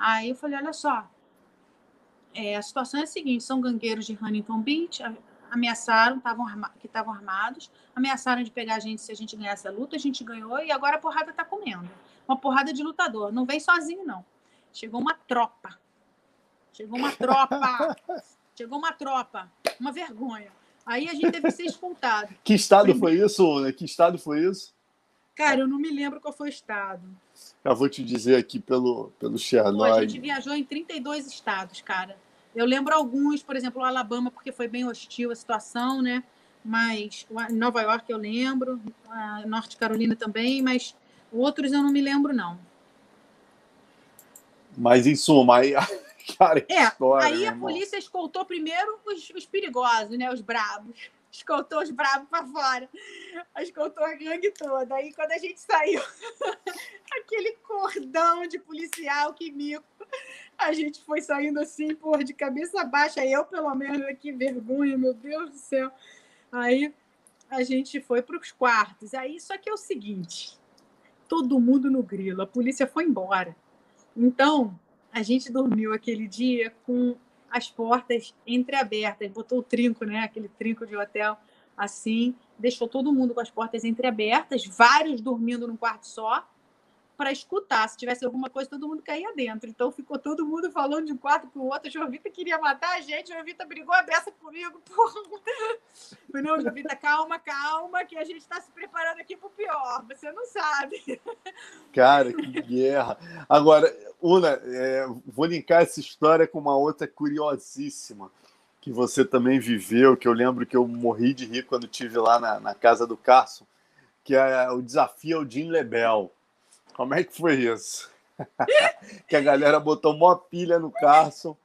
Aí eu falei, olha só, é, a situação é a seguinte: são gangueiros de Huntington Beach, ameaçaram, tavam arma que estavam armados, ameaçaram de pegar a gente se a gente ganhasse a luta, a gente ganhou e agora a porrada está comendo. Uma porrada de lutador. Não vem sozinho, não. Chegou uma tropa. Chegou uma tropa. Chegou uma tropa. Uma vergonha. Aí a gente teve que ser escoltado. Que estado foi isso? Que estado foi isso? Cara, eu não me lembro qual foi o estado. Eu vou te dizer aqui pelo, pelo Chernobyl. A gente viajou em 32 estados, cara. Eu lembro alguns, por exemplo, o Alabama, porque foi bem hostil a situação, né? Mas Nova York eu lembro, a Norte Carolina também, mas outros eu não me lembro, não. Mas em suma, aí, cara, é, história, aí a polícia escoltou primeiro os, os perigosos, né? Os brabos escoltou os bravos para fora. Escoltou a gangue toda. Aí, quando a gente saiu, aquele cordão de policial, que mico. A gente foi saindo assim, por de cabeça baixa. Eu, pelo menos, que vergonha, meu Deus do céu. Aí, a gente foi para os quartos. Aí, só que é o seguinte: todo mundo no grilo. A polícia foi embora. Então, a gente dormiu aquele dia com as portas entreabertas, botou o trinco, né? Aquele trinco de hotel assim, deixou todo mundo com as portas entreabertas, vários dormindo num quarto só, para escutar. Se tivesse alguma coisa, todo mundo caía dentro. Então ficou todo mundo falando de um quarto para o outro. Jovita queria matar a gente, Jovita brigou a beça comigo. Falei, não, Jovita, calma, calma, que a gente está se preparando aqui para o pior. Você não sabe. Cara, que guerra. Agora, Una, é, vou linkar essa história com uma outra curiosíssima que você também viveu, que eu lembro que eu morri de rir quando tive lá na, na casa do Carson, que é o desafio ao Jim Lebel. Como é que foi isso? que a galera botou mó pilha no Carson.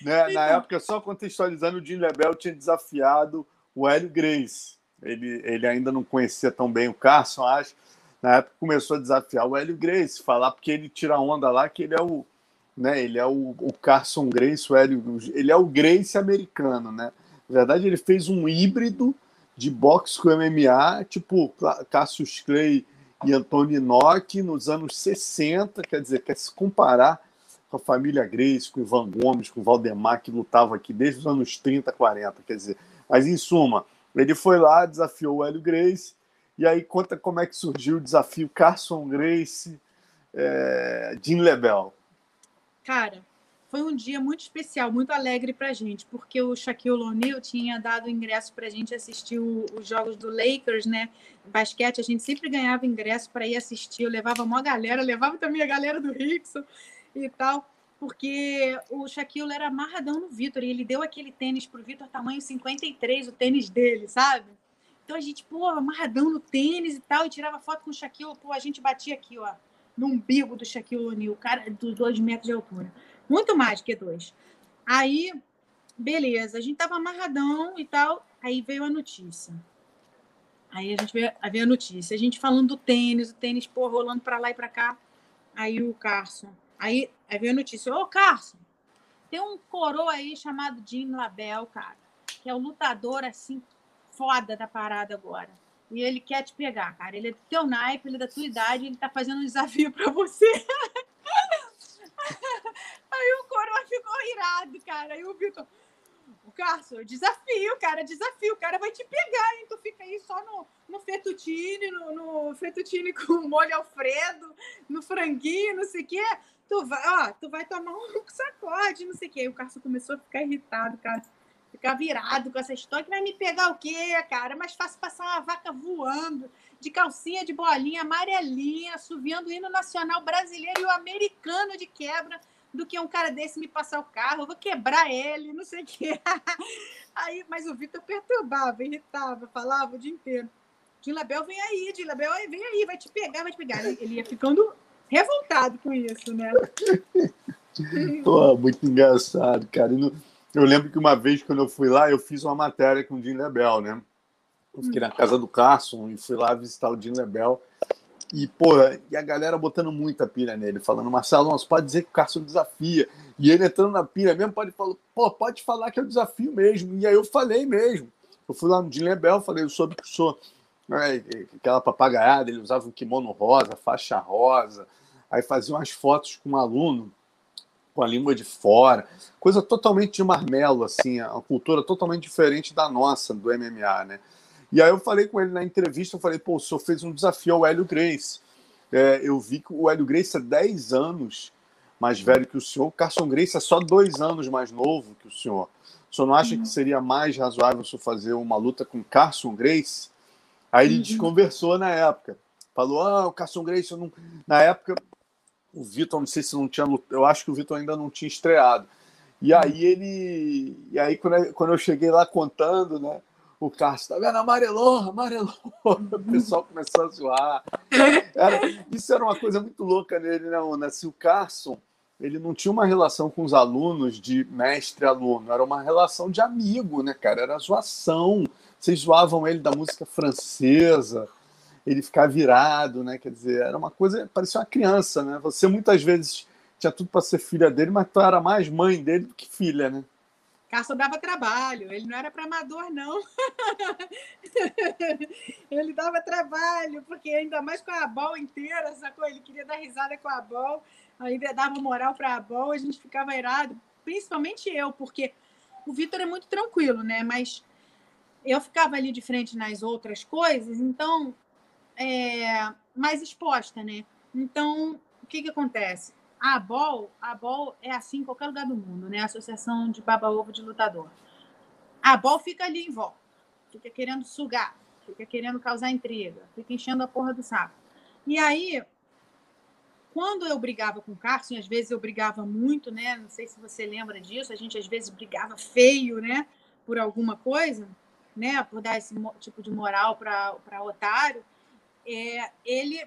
Né? Na então. época, só contextualizando, o Jim Lebel tinha desafiado o Hélio Grace. Ele, ele ainda não conhecia tão bem o Carson, acho. Na época começou a desafiar o Hélio Grace, falar porque ele tira onda lá que ele é o, né? Ele é o, o Carson Grace, o Hélio, ele é o Grace americano, né? Na verdade, ele fez um híbrido de boxe com MMA, tipo Cassius Clay e Antônio Inoki nos anos 60, quer dizer, quer se comparar com a família Grace, com Ivan Gomes, com Valdemar, que lutava aqui desde os anos 30, 40, quer dizer. Mas, em suma, ele foi lá, desafiou o Hélio Grace, e aí conta como é que surgiu o desafio Carson Grace, é, Jim Lebel. Cara, foi um dia muito especial, muito alegre para a gente, porque o Shaquille O'Neal tinha dado ingresso para a gente assistir o, os jogos do Lakers, né? Basquete, a gente sempre ganhava ingresso para ir assistir. Eu levava uma galera, levava também a galera do Rickson e tal, porque o Shaquille era amarradão no Vitor e ele deu aquele tênis pro Vitor tamanho 53, o tênis dele, sabe? Então a gente, pô, amarradão no tênis e tal, e tirava foto com o Shaquille, pô, a gente batia aqui, ó, no umbigo do Shaquille O'Neal, cara dos dois metros de altura. Muito mais que dois. Aí, beleza, a gente tava amarradão e tal. Aí veio a notícia. Aí a gente veio, veio a notícia. A gente falando do tênis, o tênis, pô, rolando para lá e para cá. Aí o Carson. Aí, aí veio a notícia: Ô, Carson, tem um coroa aí chamado Jim Label, cara, que é o lutador assim, foda da parada agora. E ele quer te pegar, cara. Ele é do teu naipe, ele é da tua idade, ele tá fazendo um desafio para você. Aí o coroa ficou irado, cara. Aí o Vitor, o Carson, desafio, cara, desafio. O cara vai te pegar, hein? Tu fica aí só no, no fettuccine, no, no com molho alfredo, no franguinho, não sei o quê. Tu vai, ó, tu vai tomar um sacode, não sei o quê. Aí o Carson começou a ficar irritado, cara. Ficar virado com essa história que vai me pegar o quê, cara? É mais fácil passar uma vaca voando de calcinha de bolinha amarelinha, assoviando o hino nacional brasileiro e o americano de quebra, do que um cara desse me passar o carro, eu vou quebrar ele, não sei o quê. Aí, mas o Vitor perturbava, irritava, falava o dia inteiro. Dilabel vem aí, Dilabel vem aí, vai te pegar, vai te pegar. Ele ia ficando revoltado com isso, né? Pô, muito engraçado, cara. Eu lembro que uma vez, quando eu fui lá, eu fiz uma matéria com o Jim Lebel, né? Eu fiquei na casa do Carson e fui lá visitar o Jim Lebel. E, porra, e a galera botando muita pilha nele, falando, Marcelo, você pode dizer que o Carson desafia. E ele entrando na pilha mesmo, pode falar, pô, pode falar que o desafio mesmo. E aí eu falei mesmo. Eu fui lá no Jim Lebel, falei, eu soube que sou né, aquela papagaiada, ele usava um kimono rosa, faixa rosa, aí fazia umas fotos com um aluno. com a língua de fora, coisa totalmente de marmelo, assim, a cultura totalmente diferente da nossa, do MMA, né? E aí eu falei com ele na entrevista, eu falei, pô, o senhor fez um desafio ao Hélio Grace. É, eu vi que o Hélio Grace é 10 anos mais velho que o senhor, o Carson Grace é só dois anos mais novo que o senhor. O senhor não acha uhum. que seria mais razoável o senhor fazer uma luta com Carson Grace? Aí ele uhum. desconversou na época. Falou, ah, o Carson Grace, não... na época o Vitor, não sei se não tinha eu acho que o Vitor ainda não tinha estreado. E aí ele, e aí quando eu cheguei lá contando, né, o Carson, tá vendo? Amarelou, amarelou. O pessoal começou a zoar. Era, isso era uma coisa muito louca nele, né, Ana? Se o Carson, ele não tinha uma relação com os alunos de mestre-aluno, era uma relação de amigo, né, cara? Era zoação. Vocês zoavam ele da música francesa, ele ficar virado, né? Quer dizer, era uma coisa, parecia uma criança, né? Você muitas vezes tinha tudo para ser filha dele, mas tu era mais mãe dele do que filha, né? Carson dava trabalho, ele não era para amador, não. ele dava trabalho, porque ainda mais com a bol inteira, sacou? Ele queria dar risada com a bol, ainda dava moral para a bol, a gente ficava irado, principalmente eu, porque o Vitor é muito tranquilo, né? Mas eu ficava ali de frente nas outras coisas, então é, mais exposta, né? Então, o que, que acontece? A ABOL, a ABOL é assim em qualquer lugar do mundo, né? Associação de Baba-Ovo de Lutador. A ABOL fica ali em volta, fica querendo sugar, fica querendo causar intriga, fica enchendo a porra do saco. E aí, quando eu brigava com o Carson, às vezes eu brigava muito, né? Não sei se você lembra disso, a gente às vezes brigava feio, né? Por alguma coisa, né? Por dar esse tipo de moral para otário é, ele.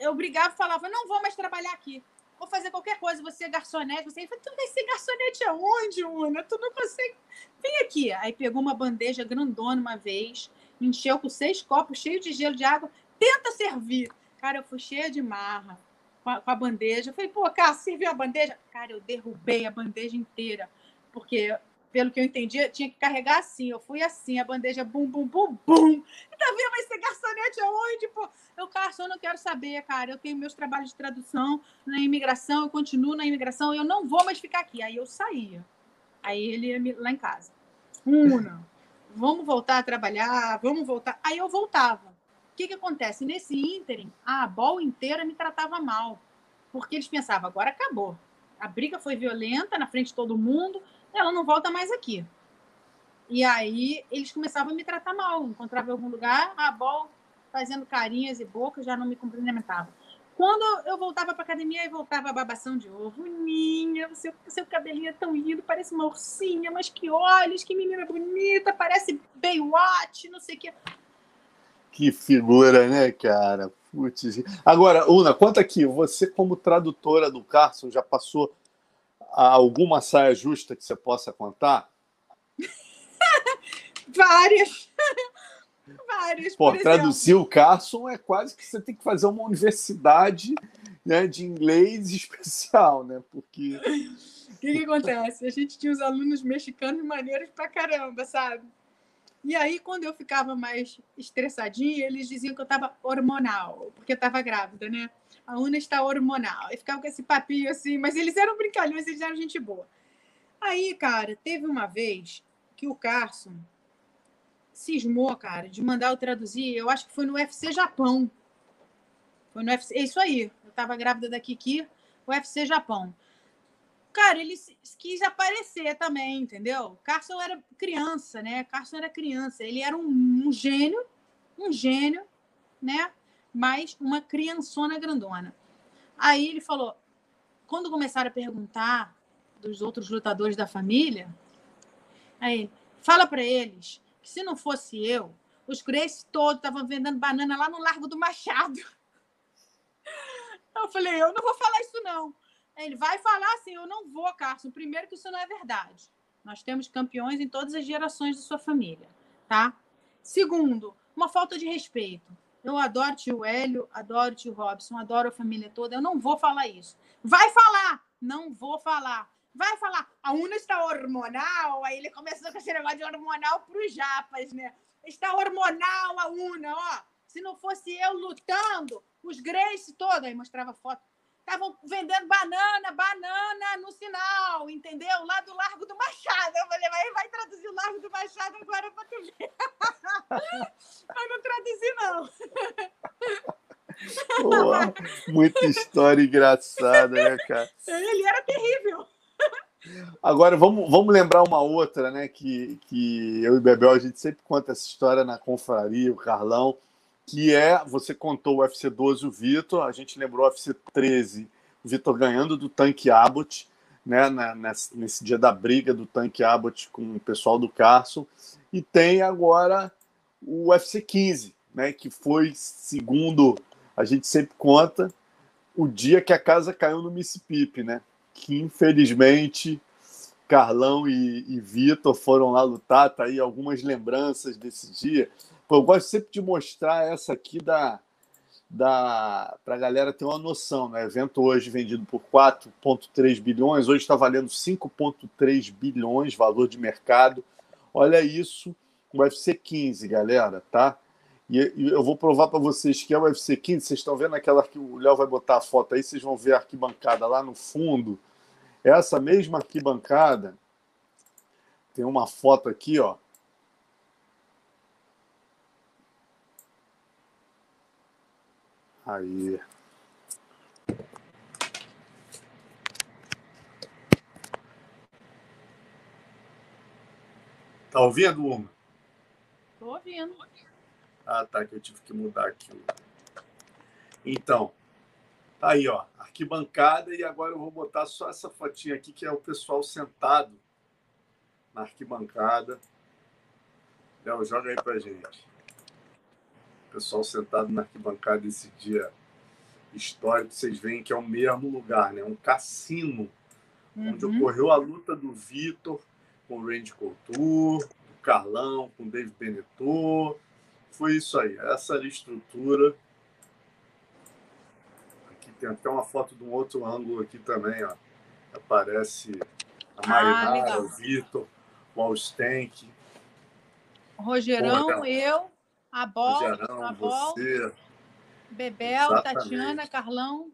Eu brigava e falava: não vou mais trabalhar aqui. Vou fazer qualquer coisa, você é garçonete. Você falei, tu vai ser garçonete aonde, Una? Tu não consegue. Vem aqui. Aí pegou uma bandeja grandona uma vez, encheu com seis copos, cheio de gelo de água. Tenta servir. Cara, eu fui cheia de marra com a, com a bandeja. Eu falei, pô, cara, serviu a bandeja? Cara, eu derrubei a bandeja inteira. Porque pelo que eu entendi, tinha que carregar assim. Eu fui assim, a bandeja bum, bum, bum, bum. E tá? Vai ser garçonete aonde, pô? Eu, eu não quero saber, cara. Eu tenho meus trabalhos de tradução na imigração, eu continuo na imigração, eu não vou mais ficar aqui. Aí eu saía. Aí ele ia lá em casa. Una, vamos voltar a trabalhar, vamos voltar. Aí eu voltava. O que, que acontece? Nesse ínterim, a bola inteira me tratava mal. Porque eles pensavam, agora acabou. A briga foi violenta na frente de todo mundo ela não volta mais aqui. E aí eles começavam a me tratar mal. Encontrava em algum lugar, a bola fazendo carinhas e bocas, já não me cumprimentavam. Quando eu voltava para academia e voltava a babação de ovo, Ninha, seu, seu cabelinho é tão lindo, parece uma ursinha, mas que olhos, que menina bonita, parece Baywatch, não sei o que. Que figura, né, cara? Putz. Agora, Una, conta aqui, você como tradutora do Carson já passou alguma saia justa que você possa contar? Várias. Várias. Pô, traduzir o Carson é quase que você tem que fazer uma universidade né, de inglês especial, né? Porque. O que, que acontece? A gente tinha os alunos mexicanos maneiros pra caramba, sabe? E aí, quando eu ficava mais estressadinha, eles diziam que eu estava hormonal, porque eu estava grávida, né? a Una está hormonal. E ficava com esse papinho assim, mas eles eram brincalhões, eles eram gente boa. Aí, cara, teve uma vez que o Carson cismou, cara, de mandar eu traduzir, eu acho que foi no UFC Japão. Foi no UFC, é isso aí. Eu tava grávida da Kiki, UFC Japão. Cara, ele quis aparecer também, entendeu? Carson era criança, né? Carson era criança. Ele era um, um gênio, um gênio, né? mas uma criançona grandona. Aí ele falou: quando começaram a perguntar dos outros lutadores da família, aí fala para eles que se não fosse eu, os Grace todos estavam vendendo banana lá no Largo do Machado. Eu falei: eu não vou falar isso não. Ele vai falar assim: eu não vou, Carson. Primeiro que isso não é verdade. Nós temos campeões em todas as gerações da sua família, tá? Segundo, uma falta de respeito. Eu adoro tio Hélio, adoro tio Robson, adoro a família toda. Eu não vou falar isso. Vai falar! Não vou falar. Vai falar. A Una está hormonal. Aí ele começou com esse negócio de hormonal para os japas, né? Está hormonal a Una, ó. Se não fosse eu lutando, os Grace todos, aí mostrava foto. Estavam vendendo banana, banana no sinal, entendeu? Lá do Largo do Machado. Eu falei, mas vai traduzir o Largo do Machado agora para tu ver. mas não traduzi, não. Pô, muita história engraçada, né, cara? Ele era terrível. Agora, vamos, vamos lembrar uma outra, né? Que, que eu e Bebel, a gente sempre conta essa história na confraria, o Carlão, que é, você contou o UFC 12, o Vitor, a gente lembrou o UFC 13, o Vitor ganhando do Tanque Abbott, né, na, nesse, nesse, dia da briga do Tanque Abbott com o pessoal do Carson, e tem agora o UFC 15, né, que foi, segundo a gente sempre conta, o dia que a casa caiu no Mississippi, né? que infelizmente Carlão e, e Vitor foram lá lutar, tá aí algumas lembranças desse dia. Eu gosto sempre de mostrar essa aqui da, da para a galera ter uma noção. Né? Evento hoje vendido por 4,3 bilhões, hoje está valendo 5,3 bilhões valor de mercado. Olha isso, o UFC 15, galera, tá? E, e eu vou provar para vocês que é o UFC 15. Vocês estão vendo aquela que o Léo vai botar a foto aí, vocês vão ver a arquibancada lá no fundo. Essa mesma arquibancada tem uma foto aqui, ó. Aí. Tá ouvindo, Uma? Tô ouvindo. Ah, tá, que eu tive que mudar aqui. Então, tá aí, ó, arquibancada, e agora eu vou botar só essa fotinha aqui, que é o pessoal sentado na arquibancada. Léo, joga aí pra gente. O pessoal sentado na arquibancada esse dia histórico, vocês veem que é o mesmo lugar, né? Um cassino, uhum. onde ocorreu a luta do Vitor com o Randy Couture, do Carlão com o Dave Benetot. Foi isso aí, essa era a estrutura tem até uma foto de um outro ângulo aqui também, ó. Aparece a Marinara, ah, o Vitor, o Alstenck. Rogerão, eu, a Bol, Rogerão, a Bol, você. Bebel, Exatamente. Tatiana, Carlão,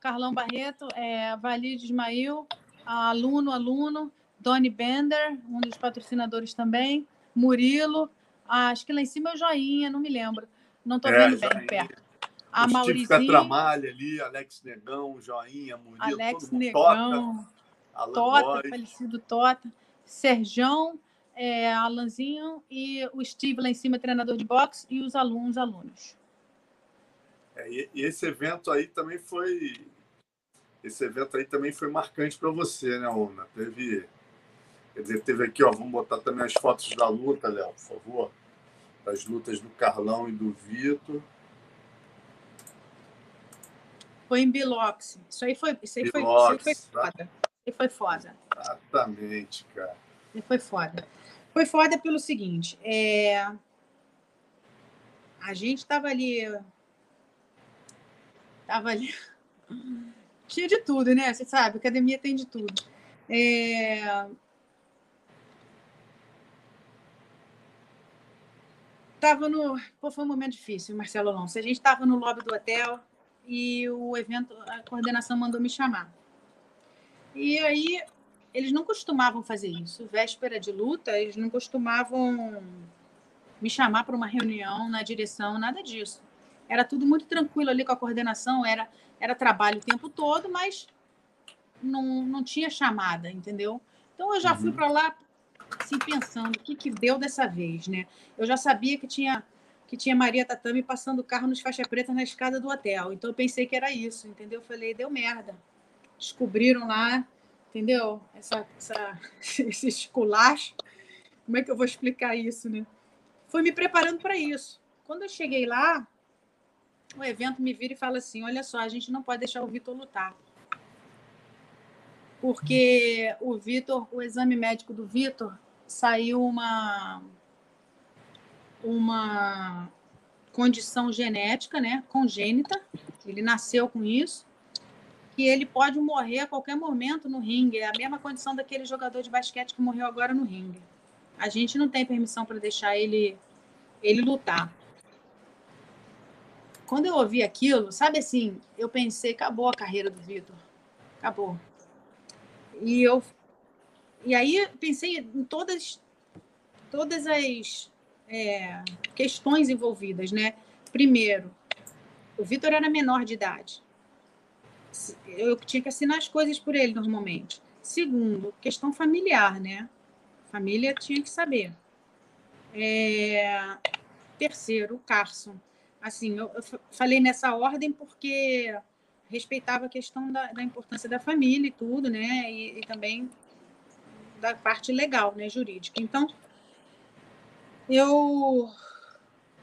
Carlão Barreto, é, Valide Ismail, aluno, aluno, Doni Bender, um dos patrocinadores também, Murilo, acho que lá em cima é o Joinha, não me lembro. Não estou é, vendo bem perto a o Maurizinho. Tramalha ali, Alex Negão, Joinha, Murilo, Alex Negão, Tota, Tota falecido Tota, Serjão, é, Alanzinho e o Steve lá em cima, treinador de boxe, e os alunos, alunos. É, e, e esse evento aí também foi esse evento aí também foi marcante para você, né, Ona? Teve, quer dizer, teve aqui, ó, vamos botar também as fotos da luta, Léo, por favor, das lutas do Carlão e do Vitor. Foi em Biloxi. Isso aí foi, isso aí foi, isso aí foi foda. Isso aí foi foda. Exatamente, cara. Isso foi foda. Foi foda pelo seguinte, é... a gente tava ali tava ali tinha de tudo, né? Você sabe, academia tem de tudo. É... Tava no. Pô, foi um momento difícil, Marcelo Alonso. A gente estava no lobby do hotel, e o evento, a coordenação mandou me chamar. E aí, eles não costumavam fazer isso. Véspera de luta, eles não costumavam me chamar para uma reunião na direção, nada disso. Era tudo muito tranquilo ali com a coordenação, era, era trabalho o tempo todo, mas não, não tinha chamada, entendeu? Então eu já uhum. fui para lá assim, pensando o que, que deu dessa vez, né? Eu já sabia que tinha que tinha Maria Tatame passando o carro nos faixa preta na escada do hotel. Então eu pensei que era isso, entendeu? Eu falei, deu merda. Descobriram lá, entendeu? Essa, essa, esse esculacho. Como é que eu vou explicar isso, né? Fui me preparando para isso. Quando eu cheguei lá, o evento me vira e fala assim: olha só, a gente não pode deixar o Vitor lutar. Porque o Vitor, o exame médico do Vitor, saiu uma uma condição genética, né, congênita, ele nasceu com isso, que ele pode morrer a qualquer momento no ringue, é a mesma condição daquele jogador de basquete que morreu agora no ringue. A gente não tem permissão para deixar ele ele lutar. quando eu ouvi aquilo, sabe assim, eu pensei, acabou a carreira do Vitor. Acabou. E eu e aí pensei em todas todas as é, questões envolvidas, né? Primeiro, o Vitor era menor de idade. Eu tinha que assinar as coisas por ele normalmente. Segundo, questão familiar, né? Família tinha que saber. É... Terceiro, o Carson. Assim, eu, eu, falei nessa ordem porque respeitava a questão da, da importância da família e tudo, né? E, e, também da parte legal, né? Jurídica. Então, eu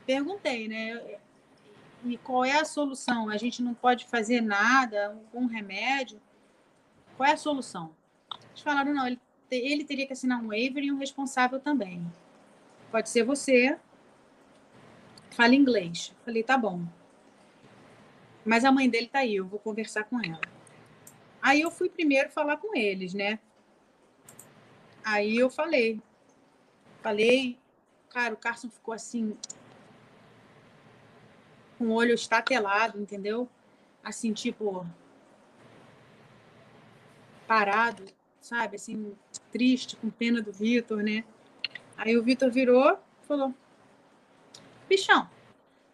perguntei, né? E qual é a solução? A gente não pode fazer nada, um remédio. Qual é a solução? Eles falaram, não, ele, ele teria que assinar um waiver e um responsável também. Pode ser você, fala inglês. Falei, tá bom. Mas a mãe dele tá aí, eu vou conversar com ela. Aí eu fui primeiro falar com eles, né? Aí eu falei. Falei, cara, o Carson ficou assim, com o olho estatelado, entendeu? Assim, tipo, parado, sabe? Assim, triste, com pena do Vitor, né? Aí o Vitor virou falou: Bichão,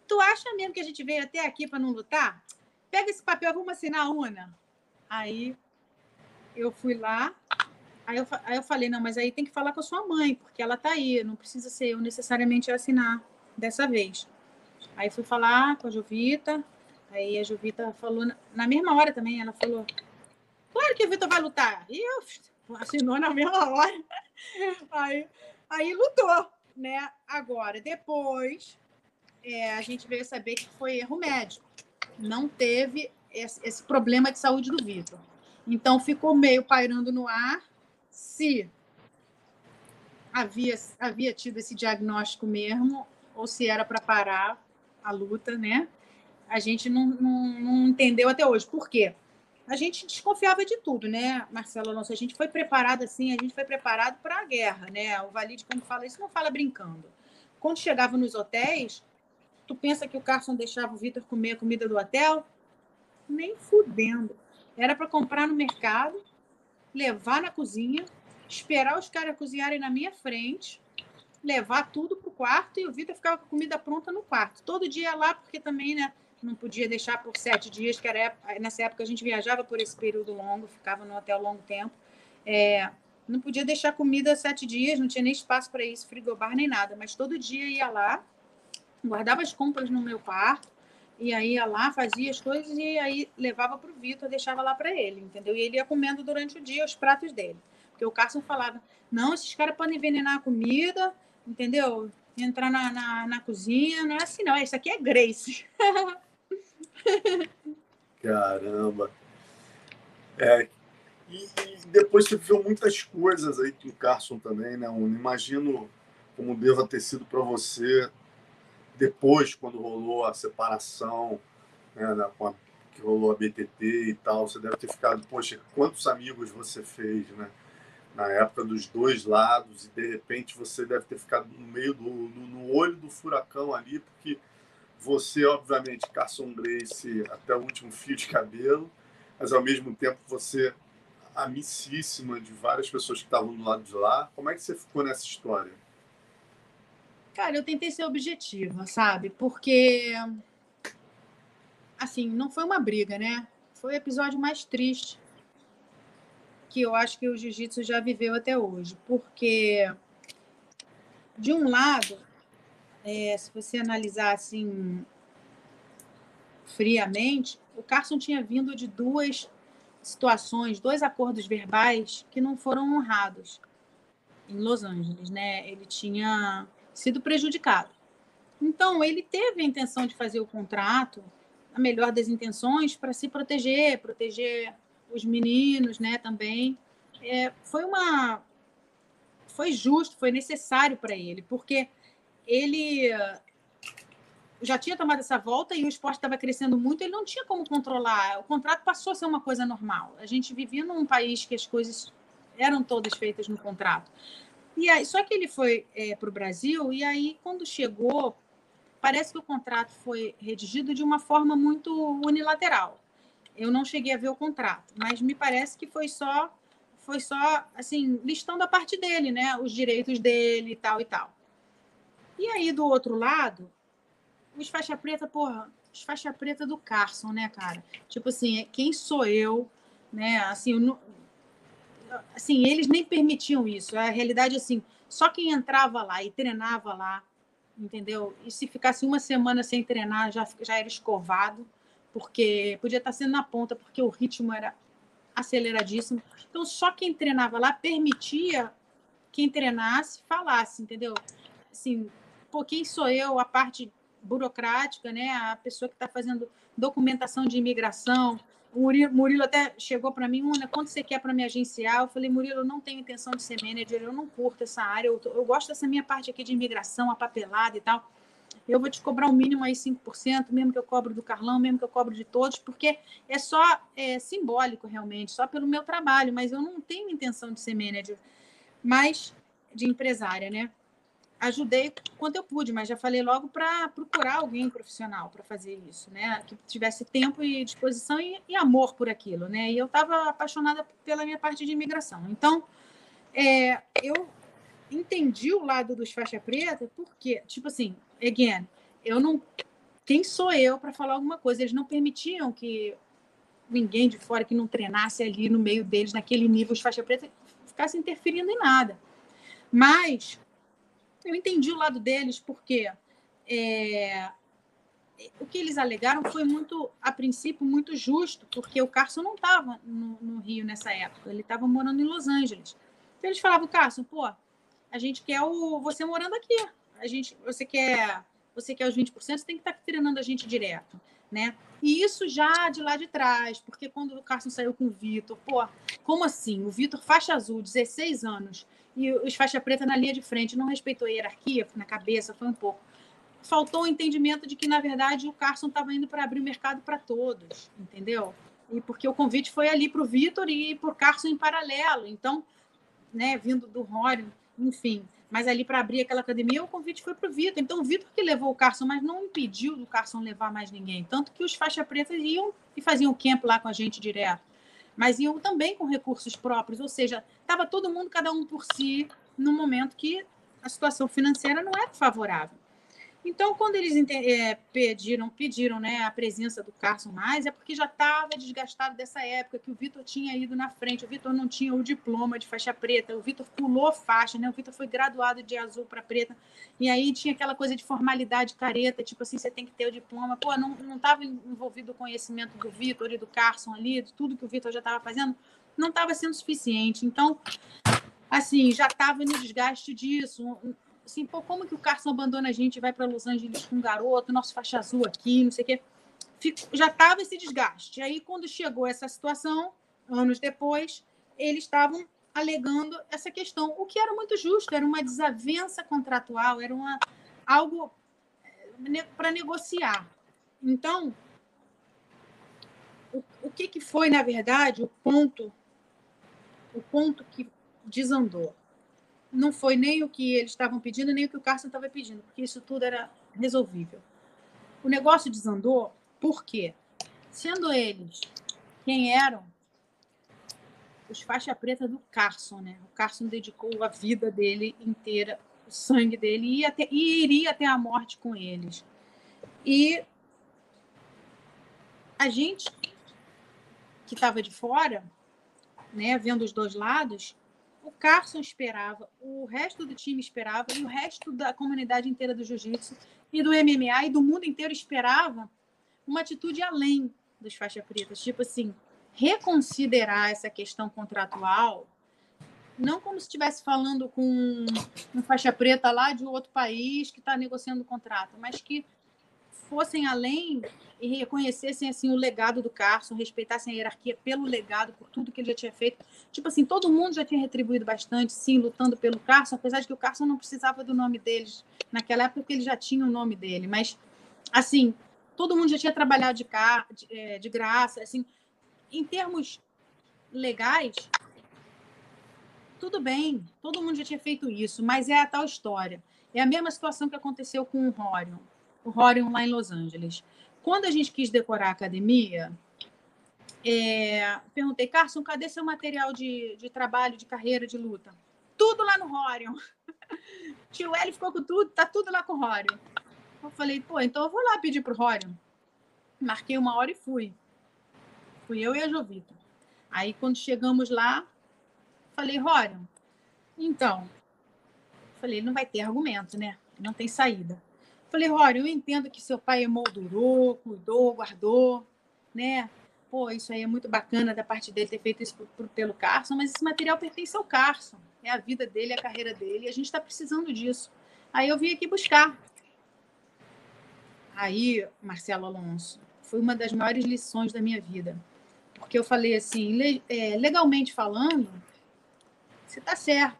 tu acha mesmo que a gente veio até aqui para não lutar? Pega esse papel, vamos assinar una. Aí eu fui lá, aí eu, aí eu falei: Não, mas aí tem que falar com a sua mãe, porque ela tá aí, não precisa ser eu necessariamente assinar dessa vez. Aí fui falar com a Jovita, aí a Jovita falou, na mesma hora também, ela falou, claro que o Vitor vai lutar. E eu assinou na mesma hora. Aí, aí lutou, né? Agora, depois, é, a gente veio saber que foi erro médico. Não teve esse, esse problema de saúde do Vitor. Então, ficou meio pairando no ar se havia, havia tido esse diagnóstico mesmo ou se era para parar a luta, né? A gente não, não, não, entendeu até hoje. Por quê? A gente desconfiava de tudo, né, Marcelo Alonso? A gente foi preparado assim, a gente foi preparado para a guerra, né? O Valide, quando fala isso, não fala brincando. Quando chegava nos hotéis, tu pensa que o Carson deixava o Vitor comer a comida do hotel? Nem fudendo. Era para comprar no mercado, levar na cozinha, esperar os caras cozinharem na minha frente, levar tudo para o quarto e o Vitor ficava com comida pronta no quarto. Todo dia lá, porque também, né? Não podia deixar por sete dias, que era nessa época a gente viajava por esse período longo, ficava no hotel longo tempo. É, não podia deixar comida sete dias, não tinha nem espaço para isso, frigobar nem nada, mas todo dia ia lá, guardava as compras no meu quarto, e aí ia lá, fazia as coisas e aí levava para o Vitor, deixava lá para ele, entendeu? E ele ia comendo durante o dia os pratos dele. Porque o Carson falava: não, esses caras podem envenenar a comida, entendeu? Entrar na, na, na cozinha, não é assim, não. Isso aqui é Grace. Caramba. É, e, e, depois você viu muitas coisas aí com o Carson também, né? Eu imagino como deva ter sido para você depois, quando rolou a separação, né, a, que rolou a BTT e tal. Você deve ter ficado, poxa, quantos amigos você fez, né? Na época dos dois lados, e de repente você deve ter ficado no meio do no, no olho do furacão ali, porque você, obviamente, Carson Grace até o último fio de cabelo, mas ao mesmo tempo você amicíssima de várias pessoas que estavam do lado de lá. Como é que você ficou nessa história? Cara, eu tentei ser objetiva, sabe? Porque assim, não foi uma briga, né? Foi o episódio mais triste que eu acho que o jiu-jitsu já viveu até hoje. Porque, de um lado, é, se você analisar assim friamente, o Carson tinha vindo de duas situações, dois acordos verbais que não foram honrados em Los Angeles, né? Ele tinha sido prejudicado. Então, ele teve a intenção de fazer o contrato, a melhor das intenções, para se proteger, proteger os meninos, né, também. É, foi uma foi justo, foi necessário para ele, porque ele já tinha tomado essa volta e o esporte estava crescendo muito, ele não tinha como controlar. O contrato passou a ser uma coisa normal. A gente vivia num país que as coisas eram todas feitas no contrato. E aí, só que ele foi é, para o Brasil e aí quando chegou parece que o contrato foi redigido de uma forma muito unilateral. Eu não cheguei a ver o contrato, mas me parece que foi só foi só assim listando a parte dele, né, os direitos dele tal e tal. E aí do outro lado, os faixa preta, porra, os faixa preta do Carson, né, cara? Tipo assim, quem sou eu, né? Assim, não, assim, eles nem permitiam isso. A realidade assim, só quem entrava lá e treinava lá entendeu? E se ficasse uma semana sem treinar, já, já era escovado, porque podia estar sendo na ponta, porque o ritmo era aceleradíssimo. Então, só quem treinava lá permitia quem treinasse falasse, entendeu? Assim, pô, quem sou eu, a parte burocrática, né? A pessoa que está fazendo documentação de imigração, o Murilo, Murilo até chegou para mim, Una, quanto você quer para me agenciar? Eu falei, Murilo, eu não tenho intenção de ser manager, eu não curto essa área, eu, eu gosto dessa minha parte aqui de imigração, a papelada e tal. Eu vou te cobrar o um mínimo aí 5%, mesmo que eu cobro do Carlão, mesmo que eu cobro de todos, porque é só é, simbólico realmente, só pelo meu trabalho, mas eu não tenho intenção de ser manager, mas de empresária, né? ajudei quanto eu pude, mas já falei logo para procurar alguém profissional para fazer isso, né? Que tivesse tempo e disposição e, e amor por aquilo, né? E eu estava apaixonada pela minha parte de imigração. Então, é, eu entendi o lado dos faixa preta, porque, tipo assim, again, eu não. Quem sou eu para falar alguma coisa? Eles não permitiam que ninguém de fora que não treinasse ali no meio deles, naquele nível, os faixa preta, ficasse interferindo em nada. Mas eu entendi o lado deles, porque é, o que eles alegaram foi muito, a princípio, muito justo, porque o Carson não estava no, no, Rio nessa época, ele estava morando em Los Angeles. Então eles falavam, Carson, pô, a gente quer o, você morando aqui. A gente, você quer, você quer os 20%, você tem que estar tá treinando a gente direto, né? E isso já de lá de trás, porque quando o Carson saiu com o Vitor, pô, como assim? O Vitor faixa azul, 16 anos, e os faixa preta na linha de frente. Não respeitou a hierarquia, na cabeça, foi um pouco. Faltou o entendimento de que, na verdade, o Carson estava indo para abrir o mercado para todos, entendeu? E porque o convite foi ali para o Vitor e para o Carson em paralelo. Então, né, vindo do Rory, enfim. Mas ali para abrir aquela academia, o convite foi para o Vitor. Então, o Vitor que levou o Carson, mas não impediu do Carson levar mais ninguém. Tanto que os faixa preta iam e faziam o camp lá com a gente direto mas iam também com recursos próprios, ou seja, estava todo mundo, cada um por si, no momento que a situação financeira não era favorável. Então, quando eles é, pediram, pediram né, a presença do Carson mais, é porque já estava desgastado dessa época, que o Vitor tinha ido na frente, o Vitor não tinha o diploma de faixa preta, o Vitor pulou faixa, né? o Vitor foi graduado de azul para preta, e aí tinha aquela coisa de formalidade careta, tipo assim, você tem que ter o diploma. Pô, não estava envolvido o conhecimento do Vitor e do Carson ali, de tudo que o Vitor já estava fazendo, não estava sendo suficiente. Então, assim, já estava no desgaste disso assim, pô, como que o Carson abandona a gente e vai para Los Angeles com um garoto, nosso faixa azul aqui, não sei o quê. Fico, já estava esse desgaste. Aí, quando chegou essa situação, anos depois, eles estavam alegando essa questão, o que era muito justo, era uma desavença contratual, era uma, algo eh, para negociar. Então, o, o que, que foi, na verdade, o ponto, o ponto que desandou? Não foi nem o que eles estavam pedindo, nem o que o Carson estava pedindo, porque isso tudo era resolvível. O negócio desandou porque, sendo eles quem eram, os faixa preta do Carson, né? O Carson dedicou a vida dele inteira, o sangue dele, e, até, e iria até a morte com eles. E a gente que estava de fora, né, vendo os dois lados, o Carson esperava, o resto do time esperava, e o resto da comunidade inteira do jiu-jitsu e do MMA e do mundo inteiro esperava uma atitude além dos faixa pretas, tipo assim, reconsiderar essa questão contratual, não como se estivesse falando com um faixa preta lá de outro país que está negociando o contrato, mas que fossem além e reconhecessem assim o legado do Carson, respeitassem a hierarquia pelo legado, por tudo que ele já tinha feito. Tipo assim, todo mundo já tinha retribuído bastante, sim, lutando pelo Carson, apesar de que o Carson não precisava do nome deles naquela época, porque ele já tinha o nome dele. Mas, assim, todo mundo já tinha trabalhado de, car de, é, de graça. Assim, em termos legais, tudo bem, todo mundo já tinha feito isso, mas é a tal história. É a mesma situação que aconteceu com o Rorion. O Horion lá em Los Angeles. Quando a gente quis decorar a academia, é, perguntei, Carson, cadê seu material de, de trabalho, de carreira, de luta? Tudo lá no Horion. Tio L ficou com tudo, tá tudo lá com o Horion. Eu falei, pô, então eu vou lá pedir pro Horion. Marquei uma hora e fui. Fui eu e a Jovita. Aí, quando chegamos lá, falei, Horion, então, falei, não vai ter argumento, né? Não tem saída. Falei, Horion, eu entendo que seu pai emoldurou, cuidou, guardou, né? Pô, isso aí é muito bacana da parte dele ter feito isso pelo Carson, mas esse material pertence ao Carson. É a vida dele, é a carreira dele, e a gente está precisando disso. Aí eu vim aqui buscar. Aí, Marcelo Alonso, foi uma das maiores lições da minha vida. Porque eu falei assim, é, legalmente falando, você está certo.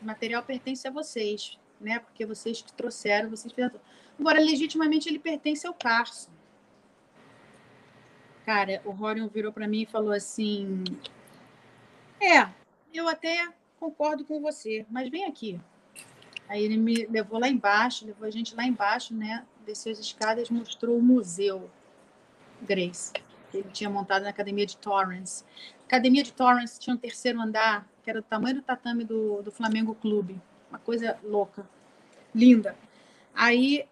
O material pertence a vocês, né? Porque vocês que trouxeram, vocês fizeram. Agora, legitimamente, ele pertence ao Carson. Cara, o Rorion virou para mim e falou assim: É, eu até concordo com você, mas vem aqui. Aí ele me levou lá embaixo, levou a gente lá embaixo, né? Desceu as escadas, mostrou o museu Grace, que ele tinha montado na academia de Torrance. A academia de Torrance tinha um terceiro andar, que era do tamanho do tatame do, do Flamengo Clube. Uma coisa louca, linda. Aí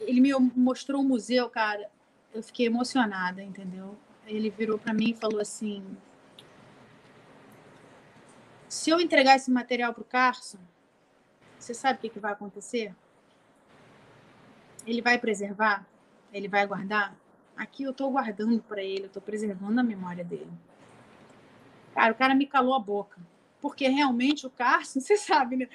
ele me mostrou o museu, cara eu fiquei emocionada, entendeu? Ele virou para mim e falou assim: se eu entregar esse material para o Carson, você sabe o que, que vai acontecer? Ele vai preservar? Ele vai guardar? Aqui eu estou guardando para ele, eu estou preservando a memória dele. Cara, o cara me calou a boca. Porque realmente o Carson, você sabe, né?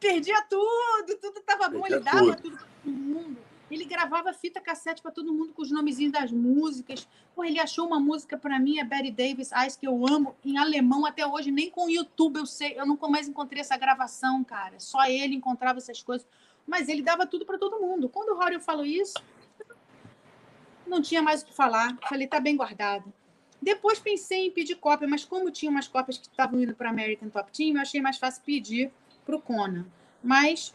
Perdia tudo, tudo estava bom, ele dava tudo para todo mundo. Ele gravava fita cassete para todo mundo com os nomezinhos das músicas. Pô, ele achou uma música para mim, a Betty Davis, Eyes, que eu amo, em alemão até hoje. Nem com o YouTube eu sei, eu nunca mais encontrei essa gravação, cara. Só ele encontrava essas coisas. Mas ele dava tudo para todo mundo. Quando o Rory falou isso, não tinha mais o que falar. Falei, tá bem guardado. Depois pensei em pedir cópia, mas como tinha umas cópias que estavam indo para American Top Team, eu achei mais fácil pedir para o Conan. Mas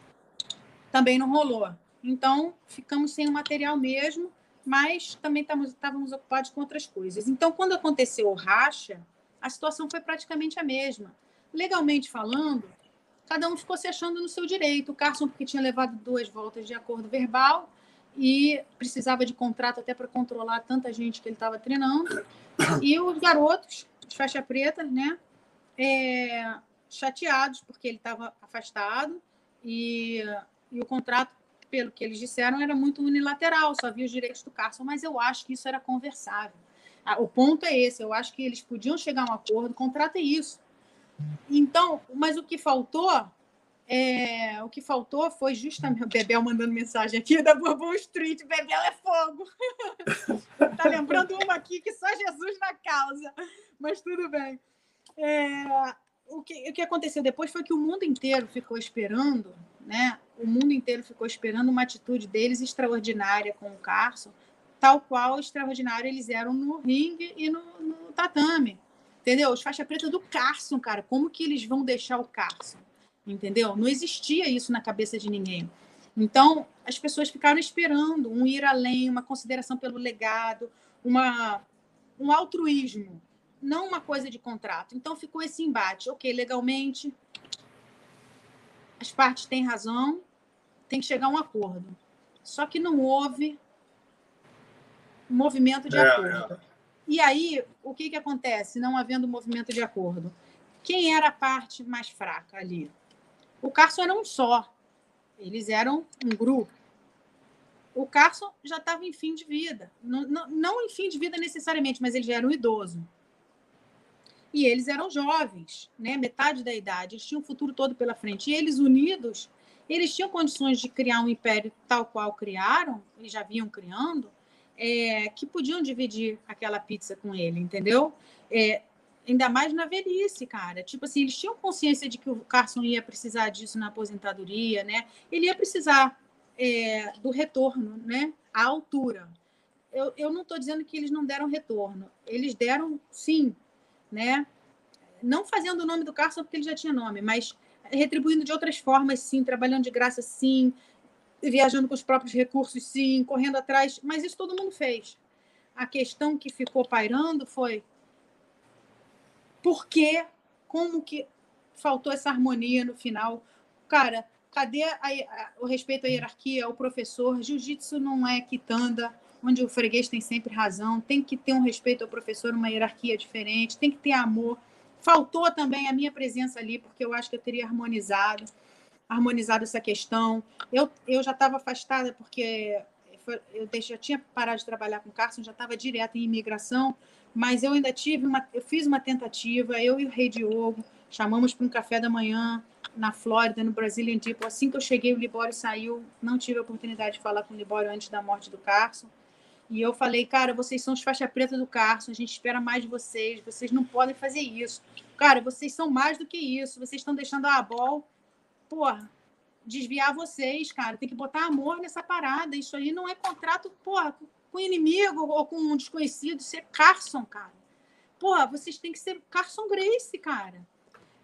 também não rolou. Então, ficamos sem o material mesmo, mas também estávamos ocupados com outras coisas. Então, quando aconteceu o racha, a situação foi praticamente a mesma. Legalmente falando, cada um ficou se achando no seu direito. O Carson, porque tinha levado duas voltas de acordo verbal e precisava de contrato até para controlar tanta gente que ele estava treinando. E os garotos, de faixa preta, né, é, chateados porque ele estava afastado e, e o contrato pelo que eles disseram, era muito unilateral, só havia os direitos do Carson, mas eu acho que isso era conversável. O ponto é esse, eu acho que eles podiam chegar a um acordo, contrato é isso. Então, mas o que faltou, é, o que faltou foi justamente o Bebel mandando mensagem aqui da Bourbon Street, Bebel é fogo. tá lembrando uma aqui que só Jesus na causa, mas tudo bem. É, o, que, o que aconteceu depois foi que o mundo inteiro ficou esperando né? O mundo inteiro ficou esperando uma atitude deles extraordinária com o Carson, tal qual extraordinário eles eram no ringue e no, no tatame. Entendeu? Os faixa preta do Carson, cara, como que eles vão deixar o Carson? Entendeu? Não existia isso na cabeça de ninguém. Então, as pessoas ficaram esperando um ir além, uma consideração pelo legado, uma, um altruísmo, não uma coisa de contrato. Então, ficou esse embate. Ok, legalmente, as partes têm razão, tem que chegar a um acordo. Só que não houve movimento de é, acordo. É. E aí, o que, que acontece, não havendo movimento de acordo? Quem era a parte mais fraca ali? O Carson era um só. Eles eram um grupo. O Carson já estava em fim de vida. Não, não, não em fim de vida necessariamente, mas ele já era um idoso. E eles eram jovens, né? metade da idade, eles tinham o futuro todo pela frente. E eles unidos, eles tinham condições de criar um império tal qual criaram, eles já vinham criando, é, que podiam dividir aquela pizza com ele, entendeu? É, ainda mais na velhice, cara. Tipo assim, eles tinham consciência de que o Carson ia precisar disso na aposentadoria, né? Ele ia precisar é, do retorno, né? À altura. Eu, eu não estou dizendo que eles não deram retorno. Eles deram, sim, né? Não fazendo o nome do Carson porque ele já tinha nome, mas retribuindo de outras formas, sim, trabalhando de graça, sim, viajando com os próprios recursos, sim, correndo atrás, mas isso todo mundo fez. A questão que ficou pairando foi por que, como que faltou essa harmonia no final? Cara, cadê a, a, o respeito à hierarquia, ao professor? Jiu-jitsu não é quitanda, onde o freguês tem sempre razão, tem que ter um respeito ao professor, uma hierarquia diferente, tem que ter amor. Faltou também a minha presença ali, porque eu acho que eu teria harmonizado harmonizado essa questão. Eu, eu já estava afastada porque eu já tinha parado de trabalhar com Carson, já estava direto em imigração, mas eu ainda tive uma, eu fiz uma tentativa, eu e o Rei Diogo, chamamos para um café da manhã na Flórida, no Brazilian Tipo. Assim que eu cheguei, o Libório saiu, não tive a oportunidade de falar com o Libório antes da morte do Carson. E eu falei, cara, vocês são os faixa preta do Carson, a gente espera mais de vocês, vocês não podem fazer isso. Cara, vocês são mais do que isso, vocês estão deixando a Abol porra, desviar vocês, cara. Tem que botar amor nessa parada. Isso aí não é contrato, porra, com inimigo ou com um desconhecido. Isso é Carson, cara. Porra, vocês têm que ser Carson Grace, cara.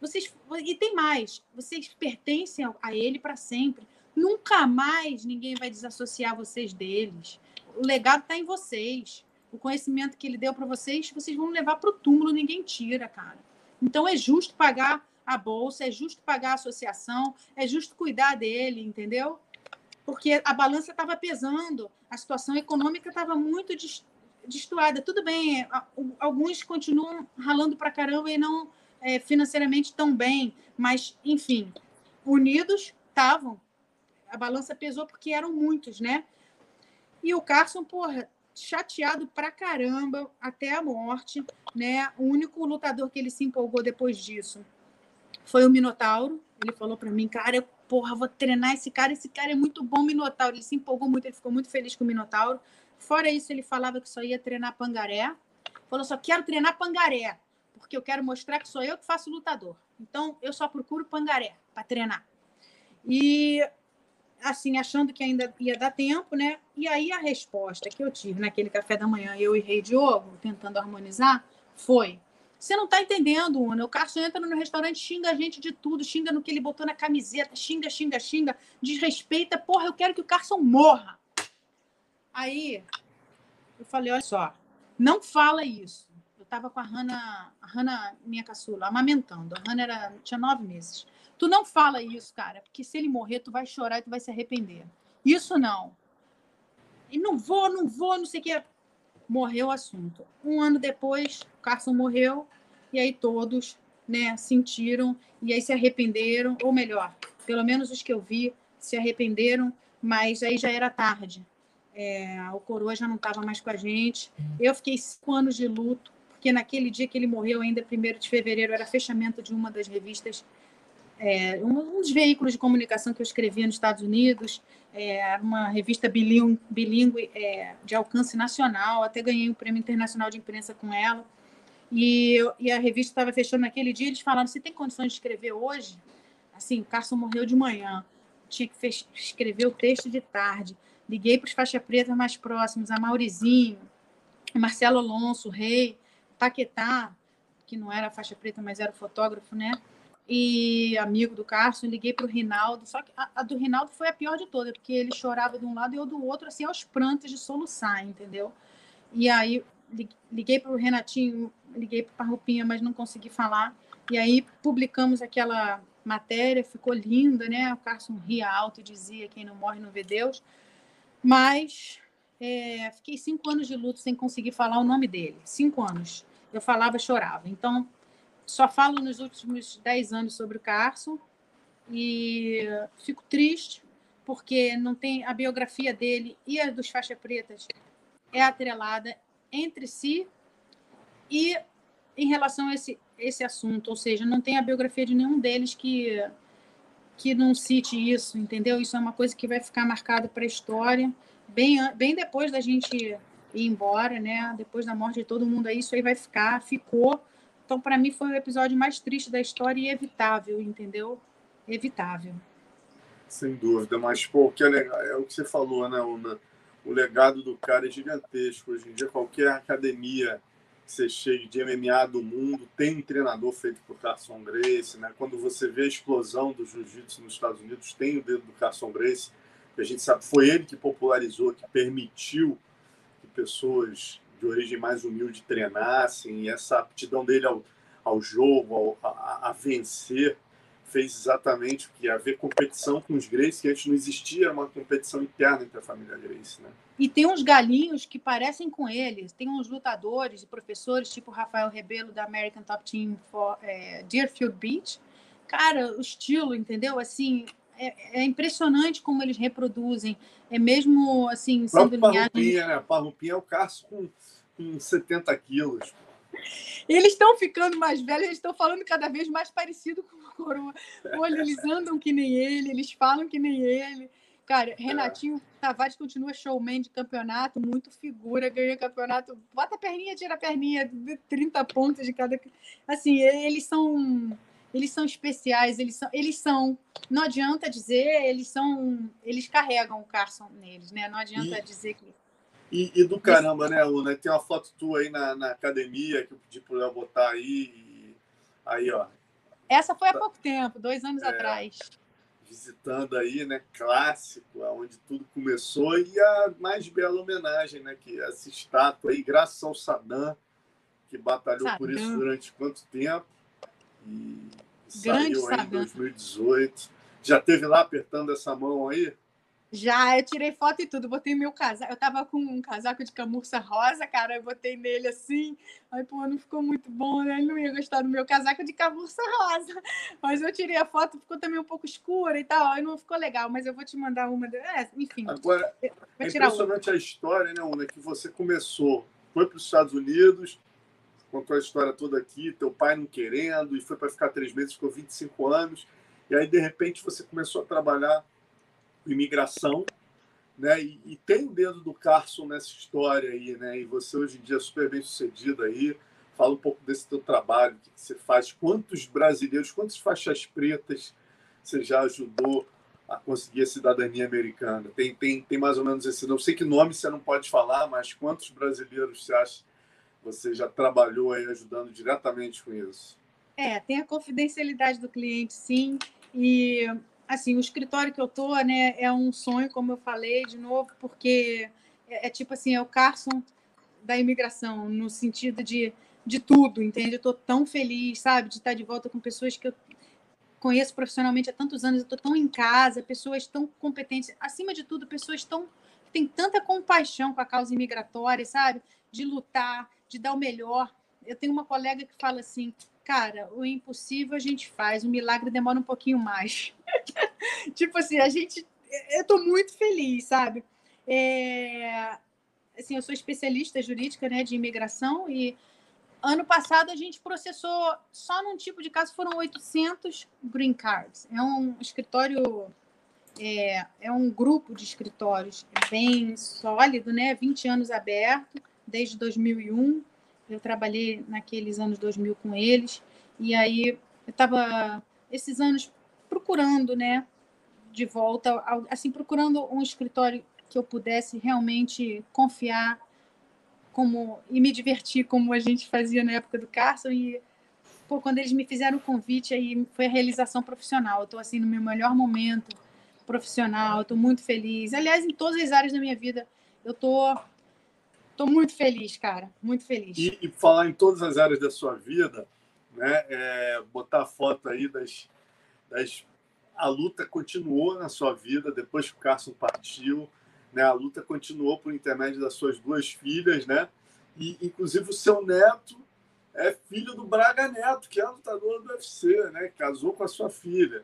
Vocês e tem mais. Vocês pertencem a ele para sempre. Nunca mais ninguém vai desassociar vocês deles. O legado está em vocês. O conhecimento que ele deu para vocês, vocês vão levar para o túmulo, ninguém tira, cara. Então é justo pagar a bolsa, é justo pagar a associação, é justo cuidar dele, entendeu? Porque a balança estava pesando, a situação econômica estava muito destoada. Tudo bem, alguns continuam ralando para caramba e não é, financeiramente tão bem, mas, enfim, unidos estavam. A balança pesou porque eram muitos, né? E o Carson, porra, chateado pra caramba até a morte, né? O único lutador que ele se empolgou depois disso foi o Minotauro. Ele falou para mim, cara, eu, porra, vou treinar esse cara, esse cara é muito bom, Minotauro. Ele se empolgou muito, ele ficou muito feliz com o Minotauro. Fora isso, ele falava que só ia treinar pangaré. Falou, só quero treinar pangaré, porque eu quero mostrar que sou eu que faço lutador. Então, eu só procuro pangaré para treinar. E, assim, achando que ainda ia dar tempo, né? E aí a resposta que eu tive naquele café da manhã, eu e Rei Diogo, tentando harmonizar, foi: você não está entendendo, Una. O Carson entra no restaurante, xinga a gente de tudo, xinga no que ele botou na camiseta, xinga, xinga, xinga, desrespeita. Porra, eu quero que o Carson morra. Aí eu falei: olha só, não fala isso. Eu estava com a Hanna, a Hanna, minha caçula, amamentando. A Hanna era, tinha nove meses. Tu não fala isso, cara, porque se ele morrer, tu vai chorar e tu vai se arrepender. Isso não. E não vou, não vou, não sei o que morreu o assunto. Um ano depois, Carson morreu, e aí todos né, sentiram, e aí se arrependeram, ou melhor, pelo menos os que eu vi se arrependeram, mas aí já era tarde. É, o coroa já não estava mais com a gente. Eu fiquei cinco anos de luto, porque naquele dia que ele morreu, ainda 1 de fevereiro, era fechamento de uma das revistas é, um, dos veículos de comunicação que eu escrevia nos Estados Unidos, é, uma revista bilíngue é, de alcance nacional, até ganhei um prêmio internacional de imprensa com ela. E, e a revista estava fechando naquele dia, eles falaram: você tem condições de escrever hoje? Assim, o Carson morreu de manhã, tinha que escrever o texto de tarde. Liguei para os faixa preta mais próximos, a Maurizinho, Marcelo Alonso, Rei, Paquetá, que não era faixa preta, mas era fotógrafo, né? e amigo do Carson, liguei para o Rinaldo, só que a, a, do Rinaldo foi a pior de todas, porque ele chorava de um lado e eu do outro, assim, aos prantos de soluçar, entendeu? E aí liguei para o Renatinho, liguei para a Rupinha, mas não consegui falar, e aí publicamos aquela matéria, ficou linda, né? O Carson ria alto e dizia, quem não morre não vê Deus, mas é, fiquei cinco anos de luto sem conseguir falar o nome dele, cinco anos. Eu falava, chorava. Então, só falo nos últimos 10 anos sobre o Carson e fico triste porque não tem a biografia dele e a dos faixa pretas é atrelada entre si e em relação a esse, esse assunto, ou seja, não tem a biografia de nenhum deles que que não cite isso, entendeu? Isso é uma coisa que vai ficar marcada para a história, bem, bem depois da gente ir embora, né? Depois da morte de todo mundo, isso aí vai ficar, ficou então, para mim, foi o episódio mais triste da história e evitável, entendeu? Evitável. Sem dúvida, mas pô, que é legal é o que você falou, né, Una? O legado do cara é gigantesco. Hoje em dia, qualquer academia que você chegue de MMA do mundo tem um treinador feito por Carson Grace, né? Quando você vê a explosão do jiu-jitsu nos Estados Unidos, tem o dedo do Carson Grace. a gente sabe foi ele que popularizou, que permitiu que pessoas de origem mais humilde treinassem, e essa aptidão dele ao, ao jogo, ao, a, a, vencer, fez exatamente o que haver competição com os Grace, que antes não existia, uma competição interna entre a família Grace. Né? E tem uns galinhos que parecem com eles, tem uns lutadores e professores, tipo Rafael Rebelo, da American Top Team for é, Deerfield Beach. Cara, o estilo, entendeu? Assim, é, é, impressionante como eles reproduzem. É mesmo assim, sendo linhagem... Parrupinha, né? Parrupinha é o Carso com, com 70 quilos. Eles estão ficando mais velhos, eles estão falando cada vez mais parecido com o Coroa. Olha, eles andam que nem ele, eles falam que nem ele. Cara, Renatinho. Tavares continua showman de campeonato, muito figura, ganha campeonato, bota a perninha, tira a perninha, 30 pontos de cada. Assim, eles são eles são especiais, eles são, eles são, não adianta dizer, eles são, eles carregam o Carson neles, né? Não adianta e, dizer que. E, e do caramba, né, Luna? Tem uma foto tua aí na, na academia que eu pedi para o Léo botar aí. Aí, ó. Essa foi há pouco tempo, dois anos é, atrás. Visitando aí, né? Clássico, onde tudo começou, e a mais bela homenagem, né? Que essa estátua aí, graças ao Saddam, que batalhou Saddam. por isso durante quanto tempo e Grande saiu em 2018. Já teve lá apertando essa mão aí? Já, eu tirei foto e tudo, botei meu casaco. Eu tava com um casaco de camurça rosa, cara, eu botei nele assim. Aí, pô, não ficou muito bom, né? Ele não ia gostar do meu casaco de camurça rosa. Mas eu tirei a foto, ficou também um pouco escura e tal. Aí não ficou legal, mas eu vou te mandar uma. É, enfim. Agora, é impressionante a história, né, Una? Que você começou, foi para os Estados Unidos, contou a história toda aqui, teu pai não querendo, e foi para ficar três meses, ficou 25 anos, e aí, de repente, você começou a trabalhar imigração, né? E, e tem o dedo do Carson nessa história aí, né? E você hoje em dia é super bem sucedido aí. Fala um pouco desse teu trabalho, o que você faz, quantos brasileiros, quantas faixas pretas você já ajudou a conseguir a cidadania americana? Tem, tem, tem mais ou menos esse. Não sei que nome você não pode falar, mas quantos brasileiros você acha você já trabalhou aí ajudando diretamente com isso? É, tem a confidencialidade do cliente, sim. E assim, o escritório que eu tô, né, é um sonho, como eu falei de novo, porque é, é tipo assim, é o Carson da imigração, no sentido de, de tudo, entende? Eu tô tão feliz, sabe, de estar de volta com pessoas que eu conheço profissionalmente há tantos anos, eu tô tão em casa, pessoas tão competentes, acima de tudo, pessoas tão que têm tanta compaixão com a causa imigratória, sabe? De lutar, de dar o melhor. Eu tenho uma colega que fala assim, cara, o impossível a gente faz, o milagre demora um pouquinho mais. tipo assim, a gente. Eu estou muito feliz, sabe? É, assim, eu sou especialista jurídica né, de imigração e ano passado a gente processou, só num tipo de caso foram 800 green cards. É um escritório, é, é um grupo de escritórios bem sólido, né? 20 anos aberto desde 2001. Eu trabalhei naqueles anos 2000 com eles. E aí eu estava, esses anos, procurando, né, de volta, assim, procurando um escritório que eu pudesse realmente confiar como e me divertir como a gente fazia na época do Carson e pô, quando eles me fizeram o convite aí foi a realização profissional. Estou assim no meu melhor momento profissional, estou muito feliz. Aliás, em todas as áreas da minha vida, eu estou Estou muito feliz, cara, muito feliz. E, e, falar em todas as áreas da sua vida, né? É, botar foto aí das, das. A luta continuou na sua vida depois que o Carson partiu, né? A luta continuou por intermédio das suas duas filhas, né? E inclusive o seu neto é filho do Braga Neto, que é lutador do UFC, né? Casou com a sua filha.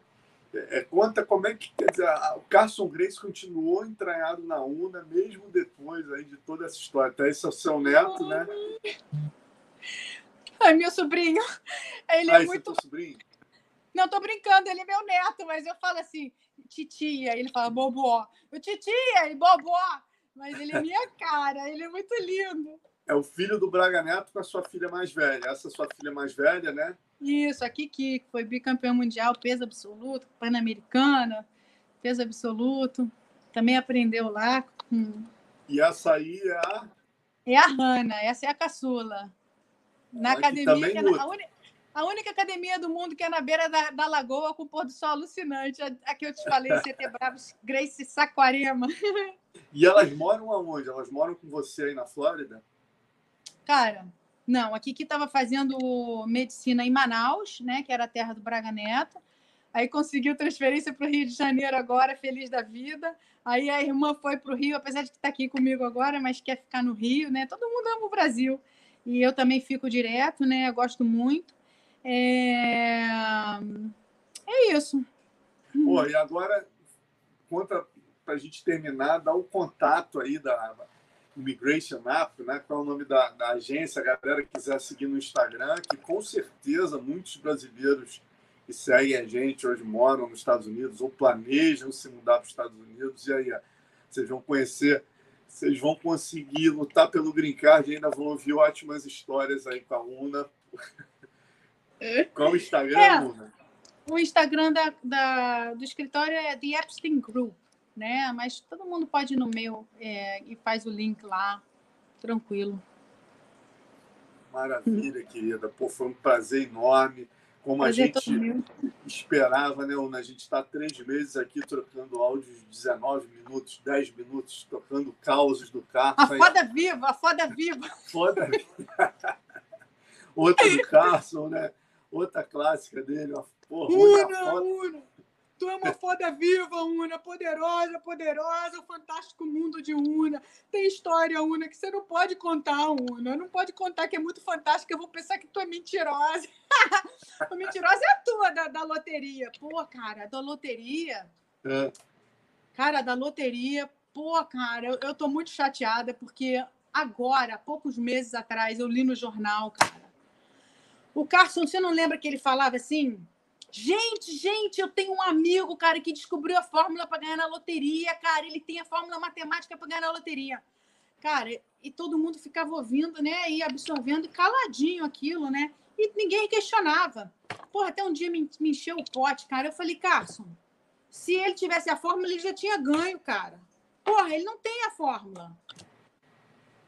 É, conta como é que quer dizer, o Carson Grace continuou entranhado na UNA mesmo depois aí de toda essa história. Até esse é o seu neto, né? Ai, meu sobrinho. Ele é muito. É sobrinho? Não, tô brincando, ele é meu neto, mas eu falo assim, titia, ele fala bobó. Eu titia e bobó. Mas ele é minha cara, ele é muito lindo. É o filho do Braga Neto com a sua filha mais velha. Essa é a sua filha mais velha, né? Isso, a Kiki, que foi bicampeã mundial, peso absoluto, pan-americana, peso absoluto. Também aprendeu lá com. E essa aí é a. É a Hanna, essa é a caçula. Na ah, academia, que é na, A única academia do mundo que é na beira da, da lagoa com pôr do sol alucinante. A, a que eu te falei, CT Bravos, Grace Saquarema. E elas moram aonde? Elas moram com você aí na Flórida? Cara, não. Aqui que estava fazendo medicina em Manaus, né? Que era a terra do Braga Neto. Aí conseguiu transferência para o Rio de Janeiro agora, feliz da vida. Aí a irmã foi para o Rio, apesar de que está aqui comigo agora, mas quer ficar no Rio, né? Todo mundo ama o Brasil. E eu também fico direto, né? Eu gosto muito. É, é isso. Pô, e agora, conta para a gente terminar, dá o contato aí da Immigration App, né? Qual é o nome da, da agência? A galera que quiser seguir no Instagram, que com certeza muitos brasileiros que seguem a gente hoje moram nos Estados Unidos ou planejam se mudar para os Estados Unidos. E aí, vocês vão conhecer, vocês vão conseguir lutar pelo Green Card e ainda vão ouvir ótimas histórias aí com a Una. Qual o Instagram, é, Una? O Instagram da, da, do escritório é The Epstein Group, né? Mas todo mundo pode ir no meu é, e faz o link lá, tranquilo. Maravilha, querida. Pô, foi um prazer enorme como a gente esperava, né? A gente está três meses aqui trocando áudios de 19 minutos, 10 minutos, tocando causos do carro. A foda viva, a foda viva. Foda viva. Outra do Carson, né? Outra clássica dele. Porra, una, una. Tu é uma foda viva, Una, poderosa, poderosa, o fantástico mundo de Una. Tem história, Una, que você não pode contar, Una. Não pode contar que é muito fantástico, eu vou pensar que tu é mentirosa. a mentirosa é a tua da, da loteria. Pô, cara, da loteria. É. Cara, da loteria, pô, cara, eu, eu tô muito chateada porque agora, poucos meses atrás, eu li no jornal, cara. O Carson, você não lembra que ele falava assim? Gente, gente, eu tenho um amigo, cara, que descobriu a fórmula para ganhar na loteria, cara. Ele tem a fórmula matemática para ganhar na loteria. Cara, e todo mundo ficava ouvindo, né? E absorvendo caladinho aquilo, né? E ninguém questionava. Porra, até um dia me, me encheu o pote, cara. Eu falei, Carson, se ele tivesse a fórmula, ele já tinha ganho, cara. Porra, ele não tem a fórmula.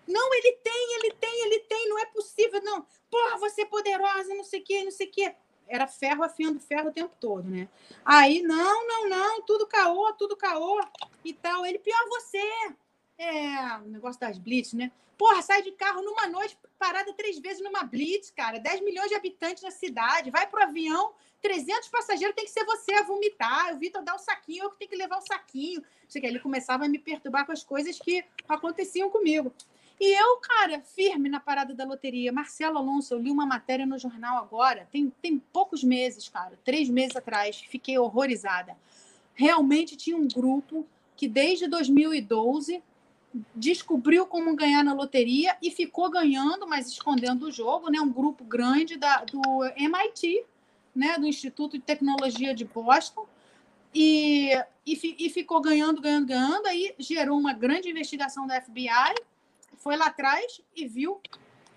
Não, ele tem, ele tem, ele tem, não é possível, não. Porra, você é poderosa, não sei o quê, não sei o quê era ferro afiando ferro o tempo todo, né? Aí, não, não, não, tudo caô, tudo caô e tal. Ele, pior você. É, o negócio das blitz, né? Porra, sai de carro numa noite, parada três vezes numa blitz, cara. 10 milhões de habitantes na cidade, vai pro avião, 300 passageiros, tem que ser você a vomitar. O Vitor dá o saquinho, eu que tenho que levar o saquinho. Ele começava a me perturbar com as coisas que aconteciam comigo. E eu, cara, firme na parada da loteria. Marcelo Alonso, eu li uma matéria no jornal agora, tem, tem poucos meses, cara, três meses atrás, fiquei horrorizada. Realmente tinha um grupo que desde 2012 descobriu como ganhar na loteria e ficou ganhando, mas escondendo o jogo, né? Um grupo grande da, do MIT, né? Do Instituto de Tecnologia de Boston. E, e, e ficou ganhando, ganhando, ganhando. Aí gerou uma grande investigação da FBI foi lá atrás e viu.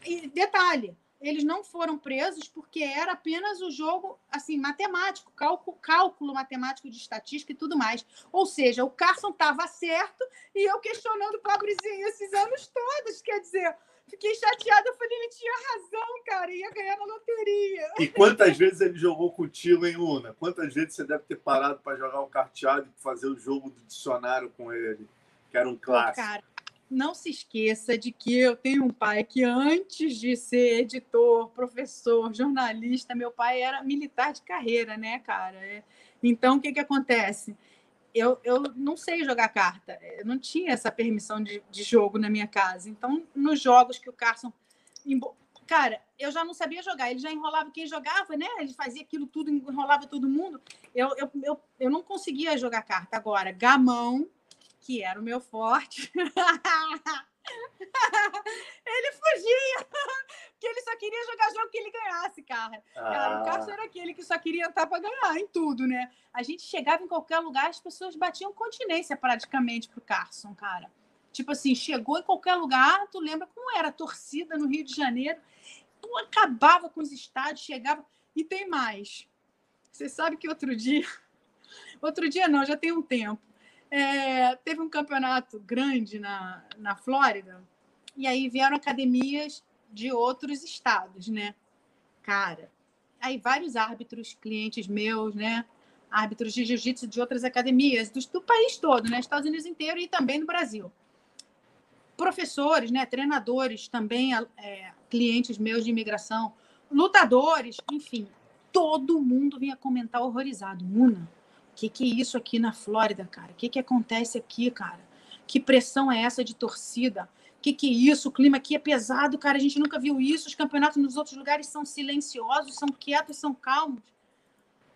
E detalhe, eles não foram presos porque era apenas o jogo assim matemático, cálculo, cálculo matemático de estatística e tudo mais. Ou seja, o Carson estava certo e eu questionando o pobrezinho esses anos todos. Quer dizer, fiquei chateada. Eu falei, ele tinha razão, cara, ia ganhar na loteria. E quantas vezes ele jogou contigo em Una? Quantas vezes você deve ter parado para jogar o carteado e fazer o jogo do dicionário com ele? Que era um clássico. Cara, não se esqueça de que eu tenho um pai que, antes de ser editor, professor, jornalista, meu pai era militar de carreira, né, cara? É, então, o que, que acontece? Eu, eu não sei jogar carta, eu não tinha essa permissão de, de jogo na minha casa. Então, nos jogos que o Carson. Cara, eu já não sabia jogar, ele já enrolava quem jogava, né? Ele fazia aquilo tudo, enrolava todo mundo. Eu, eu, eu, eu não conseguia jogar carta. Agora, gamão, que era o meu forte. ele fugia, porque ele só queria jogar jogo que ele ganhasse, cara. Ah. O Carson era aquele que só queria entrar para ganhar em tudo, né? A gente chegava em qualquer lugar, as pessoas batiam continência praticamente pro Carson, cara. Tipo assim, chegou em qualquer lugar, tu lembra como era a torcida no Rio de Janeiro? Tu acabava com os estádios, chegava. E tem mais. Você sabe que outro dia. Outro dia não, já tem um tempo é, teve um campeonato grande na, na Flórida, e aí vieram academias de outros estados, né? Cara, aí vários árbitros, clientes meus, né? Árbitros de jiu-jitsu de outras academias, do, do, país todo, né? Estados Unidos inteiro e também no Brasil. Professores, né? Treinadores, também é, clientes meus de imigração, lutadores, enfim, todo mundo vinha comentar horrorizado. Una, o que, que é isso aqui na Flórida, cara? O que, que acontece aqui, cara? Que pressão é essa de torcida? O que, que é isso? O clima aqui é pesado, cara. A gente nunca viu isso. Os campeonatos nos outros lugares são silenciosos, são quietos, são calmos.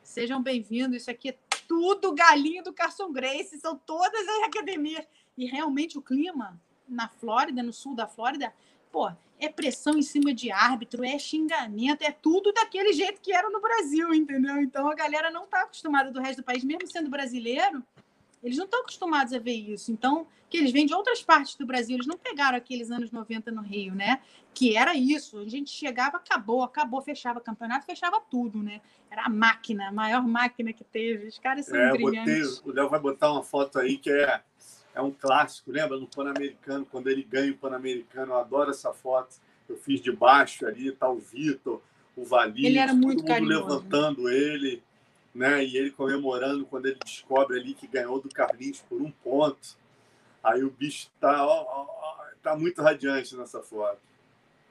Sejam bem-vindos. Isso aqui é tudo galinho do Carson Grace. São todas as academias. E realmente o clima na Flórida, no sul da Flórida, pô, é pressão em cima de árbitro, é xingamento, é tudo daquele jeito que era no Brasil, entendeu? Então a galera não está acostumada do resto do país, mesmo sendo brasileiro, eles não estão acostumados a ver isso. Então, que eles vêm de outras partes do Brasil, eles não pegaram aqueles anos 90 no Rio, né? Que era isso. A gente chegava, acabou, acabou, fechava campeonato, fechava tudo, né? Era a máquina, a maior máquina que teve. Os caras são é, brilhantes. Botei, o Léo vai botar uma foto aí que é, é um clássico, lembra? No Pan-Americano, quando ele ganha o Pan-Americano, eu adoro essa foto. Eu fiz de baixo ali, tá o Vitor, o Valir, ele era muito todo mundo carinhoso, levantando né? ele né? E ele comemorando quando ele descobre ali que ganhou do Carlinhos por um ponto. Aí o bicho tá, ó, ó, tá muito radiante nessa foto.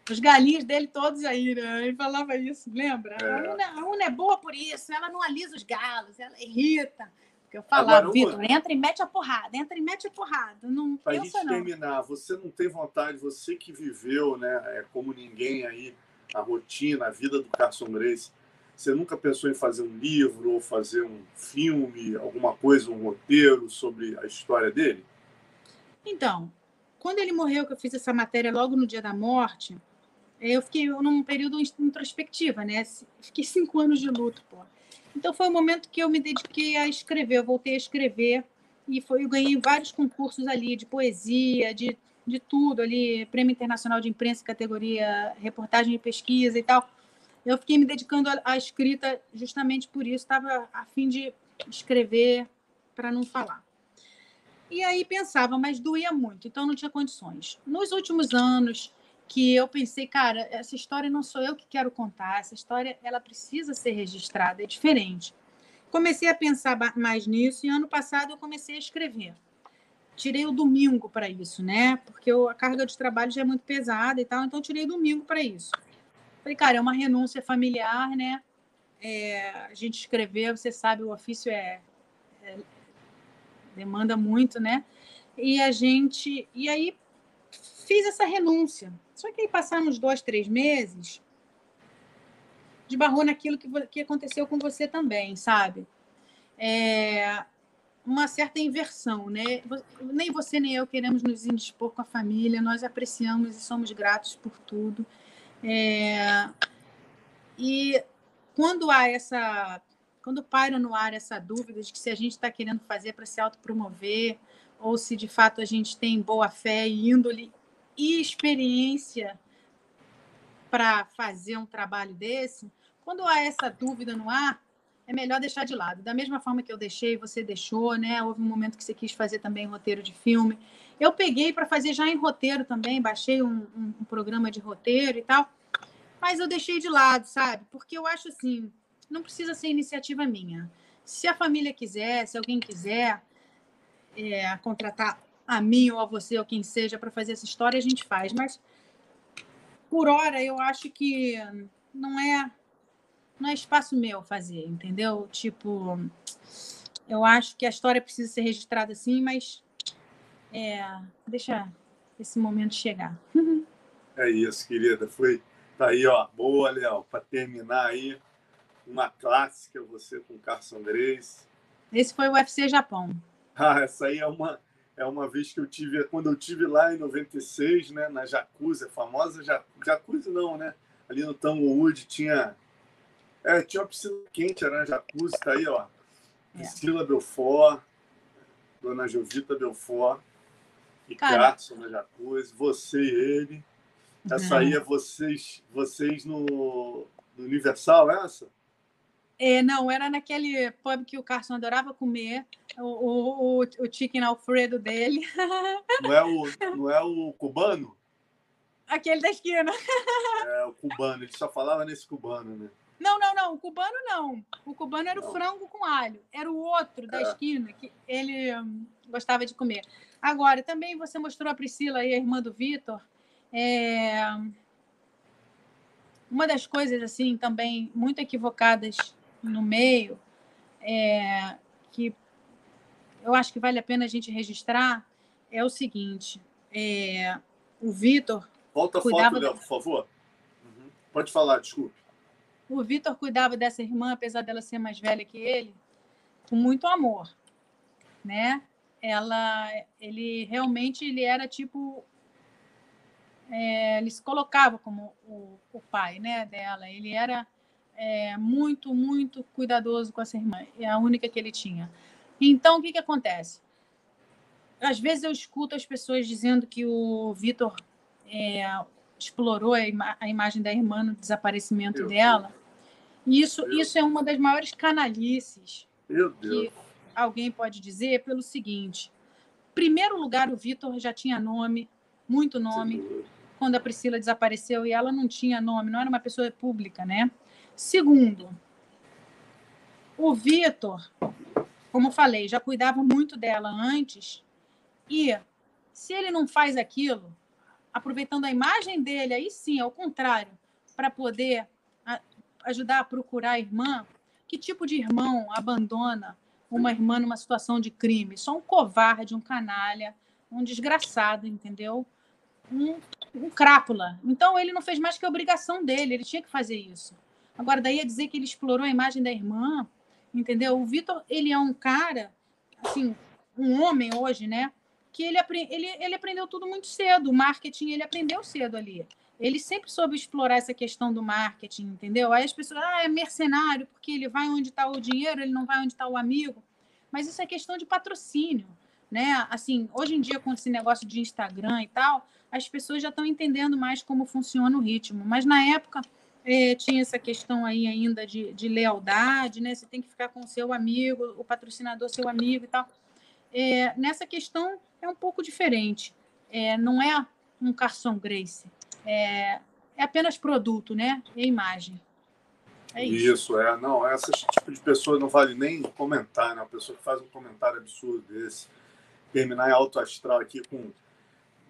Os galinhos dele todos aí, né? Ele falava isso, lembra? É. A, Una, a Una é boa por isso, ela não alisa os galos, ela irrita. Porque eu falava, Vitor, entra e mete a porrada, entra e mete a porrada. Não pra pensa, gente não. terminar, você não tem vontade, você que viveu, né, é, como ninguém aí, a rotina, a vida do Carson Grace, você nunca pensou em fazer um livro ou fazer um filme, alguma coisa, um roteiro sobre a história dele? Então, quando ele morreu, que eu fiz essa matéria logo no dia da morte, eu fiquei num período introspectiva, né? Fiquei cinco anos de luto, pô. Então foi o momento que eu me dediquei a escrever, eu voltei a escrever e foi, eu ganhei vários concursos ali de poesia, de, de tudo ali, Prêmio Internacional de Imprensa, categoria reportagem e pesquisa e tal eu fiquei me dedicando à, escrita justamente por isso, estava a fim de escrever para não falar. E aí pensava, mas doía muito, então não tinha condições. Nos últimos anos que eu pensei, cara, essa história não sou eu que quero contar, essa história ela precisa ser registrada, é diferente. Comecei a pensar mais nisso e ano passado eu comecei a escrever. Tirei o domingo para isso, né? Porque a carga de trabalho já é muito pesada e tal, então tirei domingo para isso. Falei, cara, é uma renúncia familiar, né? É, a gente escrever, você sabe, o ofício é, é, demanda muito, né? E a gente. E aí fiz essa renúncia. Só que aí passaram uns dois, três meses, desbarrou naquilo que, que aconteceu com você também, sabe? É, uma certa inversão, né? Nem você nem eu queremos nos indispor com a família, nós apreciamos e somos gratos por tudo. É, e quando há essa. Quando paira no ar essa dúvida de que se a gente está querendo fazer para se autopromover, ou se de fato a gente tem boa fé e índole e experiência para fazer um trabalho desse, quando há essa dúvida no ar, é melhor deixar de lado. Da mesma forma que eu deixei, você deixou, né? Houve um momento que você quis fazer também roteiro de filme. Eu peguei para fazer já em roteiro também, baixei um, um, um, programa de roteiro e tal, mas eu deixei de lado, sabe? Porque eu acho assim, não precisa ser iniciativa minha. Se a família quiser, se alguém quiser é, contratar a mim ou a você ou quem seja para fazer essa história, a gente faz. Mas por hora eu acho que não é não é espaço meu fazer, entendeu? Tipo, eu acho que a história precisa ser registrada assim, mas é, deixa esse momento chegar. É isso, querida. Foi tá aí, ó. Boa, Léo. Para terminar aí, uma clássica você com Carson Grace. Esse foi o UFC Japão. Ah, essa aí é uma é uma vez que eu tive quando eu tive lá em 96, né, na Jacuzzi, a famosa Jacuzzi não, né? Ali no Tanglewood tinha é, tinha uma piscina quente, era na Jacuzzi, tá aí, ó. É. Priscila é. Belfort, Dona Jovita Belfort. Ricardo na Jacuzzi, você e ele. Essa uhum. aí é vocês, vocês no, no Universal, é essa? É, não, era naquele pub que o Carson adorava comer, o, o, o, chicken alfredo dele. Não é o, não é o cubano? Aquele da esquina. É, o cubano, ele só falava nesse cubano, né? Não, não, não. O cubano não. O cubano era não. o frango com alho. Era o outro da é. esquina que ele hum, gostava de comer. Agora, também você mostrou a Priscila aí, a irmã do Vitor. É... Uma das coisas, assim, também muito equivocadas no meio, é... que eu acho que vale a pena a gente registrar, é o seguinte. É... O Vitor. Volta a foto, Léo, por favor. Uhum. Pode falar, desculpe. O Vitor cuidava dessa irmã, apesar dela ser mais velha que ele, com muito amor, né? ela, ele realmente ele era tipo, é, ele se colocava como o, o pai, né, dela. Ele era é, muito, muito cuidadoso com essa irmã. É a única que ele tinha. Então, o que que acontece? Às vezes eu escuto as pessoas dizendo que o Vitor é, explorou a, ima a, imagem da irmã no desaparecimento Meu dela. Deus. Isso, isso é uma das maiores canalices Deus. que alguém pode dizer pelo seguinte: primeiro lugar, o Vitor já tinha nome, muito nome, quando a Priscila desapareceu e ela não tinha nome, não era uma pessoa pública, né? Segundo, o Vitor, como falei, já cuidava muito dela antes e se ele não faz aquilo, aproveitando a imagem dele, aí sim, ao contrário, para poder ajudar a procurar a irmã, que tipo de irmão abandona uma irmã numa situação de crime. Só um covarde, um canalha, um desgraçado, entendeu? Um, um crápula. Então ele não fez mais que a obrigação dele, ele tinha que fazer isso. Agora, daí a dizer que ele explorou a imagem da irmã, entendeu? O Vitor, ele é um cara, assim, um homem hoje, né? Que ele, ele, ele aprendeu tudo muito cedo. O marketing ele aprendeu cedo ali. Ele sempre soube explorar essa questão do marketing, entendeu? Aí as pessoas, ah, é mercenário, porque ele vai onde está o dinheiro, ele não vai onde está o amigo. Mas isso é questão de patrocínio, né? Assim, hoje em dia, com esse negócio de Instagram e tal, as pessoas já estão entendendo mais como funciona o ritmo. Mas na época eh, tinha essa questão aí ainda de, de lealdade, né? Você tem que ficar com o seu amigo, o patrocinador seu amigo e tal. É, nessa questão é um pouco diferente. É, não é um Carson Grace é, é apenas produto, né? E imagem. É isso. isso, é. Não, esse tipo de pessoa não vale nem comentar, né? Uma pessoa que faz um comentário absurdo desse. Terminar em alto astral aqui com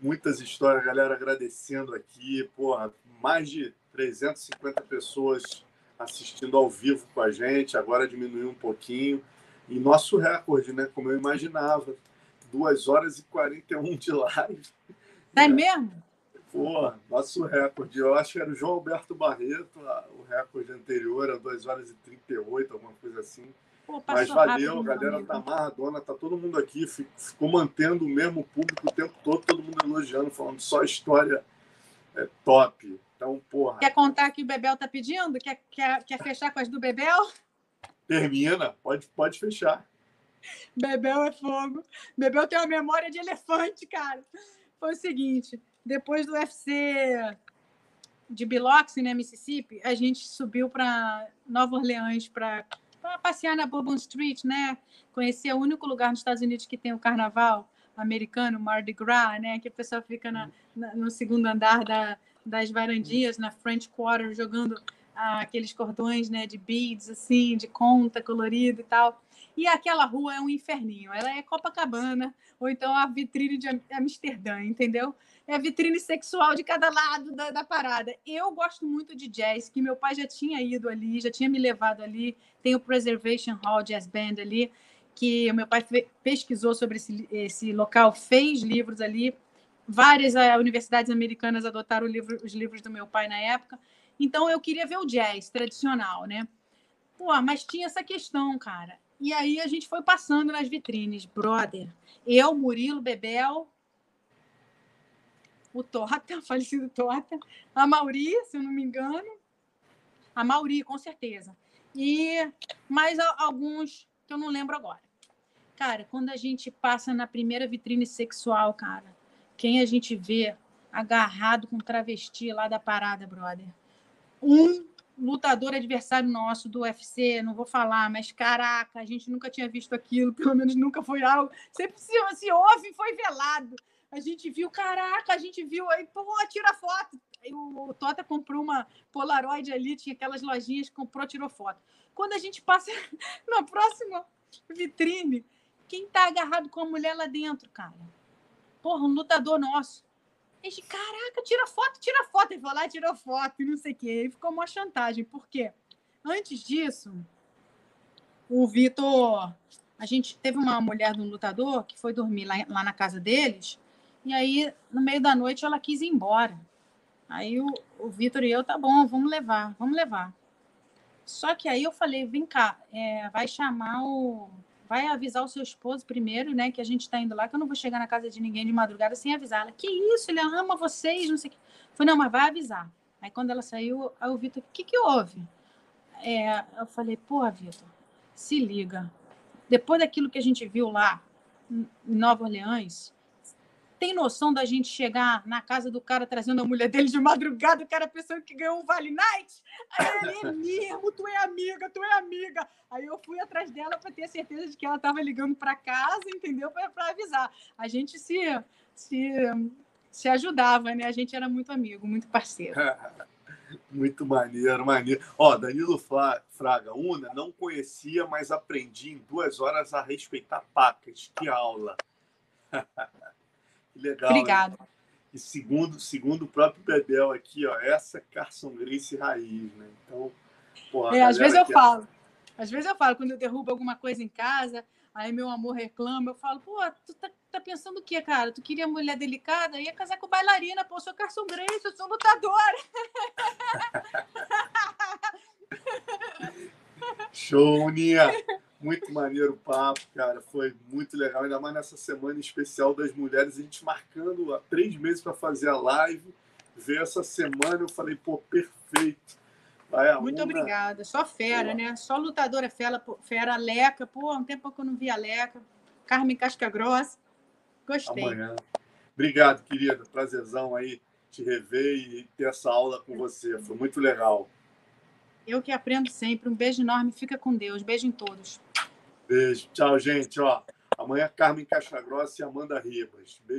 muitas histórias, galera agradecendo aqui, porra, mais de 350 pessoas assistindo ao vivo com a gente, agora diminuiu um pouquinho. E nosso recorde, né? Como eu imaginava, 2 horas e 41 de live. É mesmo? Pô, nosso recorde. Eu acho que era o João Alberto Barreto, o recorde anterior, a 2 horas e 38, alguma coisa assim. Pô, Mas valeu, a galera tá amarradona, tá todo mundo aqui, ficou mantendo o mesmo público o tempo todo, todo mundo elogiando, falando só história é, top. Então, porra. Quer contar que o Bebel tá pedindo? Quer, quer, quer fechar com as do Bebel? Termina, pode, pode fechar. Bebel é fogo. Bebel tem uma memória de elefante, cara. Foi o seguinte, depois do UFC de Biloxi, né, Mississippi, a gente subiu para Nova Orleans para passear na Bourbon Street, né? Conhecer o único lugar nos Estados Unidos que tem o carnaval americano, Mardi Gras, né? Que a pessoa fica na, na, no segundo andar da, das varandinhas, na French Quarter, jogando ah, aqueles cordões, né? De beads, assim, de conta colorido e tal. E aquela rua é um inferninho. Ela é Copacabana, ou então a vitrine de Amsterdã, entendeu? é a vitrine sexual de cada lado da, da, parada. Eu gosto muito de jazz, que meu pai já tinha ido ali, já tinha me levado ali. Tem o Preservation Hall Jazz Band ali, que meu pai pesquisou sobre esse, esse local, fez livros ali. Várias uh, universidades americanas adotaram livro, os livros do meu pai na época. Então eu queria ver o jazz tradicional, né? Pô, mas tinha essa questão, cara. E aí a gente foi passando nas vitrines, brother. Eu, Murilo, Bebel, o Tota, falecido Tota, a Mauri, se eu não me engano, a Mauri, com certeza. E mais alguns que eu não lembro agora. Cara, quando a gente passa na primeira vitrine sexual, cara, quem a gente vê agarrado com travesti lá da parada, brother? Um lutador adversário nosso do UFC, não vou falar, mas caraca, a gente nunca tinha visto aquilo, pelo menos nunca foi algo. Sempre se, se houve, foi velado. A gente viu, caraca, a gente viu aí, pô, tira foto. Aí o, o Tota comprou uma Polaroid ali, tinha aquelas lojinhas, comprou, tirou foto. Quando a gente passa na próxima vitrine, quem tá agarrado com a mulher lá dentro, cara? Porra, um lutador nosso. Gente, caraca, tira foto, tira foto. Ele foi lá, tirou foto e não sei o quê. E ficou uma chantagem. Por quê? Antes disso, o Vitor. A gente teve uma mulher um lutador que foi dormir lá, lá na casa deles. E aí, no meio da noite, ela quis ir embora. Aí o, o Vitor e eu, tá bom, vamos levar, vamos levar. Só que aí eu falei, vem cá, é, vai chamar o. Vai avisar o seu esposo primeiro, né? Que a gente está indo lá, que eu não vou chegar na casa de ninguém de madrugada sem avisar. Ela, que isso, ele ama vocês, não sei o que. Falei, não, mas vai avisar. Aí quando ela saiu, aí o Vitor, o que, que houve? É, eu falei, pô, Vitor, se liga. Depois daquilo que a gente viu lá em Nova Orleans, tem noção da gente chegar na casa do cara trazendo a mulher dele de madrugada, o cara pensando que ganhou um Vale Night? Aí ele é mesmo, tu é amiga, tu é amiga. Aí eu fui atrás dela para ter certeza de que ela estava ligando para casa, entendeu? Para avisar. A gente se, se, se ajudava, né? A gente era muito amigo, muito parceiro. Muito maneiro, maneiro. Ó, Danilo Fraga, Una, não conhecia, mas aprendi em duas horas a respeitar pacas. Que aula! que legal. Obrigada. Né? E segundo, segundo o próprio Bedel aqui, ó, essa é Carson Grace raiz, né? Então, porra, é, às vezes eu falo. Às vezes eu falo, quando eu derrubo alguma coisa em casa, aí meu amor reclama, eu falo, pô, tu tá, tá pensando o quê, cara? Tu queria mulher delicada? Ia casar com bailarina, pô, eu sou Carson Grace, eu sou lutadora. Show, Nia! Muito maneiro o papo, cara. Foi muito legal, ainda mais nessa semana especial das mulheres, a gente marcando há três meses para fazer a live. Ver essa semana, eu falei, pô, perfeito. Vai, muito uma... obrigada. Só fera, né? Só lutadora fera, fera, Leca. Pô, há um tempo que eu não via Leca. Carmen Casca Grossa. Gostei. Amanhã. Obrigado, querida. Prazerzão aí te rever e ter essa aula com você. Foi muito legal. Eu que aprendo sempre. Um beijo enorme. Fica com Deus. Beijo em todos. Beijo. Tchau, gente. Ó, amanhã Carmen Caixa Grossa e Amanda Ribas. Beijo.